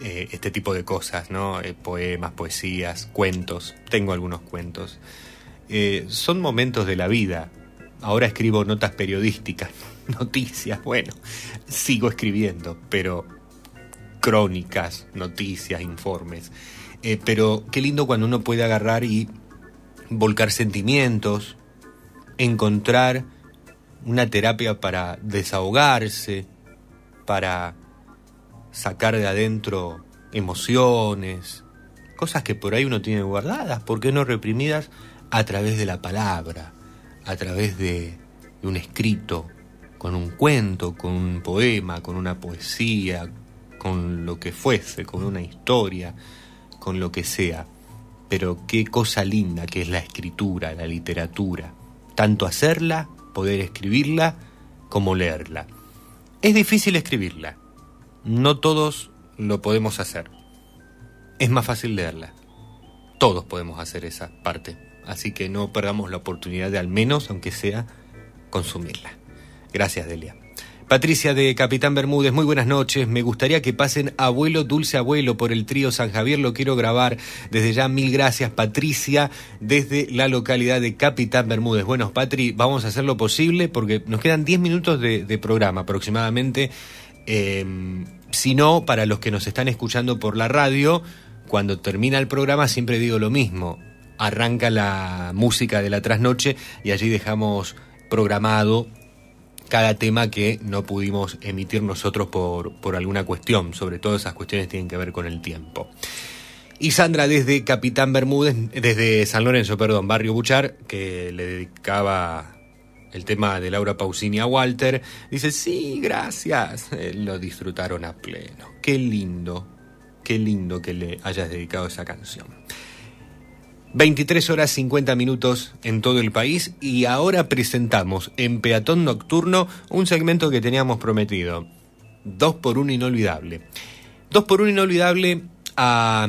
eh, este tipo de cosas, ¿no? Eh, poemas, poesías, cuentos. Tengo algunos cuentos. Eh, son momentos de la vida. Ahora escribo notas periodísticas, noticias. Bueno, sigo escribiendo, pero crónicas, noticias, informes. Pero qué lindo cuando uno puede agarrar y volcar sentimientos, encontrar una terapia para desahogarse, para sacar de adentro emociones, cosas que por ahí uno tiene guardadas, ¿por qué no reprimidas? A través de la palabra, a través de, de un escrito, con un cuento, con un poema, con una poesía, con lo que fuese, con una historia, con lo que sea. Pero qué cosa linda que es la escritura, la literatura. Tanto hacerla, poder escribirla, como leerla. Es difícil escribirla. No todos lo podemos hacer. Es más fácil leerla. Todos podemos hacer esa parte. Así que no perdamos la oportunidad de al menos, aunque sea, consumirla. Gracias, Delia. Patricia de Capitán Bermúdez, muy buenas noches. Me gustaría que pasen Abuelo Dulce Abuelo por el trío San Javier. Lo quiero grabar. Desde ya, mil gracias, Patricia, desde la localidad de Capitán Bermúdez. Bueno, Patri, vamos a hacer lo posible porque nos quedan 10 minutos de, programa aproximadamente. Eh, si no, para los que nos están escuchando por la radio, cuando termina el programa siempre digo lo mismo. Arranca la música de la trasnoche y allí dejamos programado cada tema que no pudimos emitir nosotros por, por alguna cuestión. Sobre todo esas cuestiones tienen que ver con el tiempo. Y Sandra desde Capitán Bermúdez, desde San Lorenzo, perdón, Barrio Buchar, que le dedicaba el tema de Laura Pausini a Walter, dice, sí, gracias, Eh, lo disfrutaron a pleno. Qué lindo, qué lindo que le hayas dedicado esa canción. 23 horas 50 minutos en todo el país y ahora presentamos en Peatón Nocturno un segmento que teníamos prometido. Dos por uno inolvidable. Dos por uno inolvidable a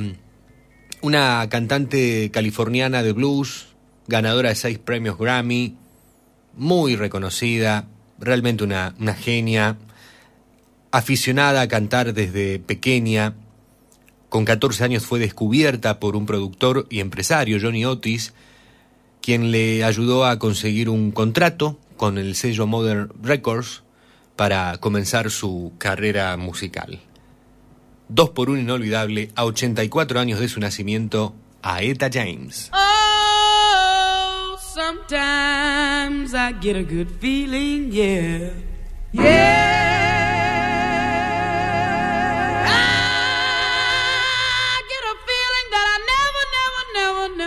una cantante californiana de blues, ganadora de seis premios Grammy, muy reconocida, realmente una, una genia, aficionada a cantar desde pequeña, con 14 años fue descubierta por un productor y empresario, Johnny Otis, quien le ayudó a conseguir un contrato con el sello Modern Records para comenzar su carrera musical. Dos por un inolvidable, a 84 años de su nacimiento, a Eta James. Oh, sometimes I get a good feeling, yeah. Yeah.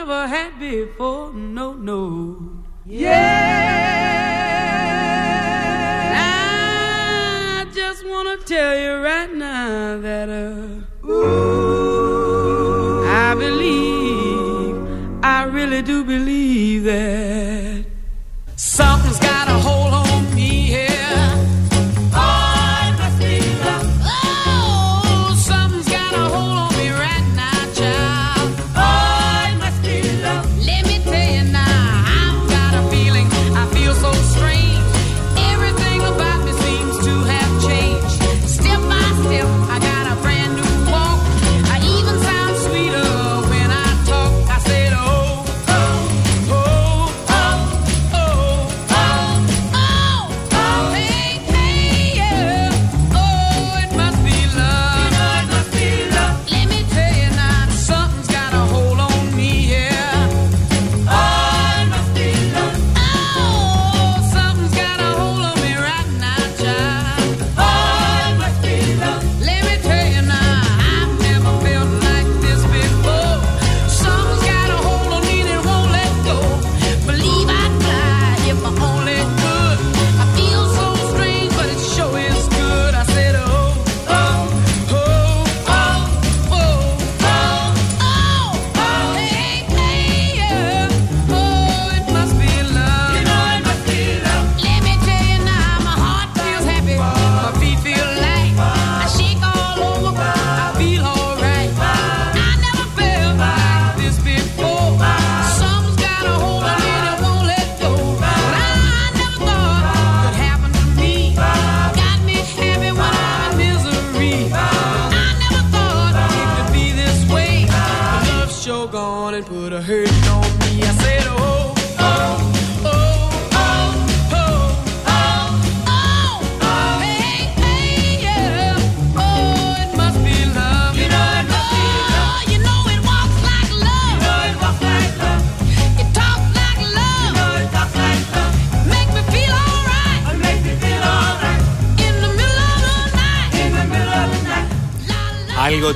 Never, had before. No, no. Yeah. I just want to tell you right now that, uh, ooh, I believe, I really do believe that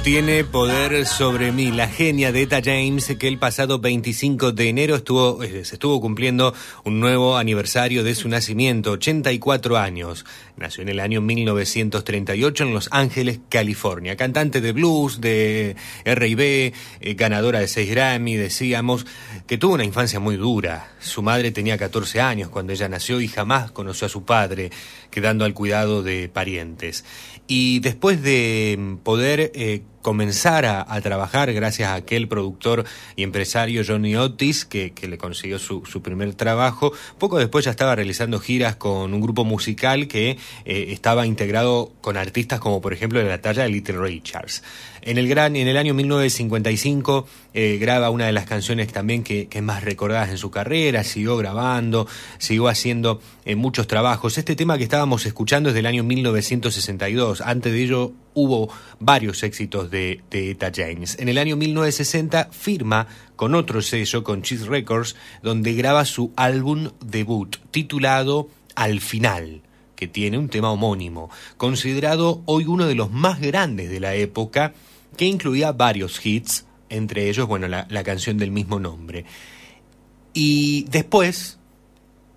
tiene poder sobre mí. La genia de Eta James, que el pasado 25 de enero estuvo, eh, se estuvo cumpliendo un nuevo aniversario de su nacimiento, 84 años. Nació en el año 1938 en Los Ángeles, California. Cantante de blues, de R&B, eh, ganadora de 6 Grammy, decíamos, que tuvo una infancia muy dura. Su madre tenía 14 años cuando ella nació y jamás conoció a su padre, quedando al cuidado de parientes. Y después de poder eh, comenzar a, trabajar gracias a aquel productor y empresario Johnny Otis, que, le consiguió su, su primer trabajo, poco después ya estaba realizando giras con un grupo musical que eh, estaba integrado con artistas como por ejemplo de la talla de Little Richards. En el, gran, en el año 1955 eh, graba una de las canciones también que, que más recordadas en su carrera, siguió grabando, siguió haciendo eh, muchos trabajos. Este tema que estábamos escuchando es del año 1962, antes de ello hubo varios éxitos de, de Eta James. En el año 1960 firma con otro sello, con Cheese Records, donde graba su álbum debut titulado Al Final que tiene un tema homónimo, considerado hoy uno de los más grandes de la época, que incluía varios hits, entre ellos, bueno, la, la canción del mismo nombre. Y después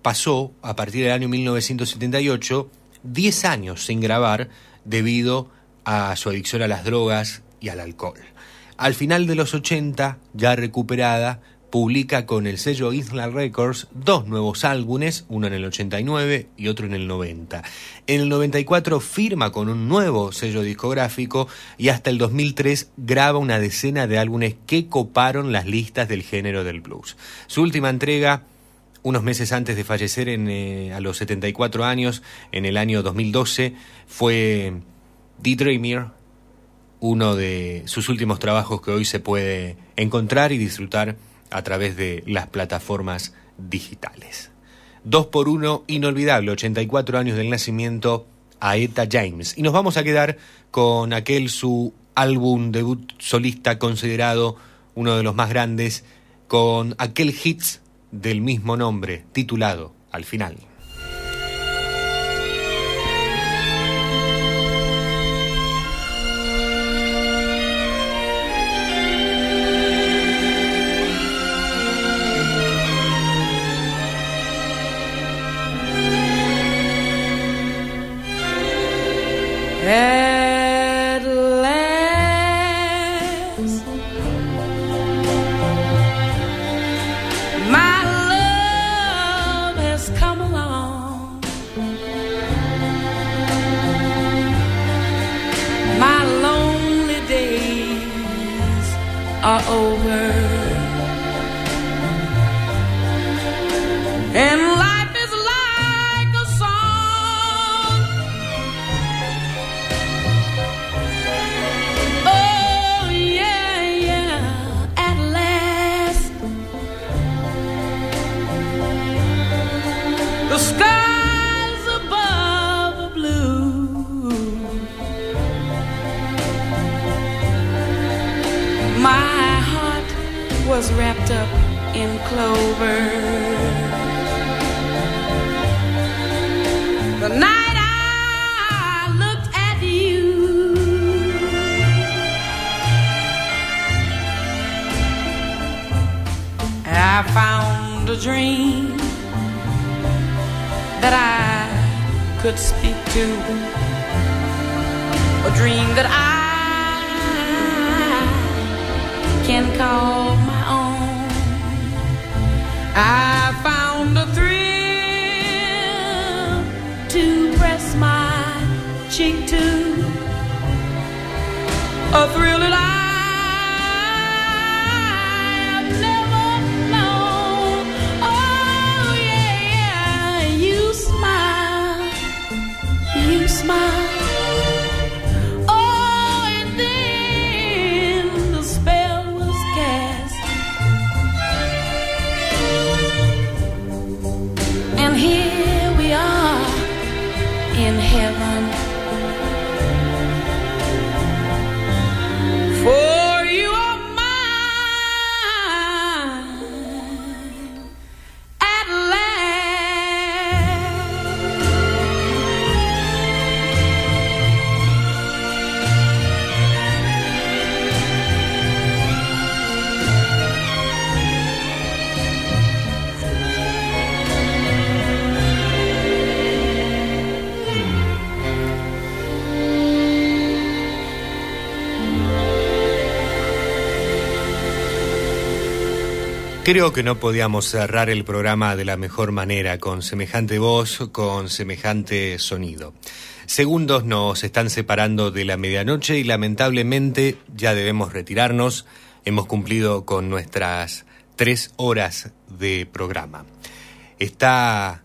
pasó, a partir del año 1978, 10 años sin grabar debido a su adicción a las drogas y al alcohol. Al final de los 80, ya recuperada, publica con el sello Isla Records dos nuevos álbumes, uno en el 89 y otro en el 90. En el 94 firma con un nuevo sello discográfico y hasta el 2003 graba una decena de álbumes que coparon las listas del género del blues. Su última entrega unos meses antes de fallecer en, eh, a los 74 años, en el año 2012, fue The Dreamer, uno de sus últimos trabajos que hoy se puede encontrar y disfrutar a través de las plataformas digitales. Dos por uno, inolvidable, 84 años del nacimiento a Eta James. Y nos vamos a quedar con aquel su álbum debut solista considerado uno de los más grandes, con aquel hits del mismo nombre, titulado Al final. In heaven. Creo que no podíamos cerrar el programa de la mejor manera, con semejante voz, con semejante sonido. Segundos nos están separando de la medianoche y lamentablemente ya debemos retirarnos. Hemos cumplido con nuestras tres horas de programa. Está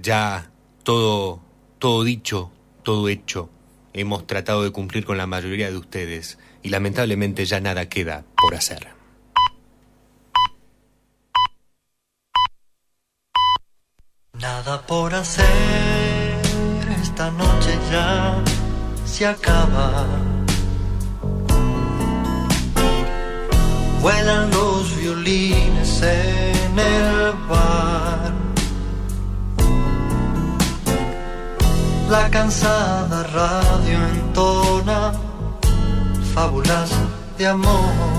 ya todo, todo dicho, todo hecho. Hemos tratado de cumplir con la mayoría de ustedes y lamentablemente ya nada queda por hacer. Nada por hacer, esta noche ya se acaba. Vuelan los violines en el bar. La cansada radio entona fábulas de amor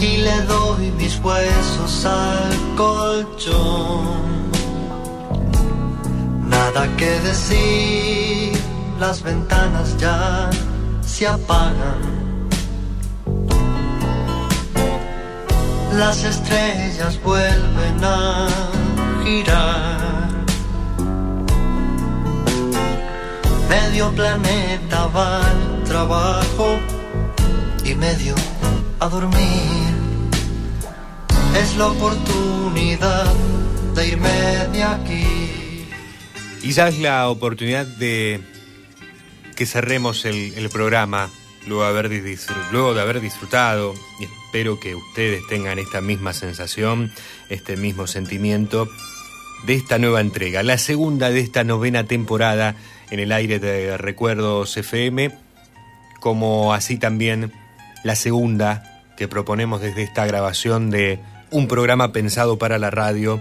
y le doy mis huesos al colchón. Nada que decir, las ventanas ya se apagan. Las estrellas vuelven a girar. Medio planeta va al trabajo y medio a dormir. Es la oportunidad de irme de aquí. Es la oportunidad de que cerremos el, programa luego de haber disfrutado y espero que ustedes tengan esta misma sensación, este mismo sentimiento de esta nueva entrega, la segunda de esta novena temporada en el aire de Recuerdos FM, como así también la segunda que proponemos desde esta grabación de un programa pensado para la radio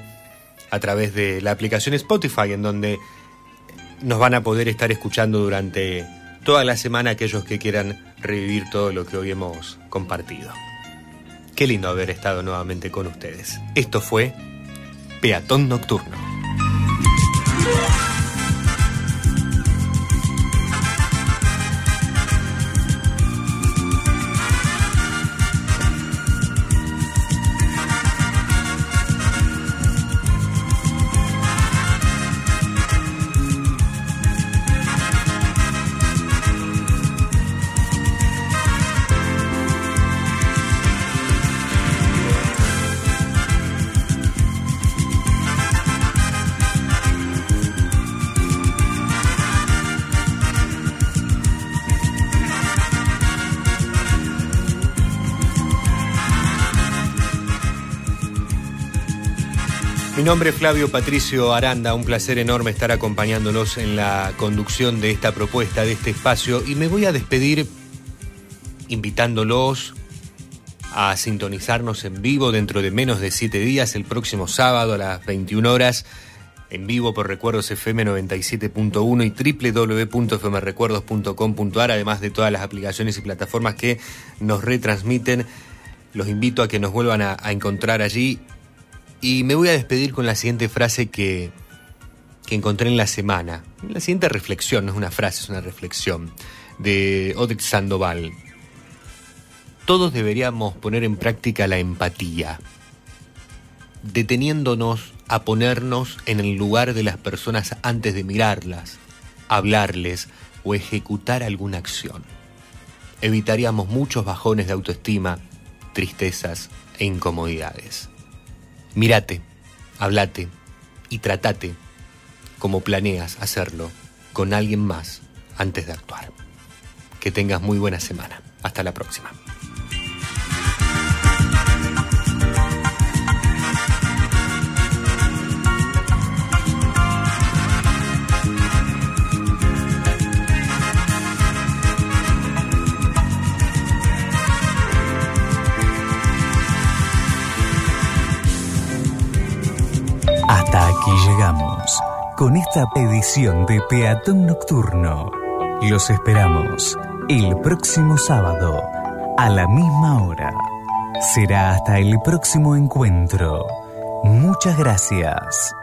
a través de la aplicación Spotify, en donde nos van a poder estar escuchando durante toda la semana aquellos que quieran revivir todo lo que hoy hemos compartido. Qué lindo haber estado nuevamente con ustedes. Esto fue Peatón Nocturno. Mi nombre es Flavio Patricio Aranda, un placer enorme estar acompañándolos en la conducción de esta propuesta, de este espacio, y me voy a despedir invitándolos a sintonizarnos en vivo dentro de menos de siete días, el próximo sábado a las 21 horas, en vivo por Recuerdos FM 97.1 y www.fmrecuerdos.com.ar, además de todas las aplicaciones y plataformas que nos retransmiten. Los invito a que nos vuelvan a, a encontrar allí y me voy a despedir con la siguiente frase que, que encontré en la semana. La siguiente reflexión, no es una frase, es una reflexión, de Odette Sandoval. Todos deberíamos poner en práctica la empatía, deteniéndonos a ponernos en el lugar de las personas antes de mirarlas, hablarles o ejecutar alguna acción. Evitaríamos muchos bajones de autoestima, tristezas e incomodidades. Mírate, hablate y tratate como planeas hacerlo con alguien más antes de actuar. Que tengas muy buena semana. Hasta la próxima. Con esta edición de Peatón Nocturno. Los esperamos el próximo sábado a la misma hora. Será hasta el próximo encuentro. Muchas gracias.